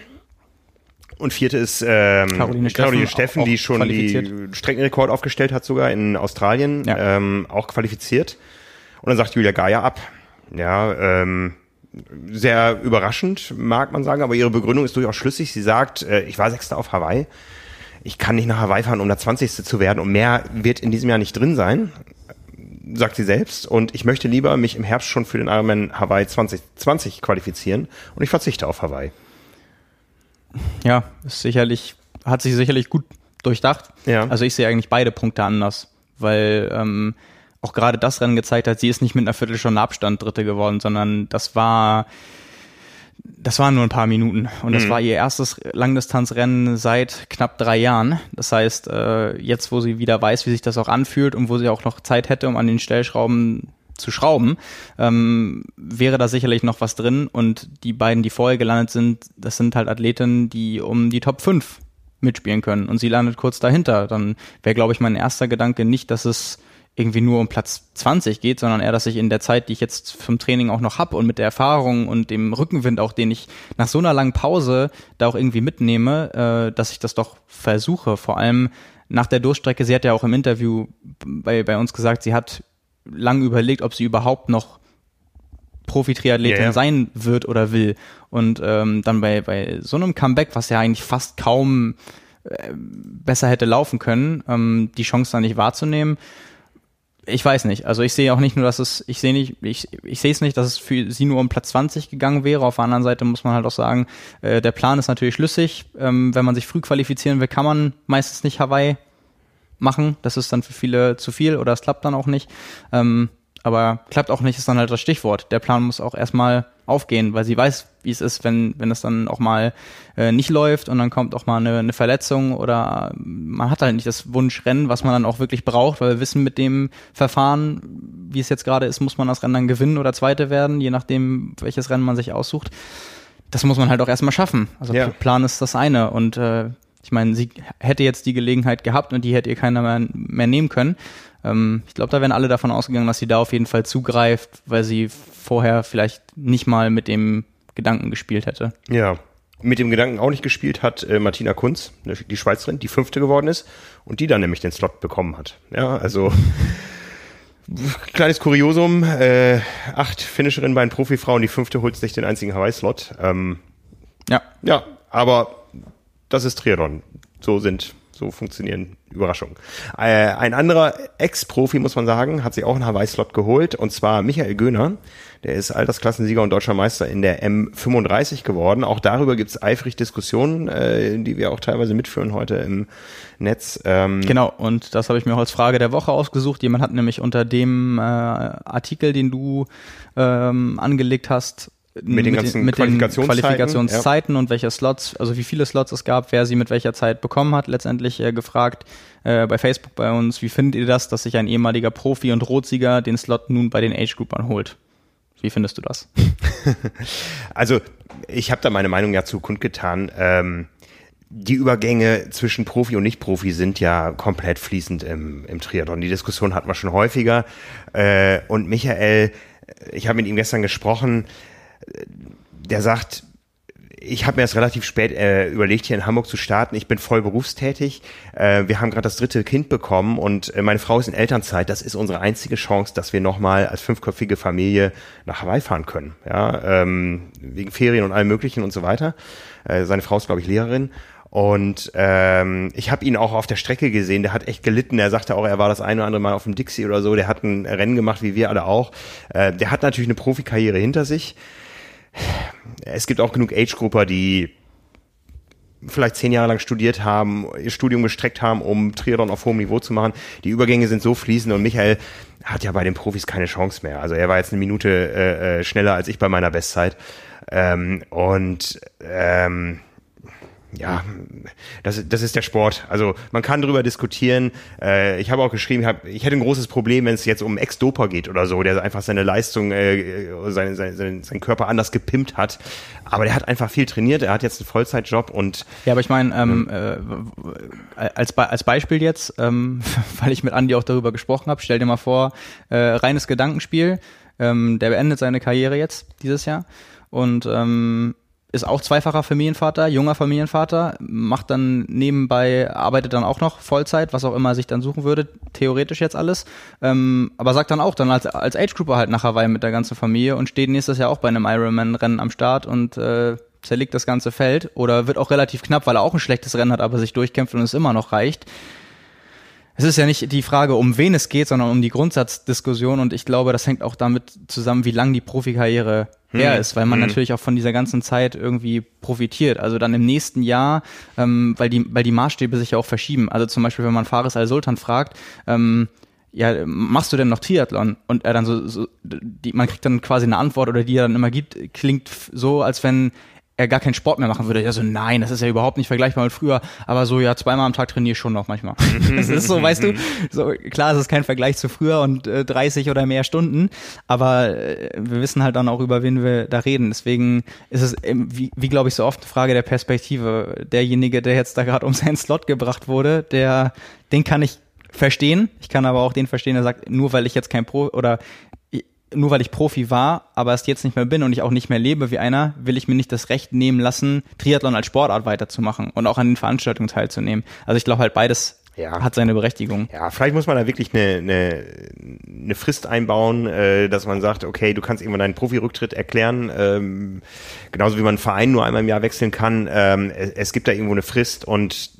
Und vierte ist ähm, Caroline, Caroline Steffen, die schon die Streckenrekord aufgestellt hat, sogar in Australien, ja. ähm, auch qualifiziert. Und dann sagt Julia Gaia ab. Ja, ähm, sehr überraschend, mag man sagen, aber ihre Begründung ist durchaus schlüssig. Sie sagt, äh, ich war Sechster auf Hawaii. Ich kann nicht nach Hawaii fahren, um der 20. zu werden. Und mehr wird in diesem Jahr nicht drin sein, sagt sie selbst. Und ich möchte lieber mich im Herbst schon für den Ironman Hawaii 2020 qualifizieren. Und ich verzichte auf Hawaii. Ja, ist sicherlich, hat sich sicherlich gut durchdacht. Ja. Also ich sehe eigentlich beide Punkte anders, weil ähm, auch gerade das Rennen gezeigt hat, sie ist nicht mit einer Viertelstunde Abstand Dritte geworden, sondern das war das waren nur ein paar Minuten und das mhm. war ihr erstes Langdistanzrennen seit knapp drei Jahren. Das heißt, äh, jetzt, wo sie wieder weiß, wie sich das auch anfühlt und wo sie auch noch Zeit hätte, um an den Stellschrauben zu schrauben, ähm, wäre da sicherlich noch was drin. Und die beiden, die vorher gelandet sind, das sind halt Athleten, die um die Top 5 mitspielen können. Und sie landet kurz dahinter. Dann wäre, glaube ich, mein erster Gedanke nicht, dass es irgendwie nur um Platz 20 geht, sondern eher, dass ich in der Zeit, die ich jetzt vom Training auch noch hab und mit der Erfahrung und dem Rückenwind auch, den ich nach so einer langen Pause da auch irgendwie mitnehme, äh, dass ich das doch versuche. Vor allem nach der Durchstrecke, sie hat ja auch im Interview bei, bei uns gesagt, sie hat lang überlegt, ob sie überhaupt noch Profi-Triathletin yeah. sein wird oder will. Und ähm, dann bei, bei so einem Comeback, was ja eigentlich fast kaum äh, besser hätte laufen können, ähm, die Chance da nicht wahrzunehmen, ich weiß nicht. Also ich sehe auch nicht nur, dass es, ich sehe nicht, ich, ich sehe es nicht, dass es für sie nur um Platz 20 gegangen wäre. Auf der anderen Seite muss man halt auch sagen, äh, der Plan ist natürlich schlüssig. Ähm, wenn man sich früh qualifizieren will, kann man meistens nicht Hawaii machen. Das ist dann für viele zu viel oder es klappt dann auch nicht. Ähm, aber klappt auch nicht, ist dann halt das Stichwort. Der Plan muss auch erstmal aufgehen, weil sie weiß, wie es ist, wenn, wenn es dann auch mal äh, nicht läuft und dann kommt auch mal eine, eine Verletzung oder man hat halt nicht das Wunschrennen, was man dann auch wirklich braucht, weil wir wissen, mit dem Verfahren, wie es jetzt gerade ist, muss man das Rennen dann gewinnen oder Zweite werden, je nachdem, welches Rennen man sich aussucht. Das muss man halt auch erstmal schaffen. Also ja. Plan ist das eine und äh, ich meine, sie hätte jetzt die Gelegenheit gehabt und die hätte ihr keiner mehr, mehr nehmen können. Ähm, ich glaube, da wären alle davon ausgegangen, dass sie da auf jeden Fall zugreift, weil sie vorher vielleicht nicht mal mit dem Gedanken gespielt hätte. Ja, mit dem Gedanken auch nicht gespielt hat äh, Martina Kunz, ne, die Schweizerin, die fünfte geworden ist und die dann nämlich den Slot bekommen hat. Ja, also <laughs> kleines Kuriosum, äh, acht Finisherinnen bei den Profifrauen, die fünfte holt sich den einzigen Hawaii-Slot. Ähm, ja. Ja, aber das ist Triathlon. So sind so funktionieren Überraschungen. Äh, ein anderer Ex-Profi, muss man sagen, hat sich auch einen Hawaii-Slot geholt, und zwar Michael Göhner. Der ist Altersklassensieger und deutscher Meister in der M35 geworden. Auch darüber gibt es eifrig Diskussionen, äh, die wir auch teilweise mitführen heute im Netz. Ähm genau, und das habe ich mir auch als Frage der Woche ausgesucht. Jemand hat nämlich unter dem äh, Artikel, den du ähm, angelegt hast, mit den ganzen mit Qualifikationszeiten, Qualifikationszeiten ja. und welche Slots, also wie viele Slots es gab, wer sie mit welcher Zeit bekommen hat, letztendlich äh, gefragt äh, bei Facebook bei uns, wie findet ihr das, dass sich ein ehemaliger Profi und Rotsieger den Slot nun bei den Age-Groupern holt? Wie findest du das? <laughs> also ich habe da meine Meinung ja zu kundgetan. Ähm, die Übergänge zwischen Profi und Nicht-Profi sind ja komplett fließend im, im Triathlon. Die Diskussion hatten wir schon häufiger. Äh, und Michael, ich habe mit ihm gestern gesprochen, der sagt, ich habe mir das relativ spät äh, überlegt, hier in Hamburg zu starten. Ich bin voll berufstätig. Äh, wir haben gerade das dritte Kind bekommen und äh, meine Frau ist in Elternzeit. Das ist unsere einzige Chance, dass wir nochmal als fünfköpfige Familie nach Hawaii fahren können. Ja, ähm, wegen Ferien und allem Möglichen und so weiter. Äh, seine Frau ist, glaube ich, Lehrerin. Und ähm, ich habe ihn auch auf der Strecke gesehen, der hat echt gelitten. Er sagte auch, er war das eine oder andere Mal auf dem Dixie oder so. Der hat ein Rennen gemacht, wie wir alle auch. Äh, der hat natürlich eine Profikarriere hinter sich es gibt auch genug Age-Grupper, die vielleicht zehn Jahre lang studiert haben, ihr Studium gestreckt haben, um Triathlon auf hohem Niveau zu machen. Die Übergänge sind so fließend und Michael hat ja bei den Profis keine Chance mehr. Also er war jetzt eine Minute äh, äh schneller als ich bei meiner Bestzeit. Ähm, und ähm, ja, das, das ist der Sport. Also man kann darüber diskutieren. Äh, ich habe auch geschrieben, ich, hab, ich hätte ein großes Problem, wenn es jetzt um Ex-Doper geht oder so, der einfach seine Leistung, äh, seine, seine, seinen Körper anders gepimpt hat. Aber der hat einfach viel trainiert, er hat jetzt einen Vollzeitjob und. Ja, aber ich meine, ähm, äh, als, als Beispiel jetzt, ähm, <laughs> weil ich mit Andi auch darüber gesprochen habe, stell dir mal vor, äh, reines Gedankenspiel, ähm, der beendet seine Karriere jetzt dieses Jahr und ähm, ist auch zweifacher Familienvater, junger Familienvater, macht dann nebenbei, arbeitet dann auch noch Vollzeit, was auch immer sich dann suchen würde, theoretisch jetzt alles, ähm, aber sagt dann auch dann als, als Age-Grouper halt nach Hawaii mit der ganzen Familie und steht nächstes Jahr auch bei einem Ironman-Rennen am Start und äh, zerlegt das ganze Feld oder wird auch relativ knapp, weil er auch ein schlechtes Rennen hat, aber sich durchkämpft und es immer noch reicht es ist ja nicht die Frage, um wen es geht, sondern um die Grundsatzdiskussion und ich glaube, das hängt auch damit zusammen, wie lang die Profikarriere hm. her ist, weil man hm. natürlich auch von dieser ganzen Zeit irgendwie profitiert. Also dann im nächsten Jahr, ähm, weil die, weil die Maßstäbe sich ja auch verschieben. Also zum Beispiel, wenn man Faris Al-Sultan fragt, ähm, ja, machst du denn noch Triathlon? Und er dann so, so die, man kriegt dann quasi eine Antwort oder die er dann immer gibt, klingt so, als wenn er gar keinen Sport mehr machen würde. Ja, so nein, das ist ja überhaupt nicht vergleichbar mit früher, aber so ja, zweimal am Tag trainiere ich schon noch manchmal. <laughs> das ist so, <laughs> weißt du, so klar, es ist kein Vergleich zu früher und äh, 30 oder mehr Stunden, aber äh, wir wissen halt dann auch über wen wir da reden. Deswegen ist es wie, wie glaube ich so oft eine Frage der Perspektive. Derjenige, der jetzt da gerade um seinen Slot gebracht wurde, der den kann ich verstehen. Ich kann aber auch den verstehen, der sagt, nur weil ich jetzt kein Pro oder nur weil ich Profi war, aber es jetzt nicht mehr bin und ich auch nicht mehr lebe wie einer, will ich mir nicht das Recht nehmen lassen, Triathlon als Sportart weiterzumachen und auch an den Veranstaltungen teilzunehmen. Also ich glaube halt beides ja. hat seine Berechtigung. Ja, vielleicht muss man da wirklich eine, eine, eine Frist einbauen, äh, dass man sagt, okay, du kannst irgendwann deinen Profi-Rücktritt erklären, ähm, genauso wie man einen Verein nur einmal im Jahr wechseln kann. Ähm, es, es gibt da irgendwo eine Frist und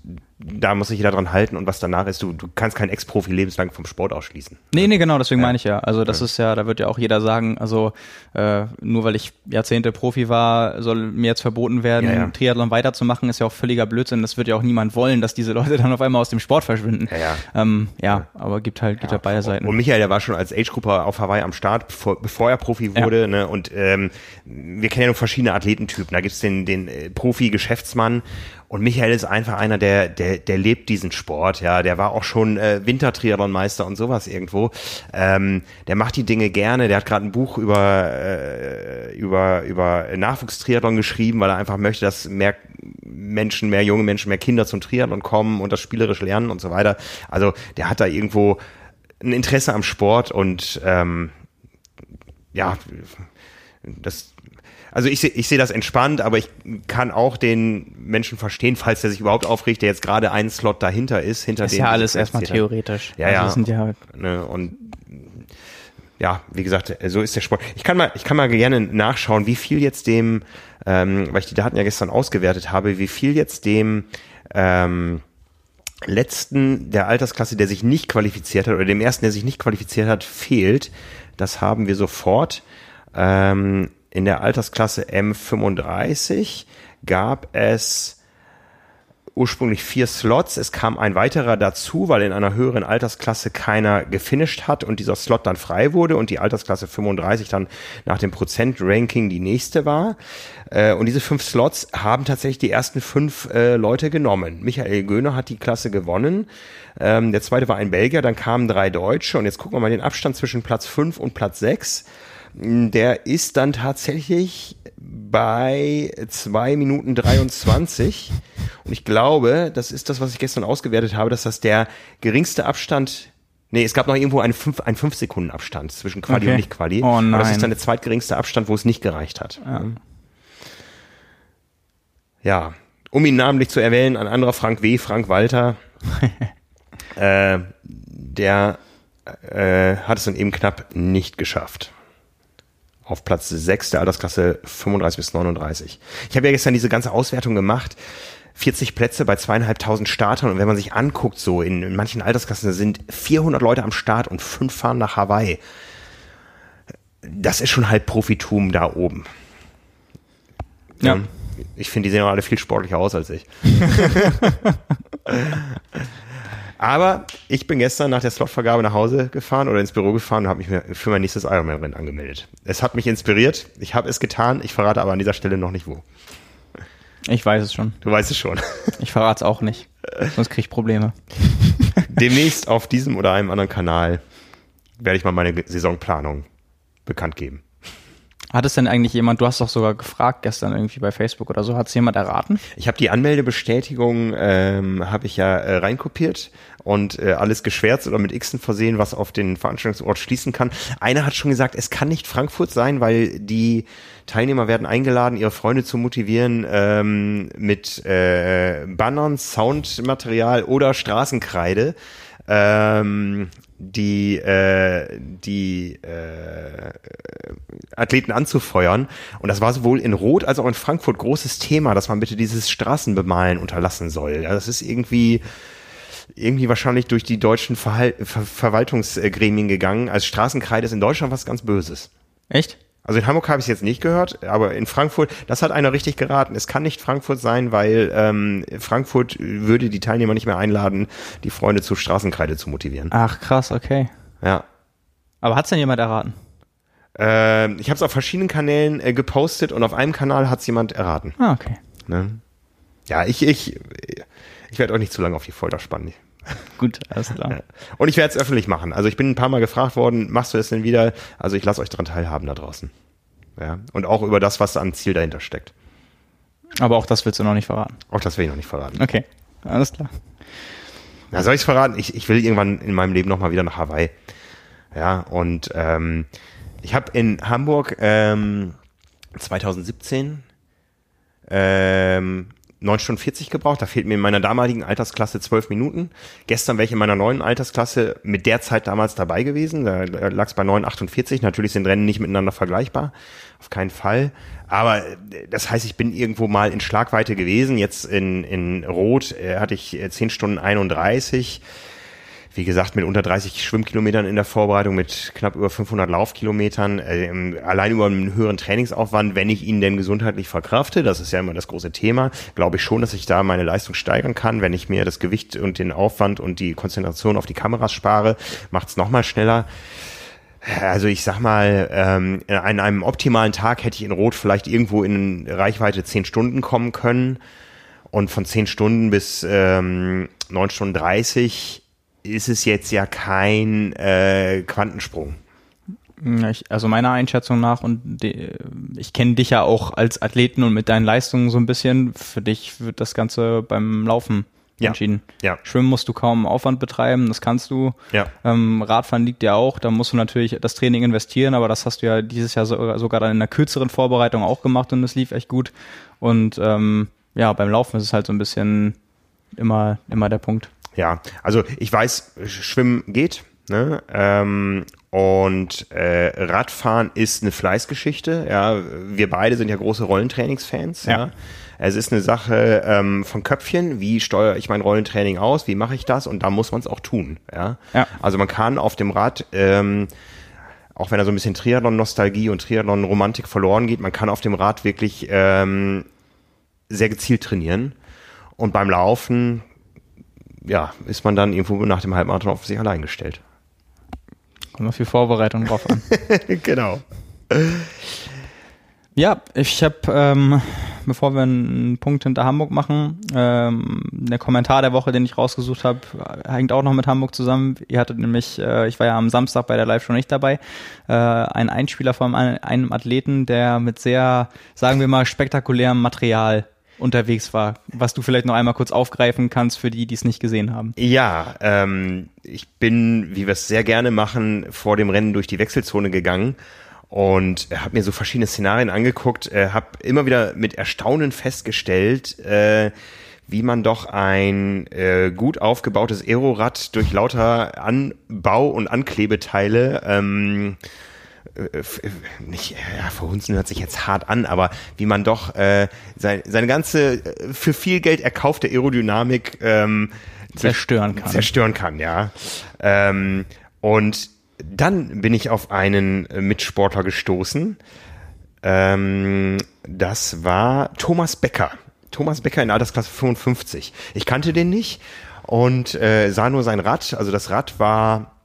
da muss sich jeder dran halten und was danach ist, du, du kannst keinen Ex-Profi lebenslang vom Sport ausschließen. Nee, nee, genau, deswegen ja. meine ich ja. Also das ja. ist ja, da wird ja auch jeder sagen, also äh, nur weil ich Jahrzehnte Profi war, soll mir jetzt verboten werden, ja, Triathlon weiterzumachen, ist ja auch völliger Blödsinn. Das wird ja auch niemand wollen, dass diese Leute <laughs> dann auf einmal aus dem Sport verschwinden. Ja, ja. Ähm, ja aber gibt halt, gibt halt beide Seiten. Und Michael, der war schon als Age-Grupper auf Hawaii am Start, bevor, bevor er Profi wurde. Ne? Und ähm, wir kennen ja nur verschiedene Athletentypen. Da gibt's den, den äh, Profi-Geschäftsmann und Michael ist einfach einer, der, der, der lebt diesen Sport, ja. Der war auch schon äh, Wintertriathlonmeister und sowas irgendwo. Ähm, der macht die Dinge gerne. Der hat gerade ein Buch über, äh, über, über Nachwuchstriathlon geschrieben, weil er einfach möchte, dass mehr Menschen, mehr junge Menschen, mehr Kinder zum Triathlon kommen und das spielerisch lernen und so weiter. Also der hat da irgendwo ein Interesse am Sport und ähm, ja, das also ich sehe ich seh das entspannt, aber ich kann auch den Menschen verstehen, falls der sich überhaupt aufregt, der jetzt gerade einen Slot dahinter ist, hinter ist dem. Ist ja alles erstmal theoretisch. Ja, also ja. Sind ja ne, und ja, wie gesagt, so ist der Sport. Ich kann mal, ich kann mal gerne nachschauen, wie viel jetzt dem, ähm, weil ich die Daten ja gestern ausgewertet habe, wie viel jetzt dem ähm, letzten der Altersklasse, der sich nicht qualifiziert hat, oder dem ersten, der sich nicht qualifiziert hat, fehlt. Das haben wir sofort. Ähm, in der Altersklasse M35 gab es ursprünglich vier Slots. Es kam ein weiterer dazu, weil in einer höheren Altersklasse keiner gefinisht hat und dieser Slot dann frei wurde und die Altersklasse 35 dann nach dem Prozentranking die nächste war. Äh, und diese fünf Slots haben tatsächlich die ersten fünf äh, Leute genommen. Michael Göhner hat die Klasse gewonnen. Ähm, der zweite war ein Belgier, dann kamen drei Deutsche und jetzt gucken wir mal den Abstand zwischen Platz fünf und Platz sechs der ist dann tatsächlich bei zwei Minuten 23. Und ich glaube, das ist das, was ich gestern ausgewertet habe, dass das der geringste Abstand Nee, es gab noch irgendwo einen 5 ein fünf Sekunden Abstand zwischen Quali okay. und nicht Quali. Oh nein. Aber das ist dann der zweitgeringste Abstand, wo es nicht gereicht hat. Ja. ja. Um ihn namentlich zu erwähnen, ein anderer Frank W., Frank Walter, <laughs> äh, der äh, hat es dann eben knapp nicht geschafft auf Platz 6 der Altersklasse 35 bis 39. Ich habe ja gestern diese ganze Auswertung gemacht. 40 Plätze bei zweieinhalbtausend Startern und wenn man sich anguckt, so in, in manchen Altersklassen sind 400 Leute am Start und fünf fahren nach Hawaii. Das ist schon halt Profitum da oben. Ja. Ähm, ich finde, die sehen auch alle viel sportlicher aus als ich. <laughs> <laughs> Aber ich bin gestern nach der Slotvergabe nach Hause gefahren oder ins Büro gefahren und habe mich für mein nächstes Ironman-Rennen angemeldet. Es hat mich inspiriert, ich habe es getan, ich verrate aber an dieser Stelle noch nicht wo. Ich weiß es schon. Du weißt es schon. <laughs> Ich verrate es auch nicht. Sonst kriege ich Probleme. Demnächst auf diesem oder einem anderen Kanal werde ich mal meine Saisonplanung bekannt geben. Hat es denn eigentlich jemand, du hast doch sogar gefragt gestern irgendwie bei Facebook oder so, hat es jemand erraten? Ich habe die Anmeldebestätigung, ähm, habe ich ja äh, reinkopiert und äh, alles geschwärzt oder mit Xen versehen, was auf den Veranstaltungsort schließen kann. Einer hat schon gesagt, es kann nicht Frankfurt sein, weil die Teilnehmer werden eingeladen, ihre Freunde zu motivieren ähm, mit äh, Bannern, Soundmaterial oder Straßenkreide. Ähm, die äh, die äh, Athleten anzufeuern. Und das war sowohl in Rot als auch in Frankfurt großes Thema, dass man bitte dieses Straßenbemalen unterlassen soll. Ja, das ist irgendwie irgendwie wahrscheinlich durch die deutschen Verhal Ver Verwaltungsgremien gegangen. Als Straßenkreide ist in Deutschland was ganz Böses. Echt? Also in Hamburg habe ich es jetzt nicht gehört, aber in Frankfurt, das hat einer richtig geraten. Es kann nicht Frankfurt sein, weil ähm, Frankfurt würde die Teilnehmer nicht mehr einladen, die Freunde zu Straßenkreide zu motivieren. Ach krass, okay. Ja. Aber hat's denn jemand erraten? Äh, ich habe es auf verschiedenen Kanälen äh, gepostet und auf einem Kanal hat's jemand erraten. Ah, okay. Ne? Ja, ich, ich, ich werde auch nicht zu lange auf die Folter spannen. <laughs> Gut, alles klar. Und ich werde es öffentlich machen. Also ich bin ein paar Mal gefragt worden, machst du das denn wieder? Also ich lasse euch daran teilhaben da draußen. Ja. Und auch über das, was am Ziel dahinter steckt. Aber auch das willst du noch nicht verraten. Auch das will ich noch nicht verraten. Okay, alles klar. Na, soll ich verraten? Ich, ich will irgendwann in meinem Leben nochmal wieder nach Hawaii. Ja, und ähm, ich habe in Hamburg ähm, 2017 ähm, 9 Stunden 40 gebraucht. Da fehlt mir in meiner damaligen Altersklasse 12 Minuten. Gestern wäre ich in meiner neuen Altersklasse mit der Zeit damals dabei gewesen. Da lag es bei 9,48. Natürlich sind Rennen nicht miteinander vergleichbar. Auf keinen Fall. Aber äh, das heißt, ich bin irgendwo mal in Schlagweite gewesen. Jetzt in, in Rot äh, hatte ich 10 äh, Stunden 31 wie gesagt, mit unter 30 Schwimmkilometern in der Vorbereitung, mit knapp über 500 Laufkilometern, äh, allein über einen höheren Trainingsaufwand, wenn ich ihn denn gesundheitlich verkrafte, das ist ja immer das große Thema, glaube ich schon, dass ich da meine Leistung steigern kann. Wenn ich mir das Gewicht und den Aufwand und die Konzentration auf die Kameras spare, macht es nochmal schneller. Also ich sag mal, ähm, an einem optimalen Tag hätte ich in Rot vielleicht irgendwo in Reichweite 10 Stunden kommen können. Und von 10 Stunden bis ähm, 9 Stunden 30 ist es jetzt ja kein äh, Quantensprung. Ich, also meiner Einschätzung nach und die, ich kenne dich ja auch als Athleten und mit deinen Leistungen so ein bisschen. Für dich wird das Ganze beim Laufen ja. entschieden. Ja. Schwimmen musst du kaum Aufwand betreiben, das kannst du. Ja. Ähm, Radfahren liegt ja auch, da musst du natürlich das Training investieren, aber das hast du ja dieses Jahr sogar, sogar dann in einer kürzeren Vorbereitung auch gemacht und es lief echt gut. Und ähm, ja, beim Laufen ist es halt so ein bisschen immer, immer der Punkt. Ja, also ich weiß, Schwimmen geht. Ne? Ähm, und äh, Radfahren ist eine Fleißgeschichte. Ja, wir beide sind ja große Rollentrainingsfans. Ja. ja. Es ist eine Sache ähm, von Köpfchen. Wie steuere ich mein Rollentraining aus? Wie mache ich das? Und da muss man es auch tun. Ja? ja. Also man kann auf dem Rad ähm, auch wenn da so ein bisschen Triathlon-Nostalgie und Triathlon-Romantik verloren geht, man kann auf dem Rad wirklich ähm, sehr gezielt trainieren. Und beim Laufen ja, ist man dann irgendwo nach dem Halbmarathon auf sich allein gestellt. Kommt noch viel Vorbereitung drauf an. <laughs> genau. Ja, ich habe, ähm, bevor wir einen Punkt hinter Hamburg machen, ähm, der Kommentar der Woche, den ich rausgesucht habe, hängt auch noch mit Hamburg zusammen. Ihr hattet nämlich, äh, ich war ja am Samstag bei der Live-Show nicht dabei, äh, ein Einspieler von einem Athleten, der mit sehr, sagen wir mal, spektakulärem Material unterwegs war, was du vielleicht noch einmal kurz aufgreifen kannst für die, die es nicht gesehen haben. Ja, ähm, ich bin, wie wir es sehr gerne machen, vor dem Rennen durch die Wechselzone gegangen und habe mir so verschiedene Szenarien angeguckt, äh, habe immer wieder mit Erstaunen festgestellt, äh, wie man doch ein äh, gut aufgebautes Aerorad durch lauter Anbau- und Anklebeteile ähm, äh, nicht, ja, verhunzen hört sich jetzt hart an, aber wie man doch äh, sein, seine ganze äh, für viel Geld erkaufte Aerodynamik ähm, zerstören kann. Zerstören kann, ja. Ähm, und dann bin ich auf einen Mitsportler gestoßen. Ähm, das war Thomas Becker. Thomas Becker in Altersklasse 55. Ich kannte den nicht und äh, sah nur sein Rad. Also das Rad war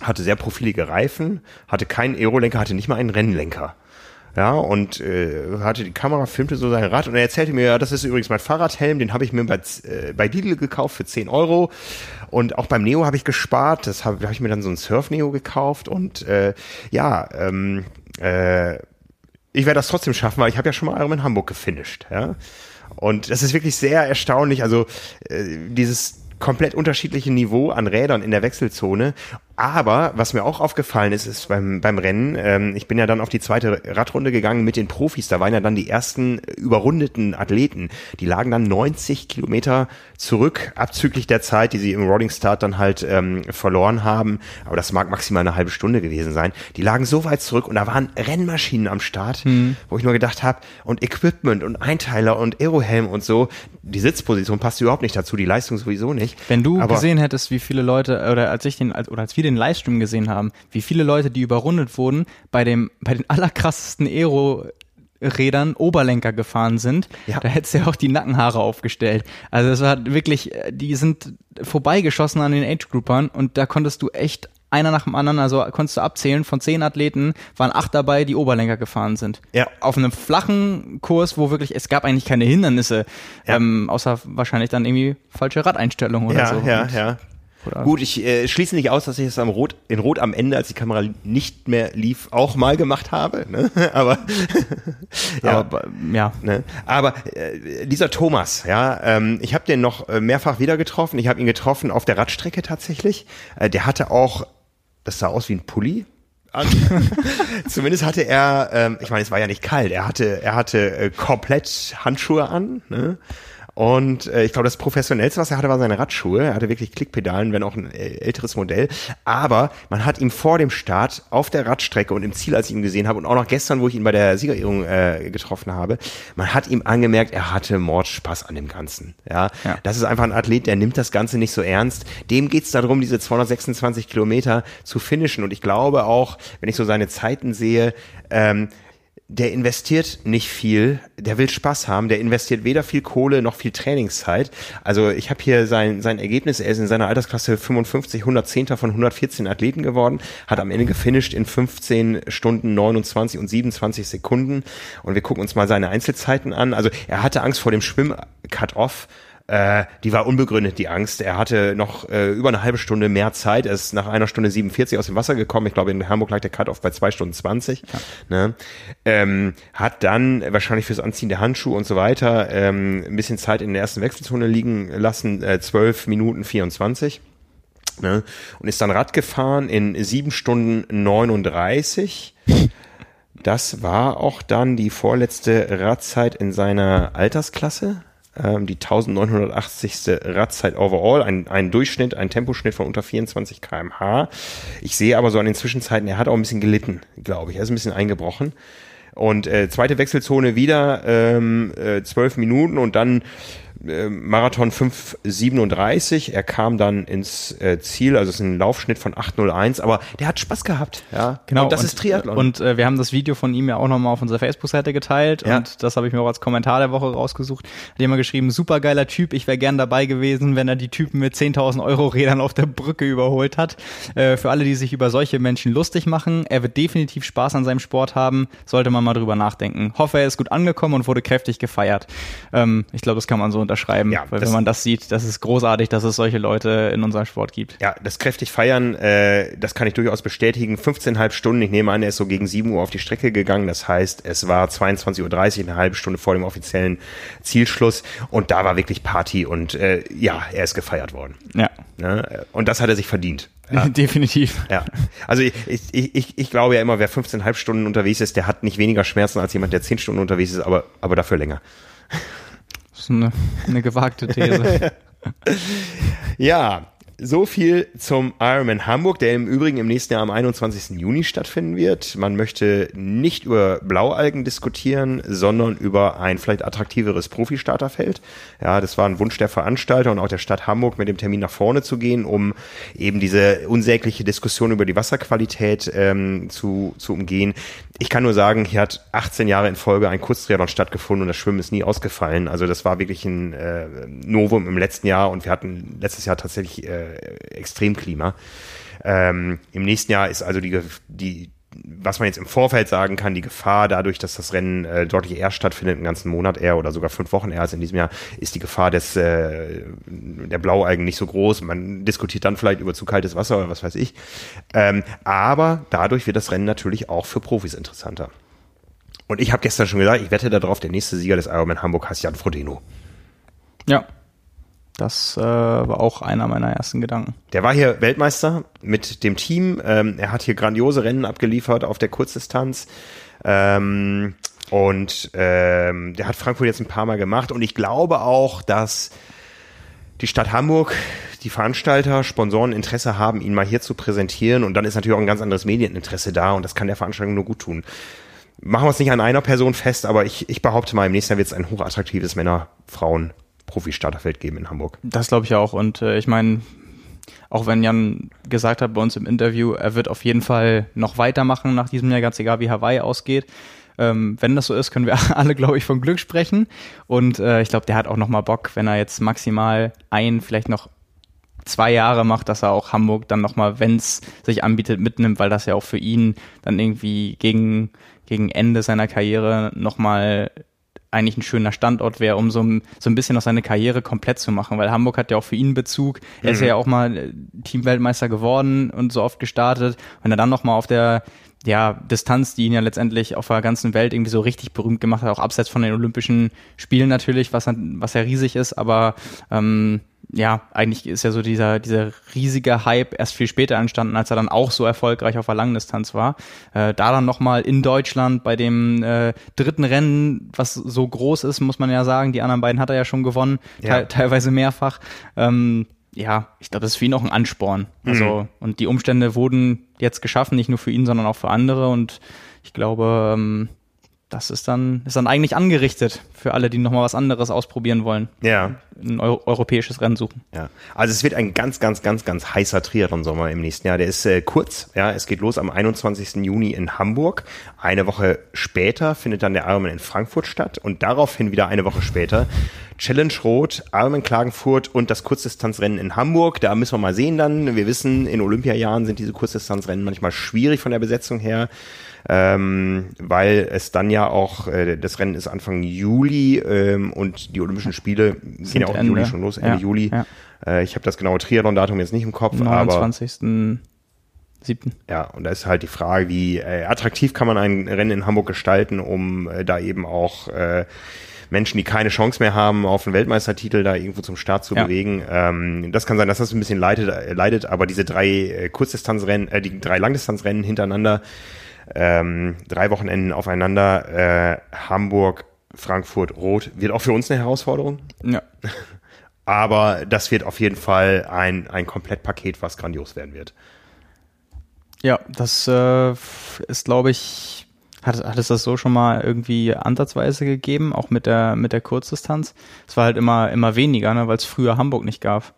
hatte sehr profilige Reifen, hatte keinen Aerolenker, hatte nicht mal einen Rennlenker. ja, und äh, hatte die Kamera, filmte so sein Rad und er erzählte mir, ja, das ist übrigens mein Fahrradhelm, den habe ich mir bei, äh, bei Lidl gekauft für 10 Euro und auch beim Neo habe ich gespart, das habe hab ich mir dann so ein Surf-Neo gekauft und äh, ja, ähm, äh, ich werde das trotzdem schaffen, weil ich habe ja schon mal Ironman Hamburg gefinisht, ja. Und das ist wirklich sehr erstaunlich, also äh, dieses komplett unterschiedliche Niveau an Rädern in der Wechselzone aber was mir auch aufgefallen ist, ist beim, beim Rennen, ähm, ich bin ja dann auf die zweite Radrunde gegangen mit den Profis, da waren ja dann die ersten überrundeten Athleten, die lagen dann 90 Kilometer zurück, abzüglich der Zeit, die sie im Rolling Start dann halt ähm, verloren haben, aber das mag maximal eine halbe Stunde gewesen sein, die lagen so weit zurück und da waren Rennmaschinen am Start, mhm. wo ich nur gedacht habe, und Equipment und Einteiler und Aerohelm und so, die Sitzposition passt überhaupt nicht dazu, die Leistung sowieso nicht. Wenn du aber, gesehen hättest, wie viele Leute, oder als ich den, oder als wir den Livestream gesehen haben, wie viele Leute, die überrundet wurden, bei dem, bei den allerkrassesten Aero Rädern Oberlenker gefahren sind, ja. da hättest du ja auch die Nackenhaare aufgestellt. Also es war wirklich, die sind vorbeigeschossen an den Age-Groupern und da konntest du echt einer nach dem anderen, also konntest du abzählen, von zehn Athleten waren acht dabei, die Oberlenker gefahren sind. Ja. Auf einem flachen Kurs, wo wirklich, es gab eigentlich keine Hindernisse, ja. ähm, außer wahrscheinlich dann irgendwie falsche Radeinstellungen oder ja, so. Ja, ja, oder? Gut, ich äh, schließe nicht aus, dass ich es am Rot, in Rot am Ende, als die Kamera nicht mehr lief, auch mal gemacht habe. Ne? <laughs> Aber <laughs> ja, aber, ja. Ne? Aber äh, dieser Thomas, ja, ähm, ich habe den noch äh, mehrfach wieder getroffen. Ich habe ihn getroffen auf der Radstrecke tatsächlich. Äh, der hatte auch, das sah aus wie ein Pulli, an. <laughs> Zumindest hatte er, ähm, ich meine, es war ja nicht kalt, er hatte, er hatte äh, komplett Handschuhe an, ne? Und äh, ich glaube, das professionellste, was er hatte, war seine Radschuhe. Er hatte wirklich Klickpedalen, wenn auch ein älteres Modell. Aber man hat ihm vor dem Start auf der Radstrecke und im Ziel, als ich ihn gesehen habe, und auch noch gestern, wo ich ihn bei der Siegerehrung äh, getroffen habe, man hat ihm angemerkt, er hatte Mordspaß an dem Ganzen. Ja? ja, das ist einfach ein Athlet, der nimmt das Ganze nicht so ernst. Dem geht's darum, diese 226 Kilometer zu finishen. Und ich glaube auch, wenn ich so seine Zeiten sehe, ähm, der investiert nicht viel, der will Spaß haben, der investiert weder viel Kohle noch viel Trainingszeit. Also ich habe hier sein, sein Ergebnis, er ist in seiner Altersklasse 55, 110. von 114 Athleten geworden, hat am Ende gefinisht in 15 Stunden 29 und 27 Sekunden. Und wir gucken uns mal seine Einzelzeiten an. Also er hatte Angst vor dem Schwimm-Cut-Off äh, die war unbegründet, die Angst. Er hatte noch äh, über eine halbe Stunde mehr Zeit. Er ist nach einer Stunde 47 aus dem Wasser gekommen. Ich glaube, in Hamburg lag der Cut-Off bei zwei Stunden 20. Ja. Ne? Ähm, hat dann wahrscheinlich fürs Anziehen der Handschuhe und so weiter ähm, ein bisschen Zeit in der ersten Wechselzone liegen lassen. Äh, 12 Minuten 24. Ne? Und ist dann Rad gefahren in sieben Stunden 39. Das war auch dann die vorletzte Radzeit in seiner Altersklasse ähm, die 1980. Radzeit overall, ein, ein Durchschnitt, ein Temposchnitt von unter 24 kmh. Ich sehe aber so an den Zwischenzeiten, er hat auch ein bisschen gelitten, glaube ich. Er ist ein bisschen eingebrochen. Und äh, zweite Wechselzone wieder ähm, äh, 12 Minuten und dann äh, Marathon 5,37. Er kam dann ins äh, Ziel, also es ist ein Laufschnitt von 8,01, aber der hat Spaß gehabt. Ja, genau. Und das und, ist Triathlon. Und äh, wir haben das Video von ihm ja auch nochmal auf unserer Facebook-Seite geteilt ja. und das habe ich mir auch als Kommentar der Woche rausgesucht. Hat jemand geschrieben, super geiler Typ, ich wäre gern dabei gewesen, wenn er die Typen mit 10.000 Euro Rädern auf der Brücke überholt hat. Äh, für alle, die sich über solche Menschen lustig machen, er wird definitiv Spaß an seinem Sport haben, sollte man mal drüber nachdenken. Hoffe, er ist gut angekommen und wurde kräftig gefeiert. Ähm, ich glaube, das kann man so unterschreiben. Ja, weil wenn man das sieht, das ist großartig, dass es solche Leute in unserem Sport gibt. Ja, das kräftig feiern, äh, das kann ich durchaus bestätigen. 15,5 Stunden, ich nehme an, er ist so gegen 7 Uhr auf die Strecke gegangen. Das heißt, es war 22.30 Uhr, eine halbe Stunde vor dem offiziellen Zielschluss. Und da war wirklich Party und äh, ja, er ist gefeiert worden. Ja. Ne? Und das hat er sich verdient. <laughs> Ja. Definitiv. Ja. Also ich, ich, ich, ich glaube ja immer, wer 15,5 Stunden unterwegs ist, der hat nicht weniger Schmerzen als jemand, der 10 Stunden unterwegs ist, aber, aber dafür länger. Ist eine, eine gewagte These. <laughs> ja, so viel zum Ironman Hamburg, der im Übrigen im nächsten Jahr am 21. Juni stattfinden wird. Man möchte nicht über Blaualgen diskutieren, sondern über ein vielleicht attraktiveres Profi-Starterfeld. Ja, das war ein Wunsch der Veranstalter und auch der Stadt Hamburg, mit dem Termin nach vorne zu gehen, um eben diese unsägliche Diskussion über die Wasserqualität ähm, zu, zu umgehen. Ich kann nur sagen, hier hat 18 Jahre in Folge ein Kurztriathlon stattgefunden und das Schwimmen ist nie ausgefallen. Also das war wirklich ein äh, Novum im letzten Jahr und wir hatten letztes Jahr tatsächlich äh, Extremklima. Ähm, Im nächsten Jahr ist also die, die was man jetzt im Vorfeld sagen kann, die Gefahr dadurch, dass das Rennen äh, deutlich eher stattfindet, einen ganzen Monat eher oder sogar fünf Wochen eher als in diesem Jahr, ist die Gefahr des äh, der Blaualgen nicht so groß. Man diskutiert dann vielleicht über zu kaltes Wasser oder was weiß ich. Ähm, aber dadurch wird das Rennen natürlich auch für Profis interessanter. Und ich habe gestern schon gesagt, ich wette darauf, der nächste Sieger des Ironman Hamburg heißt Jan Frodeno. Ja, das äh, war auch einer meiner ersten Gedanken. Der war hier Weltmeister mit dem Team. Ähm, er hat hier grandiose Rennen abgeliefert auf der Kurzdistanz. Ähm, und ähm, der hat Frankfurt jetzt ein paar Mal gemacht. Und ich glaube auch, dass die Stadt Hamburg, die Veranstalter, Sponsoren Interesse haben, ihn mal hier zu präsentieren. Und dann ist natürlich auch ein ganz anderes Medieninteresse da. Und das kann der Veranstaltung nur gut tun. Machen wir es nicht an einer Person fest, aber ich, ich behaupte mal, im nächsten Jahr wird es ein hochattraktives Männer-Frauen- Profi-Starterfeld geben in Hamburg. Das glaube ich auch. Und äh, ich meine, auch wenn Jan gesagt hat bei uns im Interview, er wird auf jeden Fall noch weitermachen nach diesem Jahr, ganz egal wie Hawaii ausgeht. Ähm, wenn das so ist, können wir <laughs> alle, glaube ich, von Glück sprechen. Und äh, ich glaube, der hat auch noch mal Bock, wenn er jetzt maximal ein, vielleicht noch zwei Jahre macht, dass er auch Hamburg dann noch mal, wenn es sich anbietet, mitnimmt, weil das ja auch für ihn dann irgendwie gegen gegen Ende seiner Karriere noch mal eigentlich ein schöner Standort wäre, um so, so ein bisschen noch seine Karriere komplett zu machen, weil Hamburg hat ja auch für ihn Bezug. Er mhm. ist ja auch mal äh, Teamweltmeister geworden und so oft gestartet. Wenn er dann noch mal auf der ja, Distanz, die ihn ja letztendlich auf der ganzen Welt irgendwie so richtig berühmt gemacht hat, auch abseits von den Olympischen Spielen natürlich, was, was ja riesig ist, aber ähm, ja, eigentlich ist ja so dieser, dieser riesige Hype erst viel später entstanden, als er dann auch so erfolgreich auf der Langdistanz war. Äh, da dann nochmal in Deutschland bei dem äh, dritten Rennen, was so groß ist, muss man ja sagen, die anderen beiden hat er ja schon gewonnen, ja. te teilweise mehrfach. Ähm, ja, ich glaube, das ist für ihn auch ein Ansporn. Also, mhm. und die Umstände wurden jetzt geschaffen, nicht nur für ihn, sondern auch für andere. Und ich glaube, ähm, das ist dann, ist dann eigentlich angerichtet für alle, die nochmal was anderes ausprobieren wollen. Ja. Ein Euro europäisches Rennen suchen. Ja. Also es wird ein ganz, ganz, ganz, ganz heißer Triathlon-Sommer im nächsten Jahr. Der ist äh, kurz. Ja, es geht los am 21. Juni in Hamburg. Eine Woche später findet dann der Ironman in Frankfurt statt und daraufhin wieder eine Woche später Challenge Rot, Ironman Klagenfurt und das Kurzdistanzrennen in Hamburg. Da müssen wir mal sehen dann. Wir wissen, in Olympiajahren sind diese Kurzdistanzrennen manchmal schwierig von der Besetzung her ähm, weil es dann ja auch, äh, das Rennen ist Anfang Juli ähm, und die Olympischen Spiele Sind gehen ja auch im Juli schon los, Ende ja, Juli. Ja. Äh, ich habe das genaue Triathlon-Datum jetzt nicht im Kopf, 29. aber 7. Ja, und da ist halt die Frage, wie äh, attraktiv kann man ein Rennen in Hamburg gestalten, um äh, da eben auch äh, Menschen, die keine Chance mehr haben, auf einen Weltmeistertitel da irgendwo zum Start zu ja. bewegen. Ähm, das kann sein, dass das ein bisschen leidet, äh, leidet aber diese drei äh, Kurzdistanzrennen, äh, die drei Langdistanzrennen hintereinander, ähm, drei Wochenenden aufeinander, äh, Hamburg, Frankfurt, Rot, wird auch für uns eine Herausforderung. Ja. <laughs> Aber das wird auf jeden Fall ein, ein Komplettpaket, was grandios werden wird. Ja, das äh, ist, glaube ich, hat, hat es das so schon mal irgendwie ansatzweise gegeben, auch mit der, mit der Kurzdistanz? Es war halt immer, immer weniger, ne, weil es früher Hamburg nicht gab.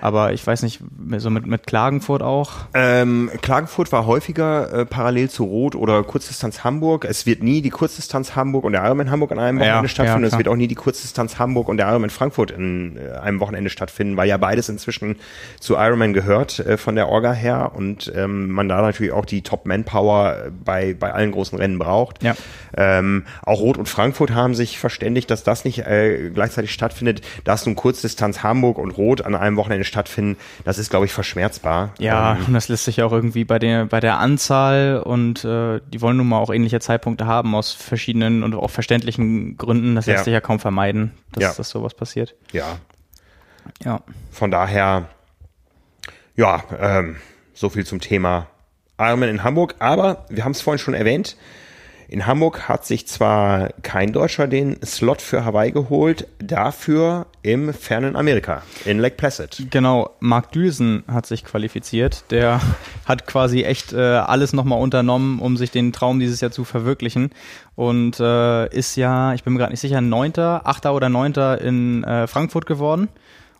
Aber ich weiß nicht, so mit, mit Klagenfurt auch? Ähm, Klagenfurt war häufiger äh, parallel zu Rot oder Kurzdistanz Hamburg. Es wird nie die Kurzdistanz Hamburg und der Ironman Hamburg an einem Wochenende ja, stattfinden. Ja, es wird auch nie die Kurzdistanz Hamburg und der Ironman Frankfurt in äh, einem Wochenende stattfinden, weil ja beides inzwischen zu Ironman gehört äh, von der Orga her und ähm, man da natürlich auch die Top-Manpower bei, bei allen großen Rennen braucht. Ja. Ähm, auch Rot und Frankfurt haben sich verständigt, dass das nicht äh, gleichzeitig stattfindet, dass nun Kurzdistanz Hamburg und Rot an einem Wochenende stattfinden, das ist, glaube ich, verschmerzbar. Ja, ähm, und das lässt sich auch irgendwie bei der, bei der Anzahl und äh, die wollen nun mal auch ähnliche Zeitpunkte haben aus verschiedenen und auch verständlichen Gründen. Das lässt ja. sich ja kaum vermeiden, dass, ja. dass sowas passiert. Ja. Ja. Von daher, ja, ähm, so viel zum Thema Ironman in Hamburg. Aber wir haben es vorhin schon erwähnt, in Hamburg hat sich zwar kein Deutscher den Slot für Hawaii geholt, dafür im fernen Amerika, in Lake Placid. Genau, Mark Düsen hat sich qualifiziert. Der hat quasi echt äh, alles nochmal unternommen, um sich den Traum dieses Jahr zu verwirklichen. Und äh, ist ja, ich bin mir gerade nicht sicher, Neunter, Achter oder Neunter in äh, Frankfurt geworden.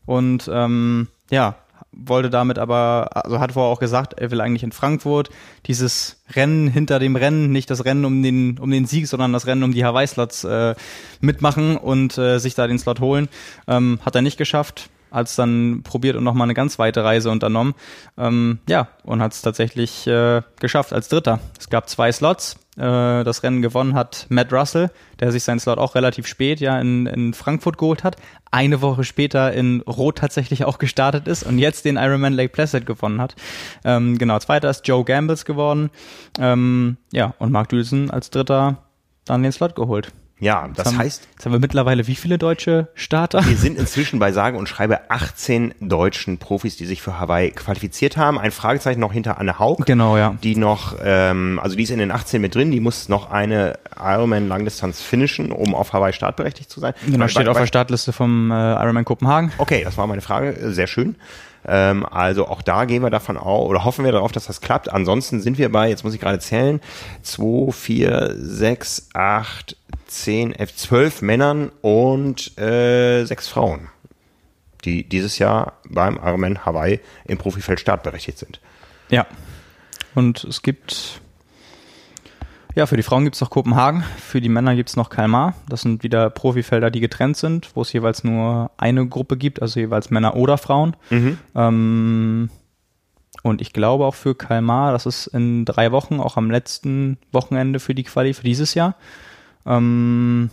Und ähm, ja, wollte damit aber, also hat vorher auch gesagt, er will eigentlich in Frankfurt dieses Rennen hinter dem Rennen, nicht das Rennen um den, um den Sieg, sondern das Rennen um die Hawaii-Slots äh, mitmachen und äh, sich da den Slot holen. Ähm, hat er nicht geschafft. Hat es dann probiert und nochmal eine ganz weite Reise unternommen. Ähm, ja, und hat es tatsächlich äh, geschafft als Dritter. Es gab zwei Slots. Äh, das Rennen gewonnen hat Matt Russell, der sich seinen Slot auch relativ spät ja in, in Frankfurt geholt hat. Eine Woche später in Rot tatsächlich auch gestartet ist und jetzt den Ironman Lake Placid gewonnen hat. Ähm, genau, zweiter ist Joe Gambles geworden. Ähm, ja, und Mark Dülsen als Dritter dann den Slot geholt. Ja, das haben, heißt. Jetzt haben wir mittlerweile wie viele deutsche Starter? Wir sind inzwischen bei sage und schreibe 18 deutschen Profis, die sich für Hawaii qualifiziert haben. Ein Fragezeichen noch hinter Anne Haug. Genau, ja. Die noch, ähm, also die ist in den 18 mit drin, die muss noch eine Ironman Langdistanz finishen, um auf Hawaii startberechtigt zu sein. Genau, steht bei, auf der Startliste vom äh, Ironman Kopenhagen. Okay, das war meine Frage. Sehr schön. Ähm, also auch da gehen wir davon aus oder hoffen wir darauf, dass das klappt. Ansonsten sind wir bei, jetzt muss ich gerade zählen, 2, 4, 6, 8, 10, 11, 12 Männern und äh, 6 Frauen, die dieses Jahr beim Ironman Hawaii im Profifeld startberechtigt sind. Ja. Und es gibt ja, für die Frauen gibt es noch Kopenhagen, für die Männer gibt es noch Kalmar. Das sind wieder Profifelder, die getrennt sind, wo es jeweils nur eine Gruppe gibt, also jeweils Männer oder Frauen. Mhm. Ähm, und ich glaube auch für Kalmar, das ist in drei Wochen, auch am letzten Wochenende für die Quali für dieses Jahr, ähm,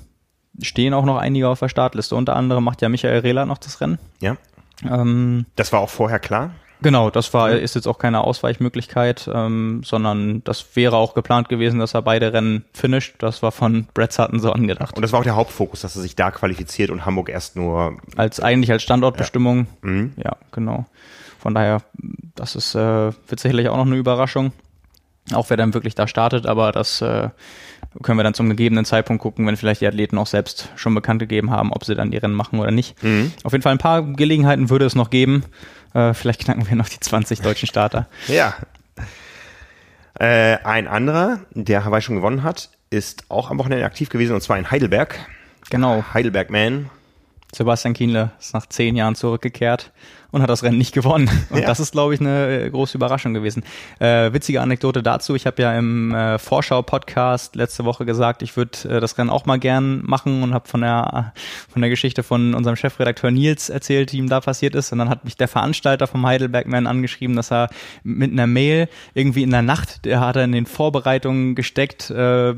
stehen auch noch einige auf der Startliste. Unter anderem macht ja Michael Rehler noch das Rennen. Ja. Ähm, das war auch vorher klar? Genau, das war ist jetzt auch keine Ausweichmöglichkeit, ähm, sondern das wäre auch geplant gewesen, dass er beide Rennen finisht. Das war von Brett Sutton so angedacht. Und das war auch der Hauptfokus, dass er sich da qualifiziert und Hamburg erst nur als eigentlich als Standortbestimmung. Ja, mhm. ja genau. Von daher, das ist äh, wird sicherlich auch noch eine Überraschung, auch wer dann wirklich da startet. Aber das äh, können wir dann zum gegebenen Zeitpunkt gucken, wenn vielleicht die Athleten auch selbst schon bekannt gegeben haben, ob sie dann die Rennen machen oder nicht. Mhm. Auf jeden Fall ein paar Gelegenheiten würde es noch geben. Äh, vielleicht knacken wir noch die 20 deutschen Starter. Ja. Äh, ein anderer, der Hawaii schon gewonnen hat, ist auch am Wochenende aktiv gewesen und zwar in Heidelberg. Genau. Heidelberg Man. Sebastian Kienle ist nach zehn Jahren zurückgekehrt und hat das Rennen nicht gewonnen. <laughs> Und ja. das ist, glaube ich, eine äh, große Überraschung gewesen. Äh, witzige Anekdote dazu. Ich habe ja im äh, Vorschau-Podcast letzte Woche gesagt, ich würde äh, das Rennen auch mal gern machen und habe von der, von der Geschichte von unserem Chefredakteur Nils erzählt, die ihm da passiert ist. Und dann hat mich der Veranstalter vom Heidelbergman angeschrieben, dass er mit einer Mail irgendwie in der Nacht, der hat er in den Vorbereitungen gesteckt äh,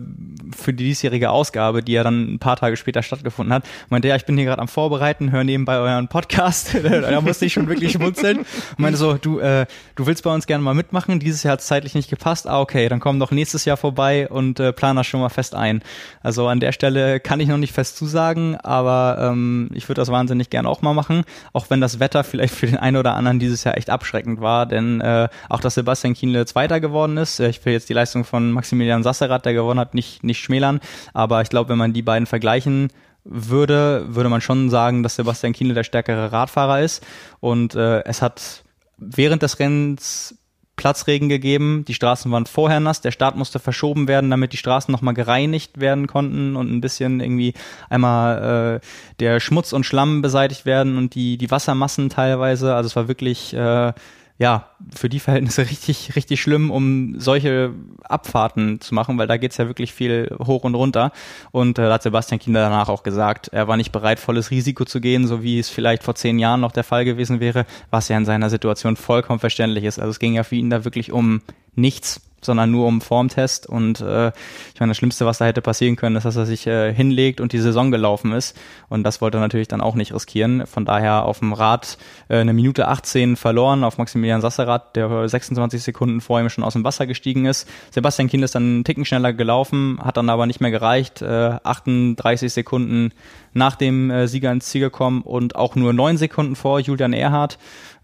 für die diesjährige Ausgabe, die ja dann ein paar Tage später stattgefunden hat. Meinte, ja, ich bin hier gerade am Vorbereiten, höre nebenbei euren Podcast. <laughs> da musste ich schon wirklich schmunzeln. <laughs> Und meinte so, du, äh, du willst bei uns gerne mal mitmachen. Dieses Jahr hat es zeitlich nicht gepasst. Ah, okay, dann komm doch nächstes Jahr vorbei und äh, plan das schon mal fest ein. Also an der Stelle kann ich noch nicht fest zusagen, aber ähm, ich würde das wahnsinnig gerne auch mal machen. Auch wenn das Wetter vielleicht für den einen oder anderen dieses Jahr echt abschreckend war, denn äh, auch dass Sebastian Kienle Zweiter geworden ist. Äh, ich will jetzt die Leistung von Maximilian Sasserath, der gewonnen hat, nicht, nicht schmälern. Aber ich glaube, wenn man die beiden vergleichen würde, würde man schon sagen, dass Sebastian Kienle der stärkere Radfahrer ist. Und äh, es hat während des Rennens Platzregen gegeben. Die Straßen waren vorher nass. Der Start musste verschoben werden, damit die Straßen nochmal gereinigt werden konnten und ein bisschen irgendwie einmal äh, der Schmutz und Schlamm beseitigt werden und die, die Wassermassen teilweise. Also es war wirklich äh, ja, für die Verhältnisse richtig, richtig schlimm, um solche Abfahrten zu machen, weil da geht's ja wirklich viel hoch und runter. Und äh, da hat Sebastian Kinder danach auch gesagt, er war nicht bereit, volles Risiko zu gehen, so wie es vielleicht vor zehn Jahren noch der Fall gewesen wäre, was ja in seiner Situation vollkommen verständlich ist. Also es ging ja für ihn da wirklich um nichts sondern nur um Formtest. Und äh, ich meine, das Schlimmste, was da hätte passieren können, ist, dass er sich äh, hinlegt und die Saison gelaufen ist. Und das wollte er natürlich dann auch nicht riskieren. Von daher auf dem Rad äh, eine Minute 18 verloren auf Maximilian Sasserath, der 26 Sekunden vor ihm schon aus dem Wasser gestiegen ist. Sebastian Kind ist dann einen Ticken schneller gelaufen, hat dann aber nicht mehr gereicht. Äh, 38 Sekunden nach dem äh, Sieger ins Ziel gekommen und auch nur neun Sekunden vor Julian Erhardt.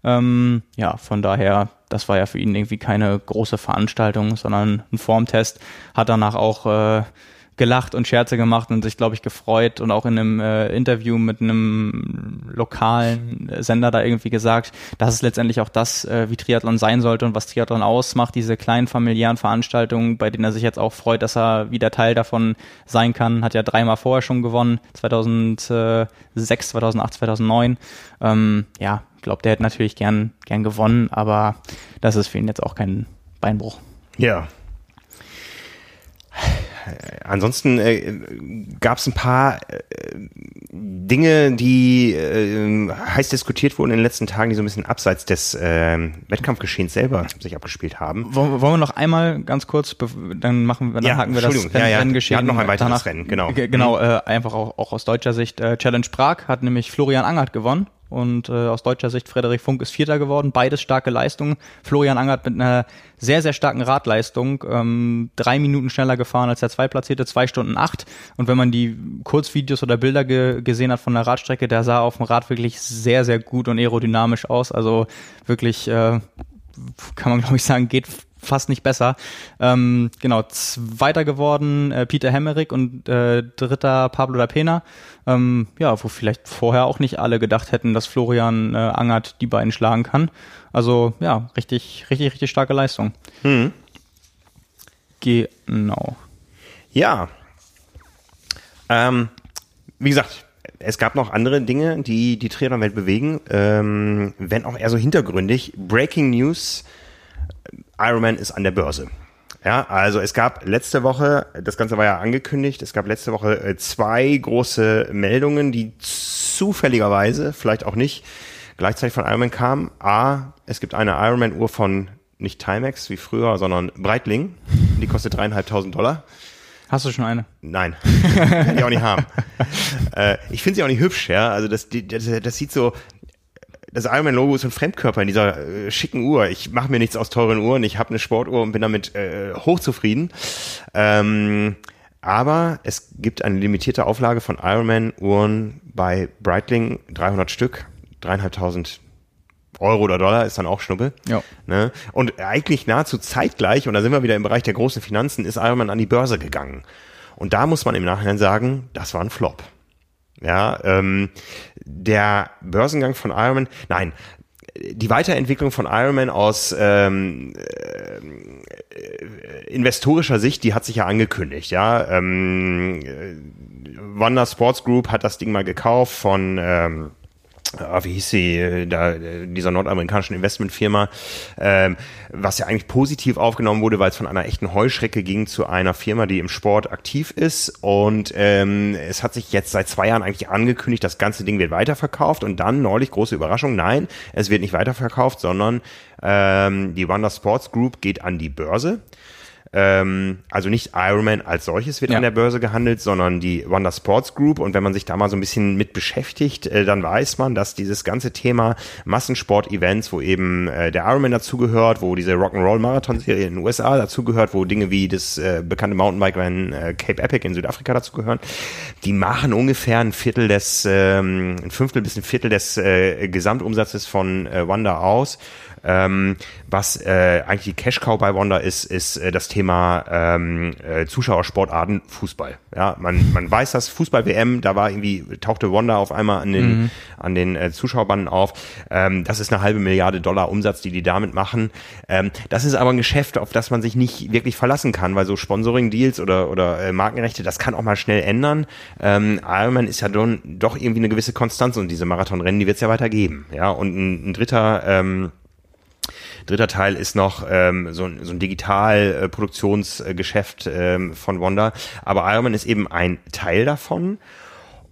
Ähm, ja, von daher, das war ja für ihn irgendwie keine große Veranstaltung, sondern ein Formtest. Hat danach auch äh, gelacht und Scherze gemacht und sich, glaube ich, gefreut und auch in einem äh, Interview mit einem lokalen Sender da irgendwie gesagt, dass es letztendlich auch das, äh, wie Triathlon sein sollte und was Triathlon ausmacht, diese kleinen familiären Veranstaltungen, bei denen er sich jetzt auch freut, dass er wieder Teil davon sein kann. Hat ja dreimal vorher schon gewonnen, 2006, 2008, 2009. Ähm, ja, ich glaube, der hätte natürlich gern, gern gewonnen, aber das ist für ihn jetzt auch kein Beinbruch. Ja, ansonsten äh, gab es ein paar äh, Dinge, die äh, heiß diskutiert wurden in den letzten Tagen, die so ein bisschen abseits des äh, Wettkampfgeschehens selber sich abgespielt haben. Wollen wir noch einmal ganz kurz, dann machen wir, dann ja, haken wir das ja, ja. Renngeschehen. Wir noch ein weiteres danach, Rennen, genau. Genau, mhm. äh, einfach auch, auch aus deutscher Sicht. Äh, Challenge Prag hat nämlich Florian Angert gewonnen und äh, aus deutscher Sicht Frederik Funk ist Vierter geworden. Beides starke Leistungen. Florian Angert mit einer sehr, sehr starken Radleistung, ähm, drei Minuten schneller gefahren als der Zweitplatzierte, zwei Stunden acht. Und wenn man die Kurzvideos oder Bilder ge gesehen hat von der Radstrecke, der sah auf dem Rad wirklich sehr, sehr gut und aerodynamisch aus. Also wirklich, äh, kann man glaube ich sagen, geht fast nicht besser. Ähm, genau, zweiter geworden äh, Peter Hemmerich und äh, dritter Pablo da Pena. Ähm, ja, wo vielleicht vorher auch nicht alle gedacht hätten, dass Florian äh, Angert die beiden schlagen kann. Also ja, richtig, richtig, richtig starke Leistung. Hm. Genau. Ja. Ähm, wie gesagt, es gab noch andere Dinge, die die Triathlon-Welt bewegen, ähm, wenn auch eher so hintergründig. Breaking News Ironman ist an der Börse. Ja, also es gab letzte Woche, das Ganze war ja angekündigt, es gab letzte Woche äh, zwei große Meldungen, die zufälligerweise, vielleicht auch nicht, gleichzeitig von Ironman kamen. A, es gibt eine Ironman-Uhr von nicht Timex wie früher, sondern Breitling. Die kostet dreieinhalbtausend Dollar. Hast du schon eine? Nein, kann ich auch nicht haben. <laughs> äh, ich finde sie auch nicht hübsch, ja. Also das, das, das sieht so, das Ironman-Logo ist ein Fremdkörper in dieser äh, schicken Uhr. Ich mache mir nichts aus teuren Uhren. Ich habe eine Sportuhr und bin damit äh, hochzufrieden. Ähm, aber es gibt eine limitierte Auflage von Ironman-Uhren bei Breitling, 300 Stück, dreieinhalbtausend Euro oder Dollar ist dann auch Schnuppe. Ja. Ne? Und eigentlich nahezu zeitgleich, und da sind wir wieder im Bereich der großen Finanzen, ist Ironman an die Börse gegangen. Und da muss man im Nachhinein sagen, das war ein Flop. Ja, ähm, der Börsengang von Ironman, nein, die Weiterentwicklung von Ironman aus ähm, äh, investorischer Sicht, die hat sich ja angekündigt, ja. Ähm, Wanda Sports Group hat das Ding mal gekauft von ähm, Ah, wie hieß sie, äh, da, dieser nordamerikanischen Investmentfirma, ähm, was ja eigentlich positiv aufgenommen wurde, weil es von einer echten Heuschrecke ging zu einer Firma, die im Sport aktiv ist. Und ähm, es hat sich jetzt seit zwei Jahren eigentlich angekündigt, das ganze Ding wird weiterverkauft. Und dann neulich große Überraschung, nein, es wird nicht weiterverkauft, sondern ähm, die Wonder Sports Group geht an die Börse. Ähm, also nicht Ironman als solches wird ja. an der Börse gehandelt, sondern die Wonder Sports Group. Und wenn man sich da mal so ein bisschen mit beschäftigt, äh, dann weiß man, dass dieses ganze Thema Massensport-Events, wo eben äh, der Ironman dazugehört, wo diese Rock'n'Roll-Marathon-Serie in den USA dazugehört, wo Dinge wie das äh, bekannte Mountainbike-Rennen äh, Cape Epic in Südafrika dazugehören, die machen ungefähr ein Viertel des, ähm, ein Fünftel bis ein Viertel des äh, Gesamtumsatzes von äh, Wanda aus. Ähm, was äh, eigentlich die Cash-Cow bei Wanda ist, ist äh, das Thema ähm, äh, Zuschauersportarten Fußball. Ja, man, man weiß das, Fußball-WM, da war irgendwie, tauchte Wanda auf einmal an den, mhm. an den äh, Zuschauerbanden auf. Ähm, das ist eine halbe Milliarde Dollar Umsatz, die die damit machen. Ähm, das ist aber ein Geschäft, auf das man sich nicht wirklich verlassen kann, weil so Sponsoring-Deals oder, oder äh, Markenrechte, das kann auch mal schnell ändern. Ähm, Ironman ist ja don, doch irgendwie eine gewisse Konstanz und diese Marathonrennen, die wird es ja weitergeben. Ja, und ein, ein dritter ähm, Dritter Teil ist noch ähm, so, ein, so ein Digitalproduktionsgeschäft äh, ähm, von Wanda. Aber Ironman ist eben ein Teil davon.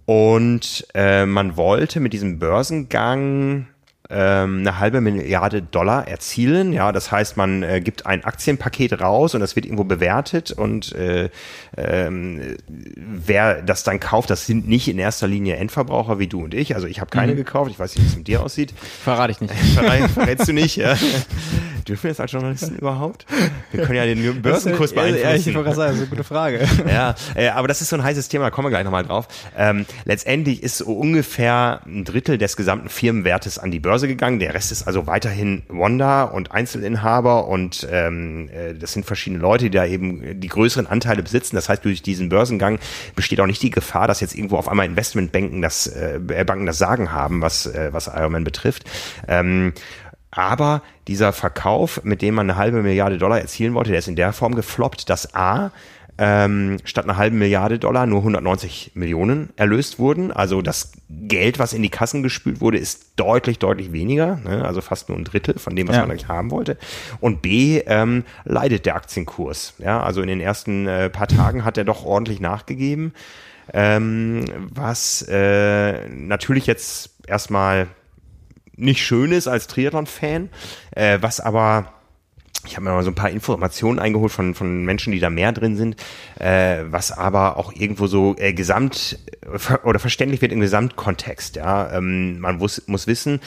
Und äh, man wollte mit diesem Börsengang eine halbe Milliarde Dollar erzielen. Ja, das heißt, man äh, gibt ein Aktienpaket raus und das wird irgendwo bewertet und äh, ähm, wer das dann kauft, das sind nicht in erster Linie Endverbraucher wie du und ich. Also ich habe keine mhm. gekauft. Ich weiß nicht, wie es mit dir aussieht. Verrate ich nicht. <laughs> verrätst du nicht, ja. <laughs> Dürfen wir das als Journalisten überhaupt? Wir können ja den Börsenkurs beeinflussen. Ja, ich wollte sagen, das ist eine gute Frage. <laughs> Ja, äh, aber das ist so ein heißes Thema, da kommen wir gleich nochmal drauf. Ähm, letztendlich ist so ungefähr ein Drittel des gesamten Firmenwertes an die Börse gegangen. Der Rest ist also weiterhin Wanda und Einzelinhaber und ähm, äh, das sind verschiedene Leute, die da eben die größeren Anteile besitzen. Das heißt, durch diesen Börsengang besteht auch nicht die Gefahr, dass jetzt irgendwo auf einmal Investmentbanken das, äh, Banken das Sagen haben, was, äh, was Ironman betrifft. Ähm, aber dieser Verkauf, mit dem man eine halbe Milliarde Dollar erzielen wollte, der ist in der Form gefloppt, dass A, ähm, statt einer halben Milliarde Dollar nur 190 Millionen erlöst wurden. Also das Geld, was in die Kassen gespült wurde, ist deutlich, deutlich weniger, ne? also fast nur ein Drittel von dem, was ja. man eigentlich haben wollte. Und B, ähm, leidet der Aktienkurs. Ja, also in den ersten äh, paar Tagen hat er doch ordentlich nachgegeben, ähm, was äh, natürlich jetzt erstmal nicht schön ist als Triathlon-Fan, äh, was aber ich habe mir mal so ein paar Informationen eingeholt von, von Menschen, die da mehr drin sind, äh, was aber auch irgendwo so äh, gesamt oder verständlich wird im Gesamtkontext. Ja, ähm, man muss, muss wissen,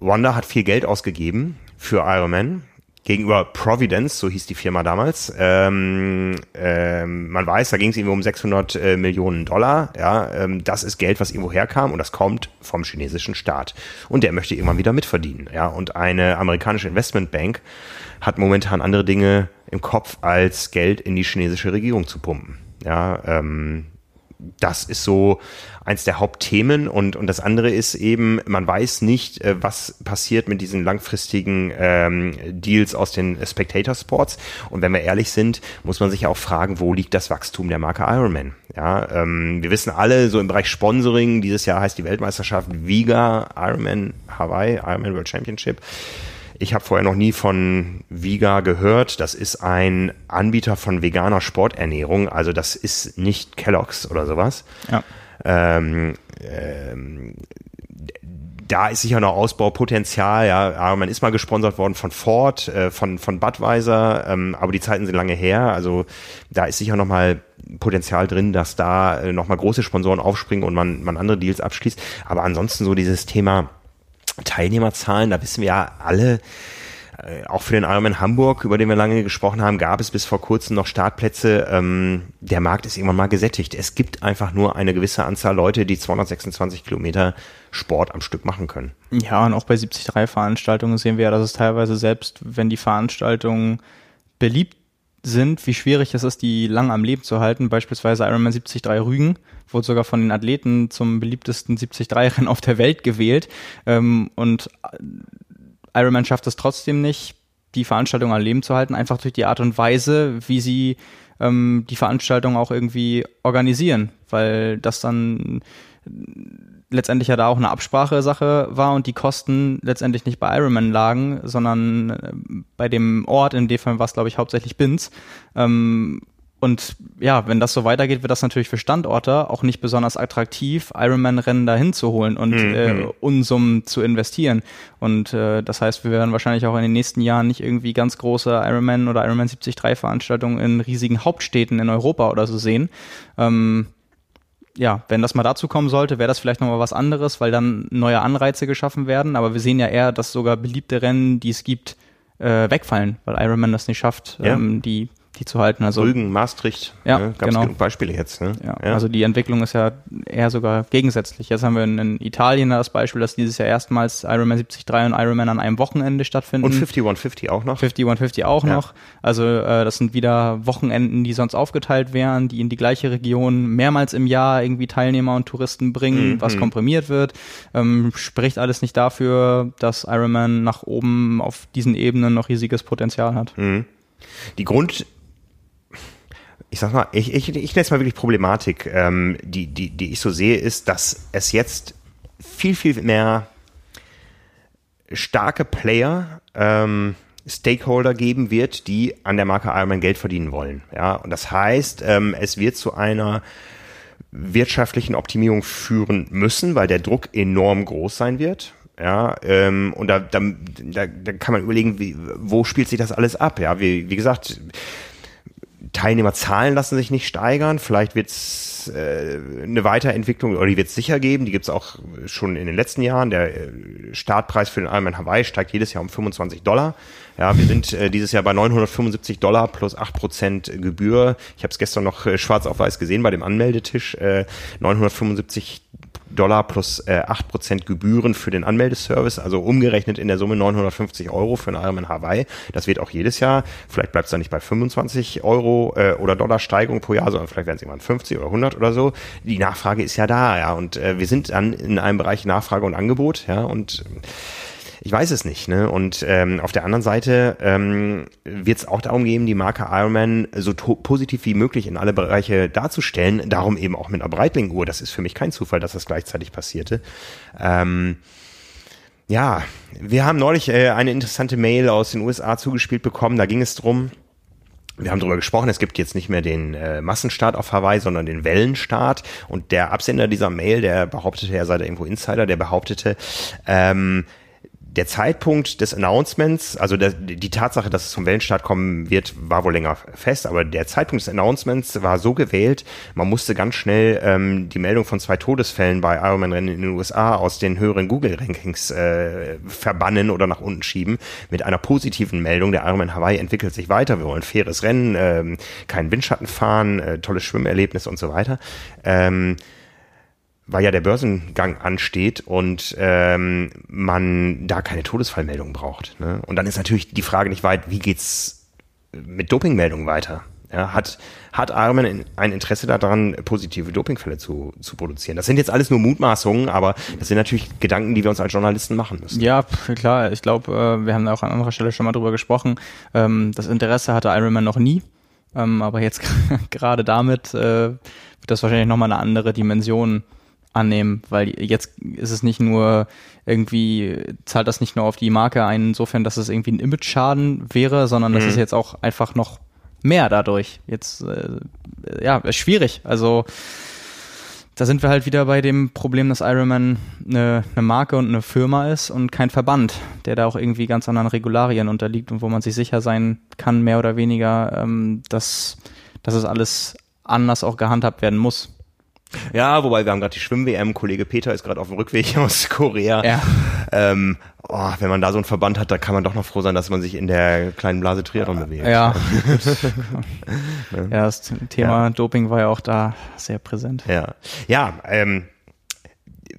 Wanda hat viel Geld ausgegeben für Ironman gegenüber Providence, so hieß die Firma damals. Ähm, ähm, man weiß, da ging es irgendwie um 600 äh, Millionen Dollar. Ja, ähm, das ist Geld, was irgendwo herkam und das kommt vom chinesischen Staat. Und der möchte irgendwann wieder mitverdienen. Ja, und eine amerikanische Investmentbank hat momentan andere Dinge im Kopf, als Geld in die chinesische Regierung zu pumpen. Ja, ähm, das ist so eins der Hauptthemen und, und das andere ist eben, man weiß nicht, äh, was passiert mit diesen langfristigen ähm, Deals aus den Spectator Sports. Und wenn wir ehrlich sind, muss man sich auch fragen, wo liegt das Wachstum der Marke Ironman? Ja, ähm, wir wissen alle, so im Bereich Sponsoring, dieses Jahr heißt die Weltmeisterschaft Viga Ironman Hawaii, Ironman World Championship. Ich habe vorher noch nie von Viga gehört. Das ist ein Anbieter von veganer Sporternährung. Also das ist nicht Kellogg's oder sowas. Ja. Ähm, ähm, da ist sicher noch Ausbaupotenzial. Ja, man ist mal gesponsert worden von Ford, äh, von von Budweiser, ähm, aber die Zeiten sind lange her. Also da ist sicher noch mal Potenzial drin, dass da äh, noch mal große Sponsoren aufspringen und man man andere Deals abschließt. Aber ansonsten so dieses Thema Teilnehmerzahlen, da wissen wir ja alle, äh, auch für den Ironman Hamburg, über den wir lange gesprochen haben, gab es bis vor kurzem noch Startplätze. Ähm, der Markt ist irgendwann mal gesättigt. Es gibt einfach nur eine gewisse Anzahl Leute, die 226 Kilometer Sport am Stück machen können. Ja, und auch bei 73 Veranstaltungen sehen wir ja, dass es teilweise selbst, wenn die Veranstaltungen beliebt sind, wie schwierig es ist, die lang am Leben zu halten. Beispielsweise Ironman 73 Rügen wurde sogar von den Athleten zum beliebtesten 73-Rennen auf der Welt gewählt. Ähm, und Ironman schafft es trotzdem nicht, die Veranstaltung am Leben zu halten, einfach durch die Art und Weise, wie sie ähm, die Veranstaltung auch irgendwie organisieren, weil das dann letztendlich ja da auch eine Absprache-Sache war und die Kosten letztendlich nicht bei Ironman lagen, sondern äh, bei dem Ort, in dem Fall war es, glaube ich, hauptsächlich Binz. Ähm, und ja, wenn das so weitergeht, wird das natürlich für Standorte auch nicht besonders attraktiv, Ironman-Rennen dahin zu holen und mhm. äh, Unsummen zu investieren. Und äh, das heißt, wir werden wahrscheinlich auch in den nächsten Jahren nicht irgendwie ganz große Ironman oder Ironman 73 Veranstaltungen in riesigen Hauptstädten in Europa oder so sehen. Ähm, ja, wenn das mal dazu kommen sollte, wäre das vielleicht nochmal was anderes, weil dann neue Anreize geschaffen werden. Aber wir sehen ja eher, dass sogar beliebte Rennen, die es gibt, äh, wegfallen, weil Ironman das nicht schafft, ja. ähm, die die zu halten. Also Rügen, Maastricht, ja, ne, gab genau. genug Beispiele jetzt. Ne? Ja, ja, Also die Entwicklung ist ja eher sogar gegensätzlich. Jetzt haben wir in, in Italien das Beispiel, dass dieses Jahr erstmals Ironman 73 und Ironman an einem Wochenende stattfinden. Und 5150 auch noch. 5150 auch ja. noch. Also äh, das sind wieder Wochenenden, die sonst aufgeteilt wären, die in die gleiche Region mehrmals im Jahr irgendwie Teilnehmer und Touristen bringen, mhm. was komprimiert wird. Ähm, spricht alles nicht dafür, dass Ironman nach oben auf diesen Ebenen noch riesiges Potenzial hat. Mhm. Die Grund ich sag mal, ich, ich, ich nenne es mal wirklich Problematik, ähm, die, die, die ich so sehe, ist, dass es jetzt viel, viel mehr starke Player, ähm, Stakeholder geben wird, die an der Marke Ironman Geld verdienen wollen. Ja, und das heißt, ähm, es wird zu einer wirtschaftlichen Optimierung führen müssen, weil der Druck enorm groß sein wird. Ja, ähm, und da, da, da, da kann man überlegen, wie, wo spielt sich das alles ab? Ja, wie, wie gesagt, Teilnehmerzahlen lassen sich nicht steigern. Vielleicht wird es äh, eine Weiterentwicklung oder die wird es sicher geben. Die gibt es auch schon in den letzten Jahren. Der äh, Startpreis für den Ironman Hawaii steigt jedes Jahr um 25 Dollar. Ja, wir sind äh, dieses Jahr bei 975 Dollar plus 8% Gebühr. Ich habe es gestern noch äh, schwarz auf weiß gesehen bei dem Anmeldetisch. Äh, 975 Dollar plus äh, 8% Gebühren für den Anmeldeservice, also umgerechnet in der Summe 950 Euro für einen Ironman Hawaii. Das wird auch jedes Jahr, vielleicht bleibt es dann nicht bei 25 Euro äh, oder Dollar Steigerung pro Jahr, sondern vielleicht werden es irgendwann 50 oder 100 oder so. Die Nachfrage ist ja da, ja, und äh, wir sind dann in einem Bereich Nachfrage und Angebot, ja, und ich weiß es nicht. Ne? Und ähm, auf der anderen Seite ähm, wird es auch darum gehen, die Marke Ironman so positiv wie möglich in alle Bereiche darzustellen. Darum eben auch mit einer Breitling-Uhr. Das ist für mich kein Zufall, dass das gleichzeitig passierte. Ähm, ja, wir haben neulich äh, eine interessante Mail aus den USA zugespielt bekommen. Da ging es drum wir haben darüber gesprochen, es gibt jetzt nicht mehr den äh, Massenstart auf Hawaii, sondern den Wellenstart. Und der Absender dieser Mail, der behauptete, er sei der Info Insider, der behauptete, ähm, der Zeitpunkt des Announcements, also der, die Tatsache, dass es zum Wellenstart kommen wird, war wohl länger fest, aber der Zeitpunkt des Announcements war so gewählt, man musste ganz schnell ähm, die Meldung von zwei Todesfällen bei Ironman-Rennen in den USA aus den höheren Google-Rankings äh, verbannen oder nach unten schieben, mit einer positiven Meldung, der Ironman Hawaii entwickelt sich weiter, wir wollen faires Rennen, ähm, keinen Windschatten fahren, äh, tolles Schwimmerlebnis und so weiter. Ähm, weil ja der Börsengang ansteht und ähm, man da keine Todesfallmeldung braucht. Ne? Und dann ist natürlich die Frage nicht weit, wie geht's mit Dopingmeldungen weiter? Ja, hat, hat Armen ein Interesse daran, positive Dopingfälle zu, zu produzieren? Das sind jetzt alles nur Mutmaßungen, aber das sind natürlich Gedanken, die wir uns als Journalisten machen müssen. Ja, klar. Ich glaube, äh, wir haben auch an anderer Stelle schon mal drüber gesprochen. Ähm, das Interesse hatte Ironman noch nie. Ähm, aber jetzt <laughs> gerade damit äh, wird das wahrscheinlich nochmal eine andere Dimension annehmen, weil jetzt ist es nicht nur irgendwie, zahlt das nicht nur auf die Marke ein, insofern, dass es irgendwie ein Image-Schaden wäre, sondern mhm. das ist jetzt auch einfach noch mehr dadurch. Jetzt, äh, ja, ist schwierig. Also, da sind wir halt wieder bei dem Problem, dass Ironman eine, eine Marke und eine Firma ist und kein Verband, der da auch irgendwie ganz anderen Regularien unterliegt und wo man sich sicher sein kann, mehr oder weniger, ähm, dass, dass es alles anders auch gehandhabt werden muss. Ja, wobei wir haben gerade die Schwimm-WM, Kollege Peter ist gerade auf dem Rückweg <laughs> aus Korea. Ja. Ähm, oh, wenn man da so einen Verband hat, da kann man doch noch froh sein, dass man sich in der kleinen Blase Triathlon bewegt. Ja. <laughs> ja, das Thema ja. Doping war ja auch da sehr präsent. Ja, ja ähm,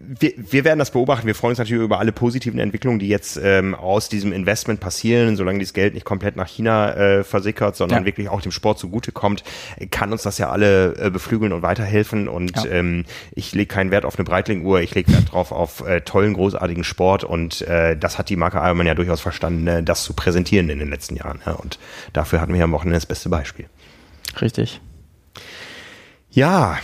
wir, wir werden das beobachten. Wir freuen uns natürlich über alle positiven Entwicklungen, die jetzt ähm, aus diesem Investment passieren. Solange dieses Geld nicht komplett nach China äh, versickert, sondern ja. wirklich auch dem Sport zugutekommt, kann uns das ja alle äh, beflügeln und weiterhelfen. Und ja. ähm, ich lege keinen Wert auf eine Breitling-Uhr, ich lege Wert drauf auf äh, tollen, großartigen Sport. Und äh, das hat die Marke Ironman ja durchaus verstanden, äh, das zu präsentieren in den letzten Jahren. Ja. Und dafür hatten wir am Wochenende das beste Beispiel. Richtig. Ja,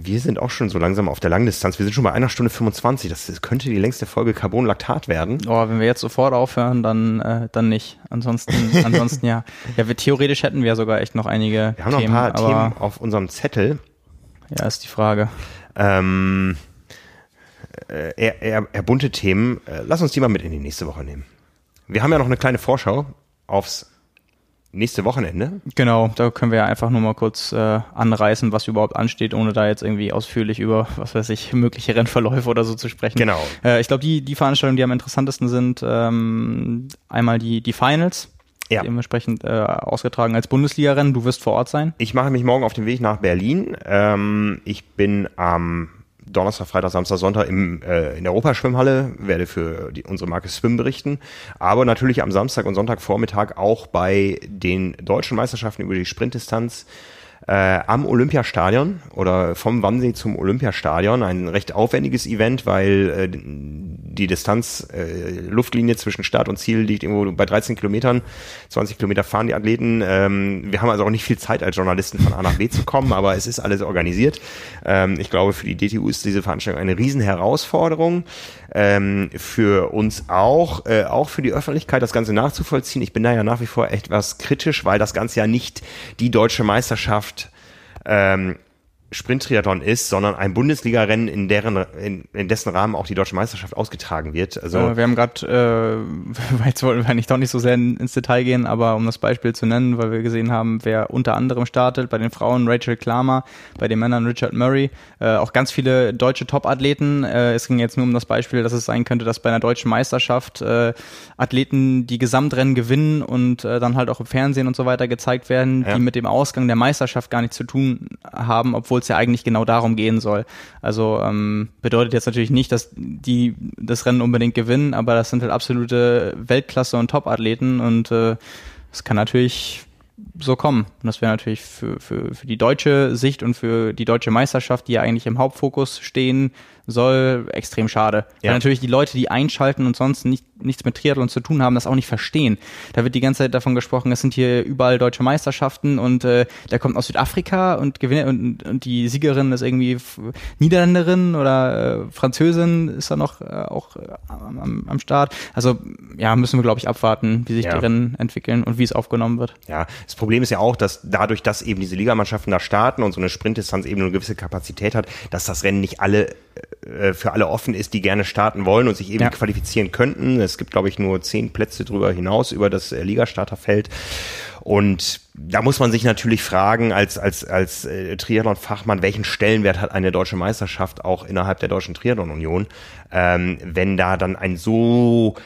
wir sind auch schon so langsam auf der Langdistanz. Wir sind schon bei einer Stunde 25. Das, das könnte die längste Folge Carbonlaktat werden. Oh, wenn wir jetzt sofort aufhören, dann, äh, dann nicht. Ansonsten, <laughs> ansonsten ja. Ja, wir, theoretisch hätten wir sogar echt noch einige Wir haben Themen, noch ein paar Themen auf unserem Zettel. Ja, ist die Frage. Ähm, äh, eher, eher, eher bunte Themen. Äh, lass uns die mal mit in die nächste Woche nehmen. Wir haben ja noch eine kleine Vorschau aufs nächste Wochenende. Genau, da können wir einfach nur mal kurz äh, anreißen, was überhaupt ansteht, ohne da jetzt irgendwie ausführlich über, was weiß ich, mögliche Rennverläufe oder so zu sprechen. Genau. Äh, ich glaube, die, die Veranstaltungen, die am interessantesten sind, ähm, einmal die, die Finals. Ja. Dementsprechend äh, ausgetragen als Bundesliga-Rennen. Du wirst vor Ort sein. Ich mache mich morgen auf den Weg nach Berlin. Ähm, ich bin am Donnerstag, Freitag, Samstag, Sonntag im, äh, in der Europaschwimmhalle, werde für die, unsere Marke Swim berichten, aber natürlich am Samstag und Sonntagvormittag auch bei den deutschen Meisterschaften über die Sprintdistanz äh, am Olympiastadion oder vom Wannsee zum Olympiastadion. Ein recht aufwendiges Event, weil äh, die Distanz, äh, Luftlinie zwischen Start und Ziel liegt irgendwo bei 13 Kilometern. 20 Kilometer fahren die Athleten. Ähm, wir haben also auch nicht viel Zeit als Journalisten von A nach B zu kommen, aber es ist alles organisiert. Ähm, ich glaube, für die DTU ist diese Veranstaltung eine Riesenherausforderung. Ähm, für uns auch, äh, auch für die Öffentlichkeit das Ganze nachzuvollziehen. Ich bin da ja nach wie vor etwas kritisch, weil das Ganze ja nicht die deutsche Meisterschaft ähm, Sprint-Triathlon ist, sondern ein Bundesliga-Rennen, in deren in, in dessen Rahmen auch die deutsche Meisterschaft ausgetragen wird. Also äh, wir haben gerade, äh, <laughs> jetzt wollten wir nicht doch nicht so sehr ins Detail gehen, aber um das Beispiel zu nennen, weil wir gesehen haben, wer unter anderem startet, bei den Frauen Rachel Klammer, bei den Männern Richard Murray, äh, auch ganz viele deutsche Top-Athleten. Äh, es ging jetzt nur um das Beispiel, dass es sein könnte, dass bei einer deutschen Meisterschaft äh, Athleten die Gesamtrennen gewinnen und äh, dann halt auch im Fernsehen und so weiter gezeigt werden, ja. die mit dem Ausgang der Meisterschaft gar nichts zu tun haben, obwohl obwohl es ja eigentlich genau darum gehen soll. Also ähm, bedeutet jetzt natürlich nicht, dass die das Rennen unbedingt gewinnen, aber das sind halt absolute Weltklasse und Top-Athleten und äh, es kann natürlich so kommen. Und das wäre natürlich für, für, für die deutsche Sicht und für die deutsche Meisterschaft, die ja eigentlich im Hauptfokus stehen soll, extrem schade. Ja. Weil natürlich die Leute, die einschalten und sonst nicht, nichts mit Triathlon zu tun haben, das auch nicht verstehen. Da wird die ganze Zeit davon gesprochen, es sind hier überall deutsche Meisterschaften und äh, der kommt aus Südafrika und gewinnt und, und die Siegerin ist irgendwie Niederländerin oder äh, Französin ist da noch äh, auch äh, am, am Start. Also ja, müssen wir glaube ich abwarten, wie sich ja. die Rennen entwickeln und wie es aufgenommen wird. Ja, das Problem ist ja auch, dass dadurch, dass eben diese Ligamannschaften da starten und so eine Sprintdistanz eben eine gewisse Kapazität hat, dass das Rennen nicht alle äh, für alle offen ist, die gerne starten wollen und sich eben ja. qualifizieren könnten. Es gibt, glaube ich, nur zehn Plätze drüber hinaus über das äh, Ligastarterfeld. Und da muss man sich natürlich fragen, als, als, als äh, Triathlon-Fachmann, welchen Stellenwert hat eine deutsche Meisterschaft auch innerhalb der Deutschen Triathlon-Union, ähm, wenn da dann ein so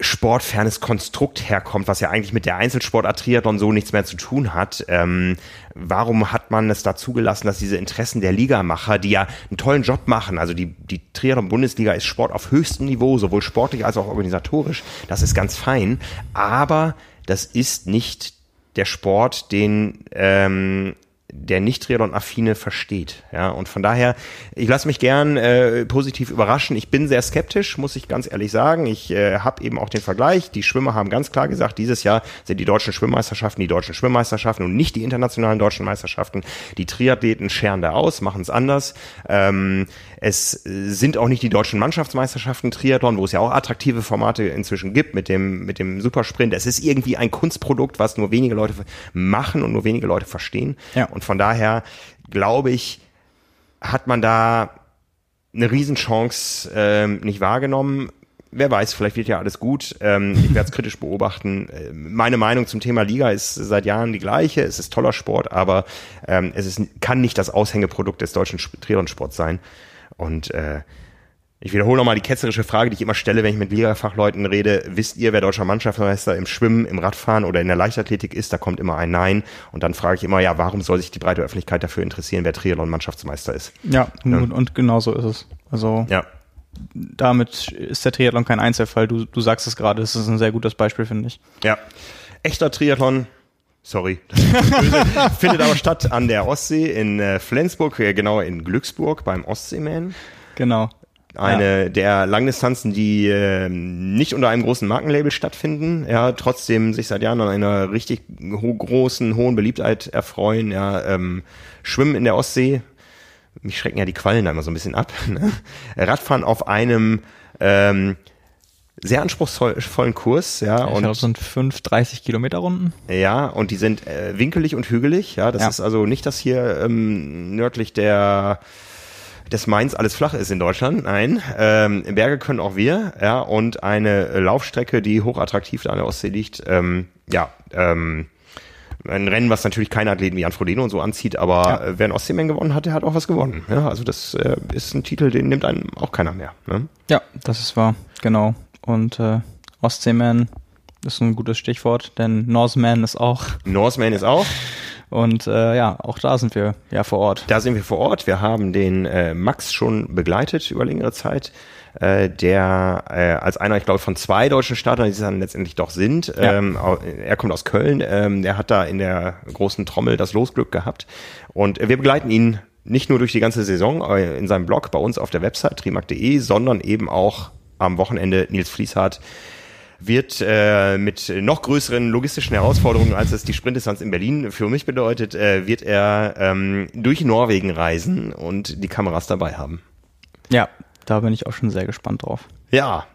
sportfernes Konstrukt herkommt, was ja eigentlich mit der Einzelsportart Triathlon so nichts mehr zu tun hat. Ähm, warum hat man es da zugelassen, dass diese Interessen der Ligamacher, die ja einen tollen Job machen, also die, die Triathlon-Bundesliga ist Sport auf höchstem Niveau, sowohl sportlich als auch organisatorisch, das ist ganz fein, aber das ist nicht der Sport, den ähm, der nicht Triathlon-affine versteht. Ja, und von daher, ich lasse mich gern äh, positiv überraschen. Ich bin sehr skeptisch, muss ich ganz ehrlich sagen. Ich äh, habe eben auch den Vergleich. Die Schwimmer haben ganz klar gesagt, dieses Jahr sind die deutschen Schwimmmeisterschaften die deutschen Schwimmmeisterschaften und nicht die internationalen deutschen Meisterschaften. Die Triathleten scheren da aus, machen es anders. Ähm, es sind auch nicht die deutschen Mannschaftsmeisterschaften Triathlon, wo es ja auch attraktive Formate inzwischen gibt mit dem, mit dem Supersprint. Es ist irgendwie ein Kunstprodukt, was nur wenige Leute machen und nur wenige Leute verstehen. Ja. Und von daher glaube ich, hat man da eine Riesenchance ähm, nicht wahrgenommen. Wer weiß, vielleicht wird ja alles gut. Ähm, ich werde es kritisch <laughs> beobachten. Äh, meine Meinung zum Thema Liga ist seit Jahren die gleiche. Es ist toller Sport, aber ähm, es ist, kann nicht das Aushängeprodukt des deutschen Triathlonsports sein. Und äh, ich wiederhole nochmal die ketzerische Frage, die ich immer stelle, wenn ich mit Liga-Fachleuten rede. Wisst ihr, wer deutscher Mannschaftsmeister im Schwimmen, im Radfahren oder in der Leichtathletik ist? Da kommt immer ein Nein. Und dann frage ich immer, ja, warum soll sich die breite Öffentlichkeit dafür interessieren, wer Triathlon-Mannschaftsmeister ist? Ja, ja, Und, genau so ist es. Also ja. damit ist der Triathlon kein Einzelfall. Du, du sagst es gerade, das ist ein sehr gutes Beispiel, finde ich. Ja. Echter Triathlon, Sorry, <laughs> findet aber statt an der Ostsee in äh, Flensburg, äh, genauer in Glücksburg beim Ostseeman. Genau eine ja. der Langdistanzen, die äh, nicht unter einem großen Markenlabel stattfinden, ja, trotzdem sich seit Jahren an einer richtig ho großen, hohen Beliebtheit erfreuen, ja, ähm, Schwimmen in der Ostsee, mich schrecken ja die Quallen da immer so ein bisschen ab, <laughs> ne? Radfahren auf einem ähm, sehr anspruchsvollen Kurs, ja. ich und glaube, sind fünf 30 Kilometer Runden. Ja, und die sind äh, winkelig und hügelig, ja. Das ja. ist also nicht das hier ähm, nördlich der des Mainz alles flach ist in Deutschland. Nein, ähm, Berge können auch wir, ja, und eine Laufstrecke, die hochattraktiv da an der Ostsee liegt, ähm, ja, ähm, ein Rennen, was natürlich keine Athleten wie Jan Frodeno und so anzieht, aber ja. Äh, wer ein Ostseeman gewonnen hat, der hat auch was gewonnen. Ja, also das äh, ist ein Titel, den nimmt einem auch keiner mehr. Ne? Ja, das ist wahr, genau. Und äh, Ostseeman ist ein gutes Stichwort, denn Norseman ist auch. Norseman ist auch. Und äh, ja, auch da sind wir ja vor Ort. Da sind wir vor Ort. Wir haben den äh, Max schon begleitet über längere Zeit äh, der äh, als einer, ich glaube, von zwei deutschen Startern, die es dann letztendlich doch sind, ja. ähm, er kommt aus Köln, ähm, der hat da in der großen Trommel das Losglück gehabt und wir begleiten ihn nicht nur durch die ganze Saison äh, in seinem Blog bei uns auf der Website trimark.de, sondern eben auch am Wochenende Nils Fließhardt wird äh, mit noch größeren logistischen Herausforderungen, als es die Sprintdistanz in Berlin für mich bedeutet, äh, wird er ähm, durch Norwegen reisen und die Kameras dabei haben. Ja, da bin ich auch schon sehr gespannt drauf. Ja,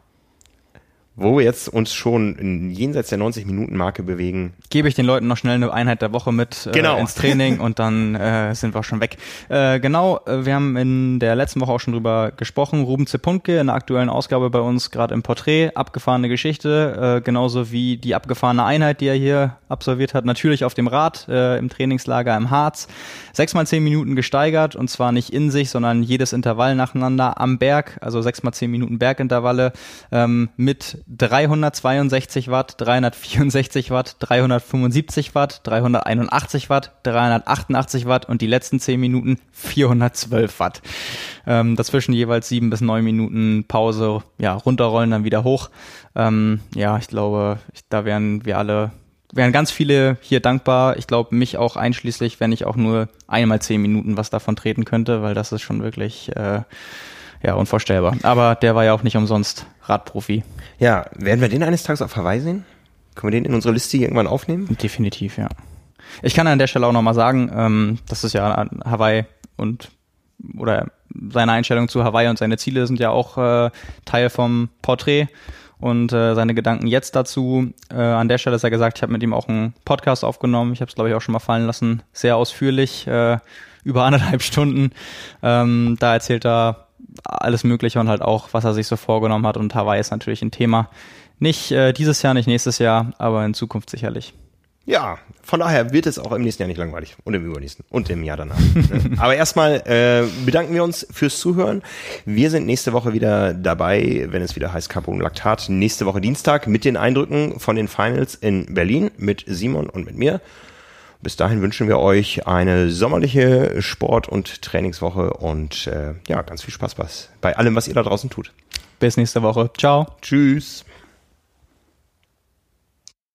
wo wir jetzt uns schon jenseits der 90 Minuten Marke bewegen. Gebe ich den Leuten noch schnell eine Einheit der Woche mit äh, genau. ins Training <laughs> und dann äh, sind wir schon weg. Äh, genau, äh, wir haben in der letzten Woche auch schon drüber gesprochen. Ruben Zepunke in der aktuellen Ausgabe bei uns gerade im Porträt, abgefahrene Geschichte, äh, genauso wie die abgefahrene Einheit, die er hier absolviert hat, natürlich auf dem Rad äh, im Trainingslager im Harz. Sechs mal zehn Minuten gesteigert und zwar nicht in sich, sondern jedes Intervall nacheinander am Berg, also sechs mal zehn Minuten Bergintervalle ähm, mit 362 Watt, 364 Watt, 375 Watt, 381 Watt, 388 Watt und die letzten 10 Minuten 412 Watt. Ähm, dazwischen jeweils 7 bis 9 Minuten Pause, ja, runterrollen, dann wieder hoch. Ähm, ja, ich glaube, ich, da wären wir alle wären ganz viele hier dankbar. Ich glaube, mich auch einschließlich, wenn ich auch nur einmal zehn Minuten was davon treten könnte, weil das ist schon wirklich äh, ja unvorstellbar. Aber der war ja auch nicht umsonst Radprofi. Ja, werden wir den eines Tages auf Hawaii sehen? Können wir den in unsere Liste irgendwann aufnehmen? Definitiv, ja. Ich kann an der Stelle auch nochmal sagen, ähm, das ist ja Hawaii und oder seine Einstellung zu Hawaii und seine Ziele sind ja auch äh, Teil vom Porträt und äh, seine Gedanken jetzt dazu. Äh, an der Stelle ist er gesagt, ich habe mit ihm auch einen Podcast aufgenommen. Ich habe es, glaube ich, auch schon mal fallen lassen. Sehr ausführlich, äh, über anderthalb Stunden. Ähm, da erzählt er alles Mögliche und halt auch, was er sich so vorgenommen hat. Und Hawaii ist natürlich ein Thema. Nicht äh, dieses Jahr, nicht nächstes Jahr, aber in Zukunft sicherlich. Ja, von daher wird es auch im nächsten Jahr nicht langweilig und im übernächsten und im Jahr danach. Ne? <laughs> Aber erstmal äh, bedanken wir uns fürs Zuhören. Wir sind nächste Woche wieder dabei, wenn es wieder heißt und Laktat. Nächste Woche Dienstag mit den Eindrücken von den Finals in Berlin mit Simon und mit mir. Bis dahin wünschen wir euch eine sommerliche Sport- und Trainingswoche und äh, ja, ganz viel Spaß bei allem, was ihr da draußen tut. Bis nächste Woche. Ciao. Tschüss.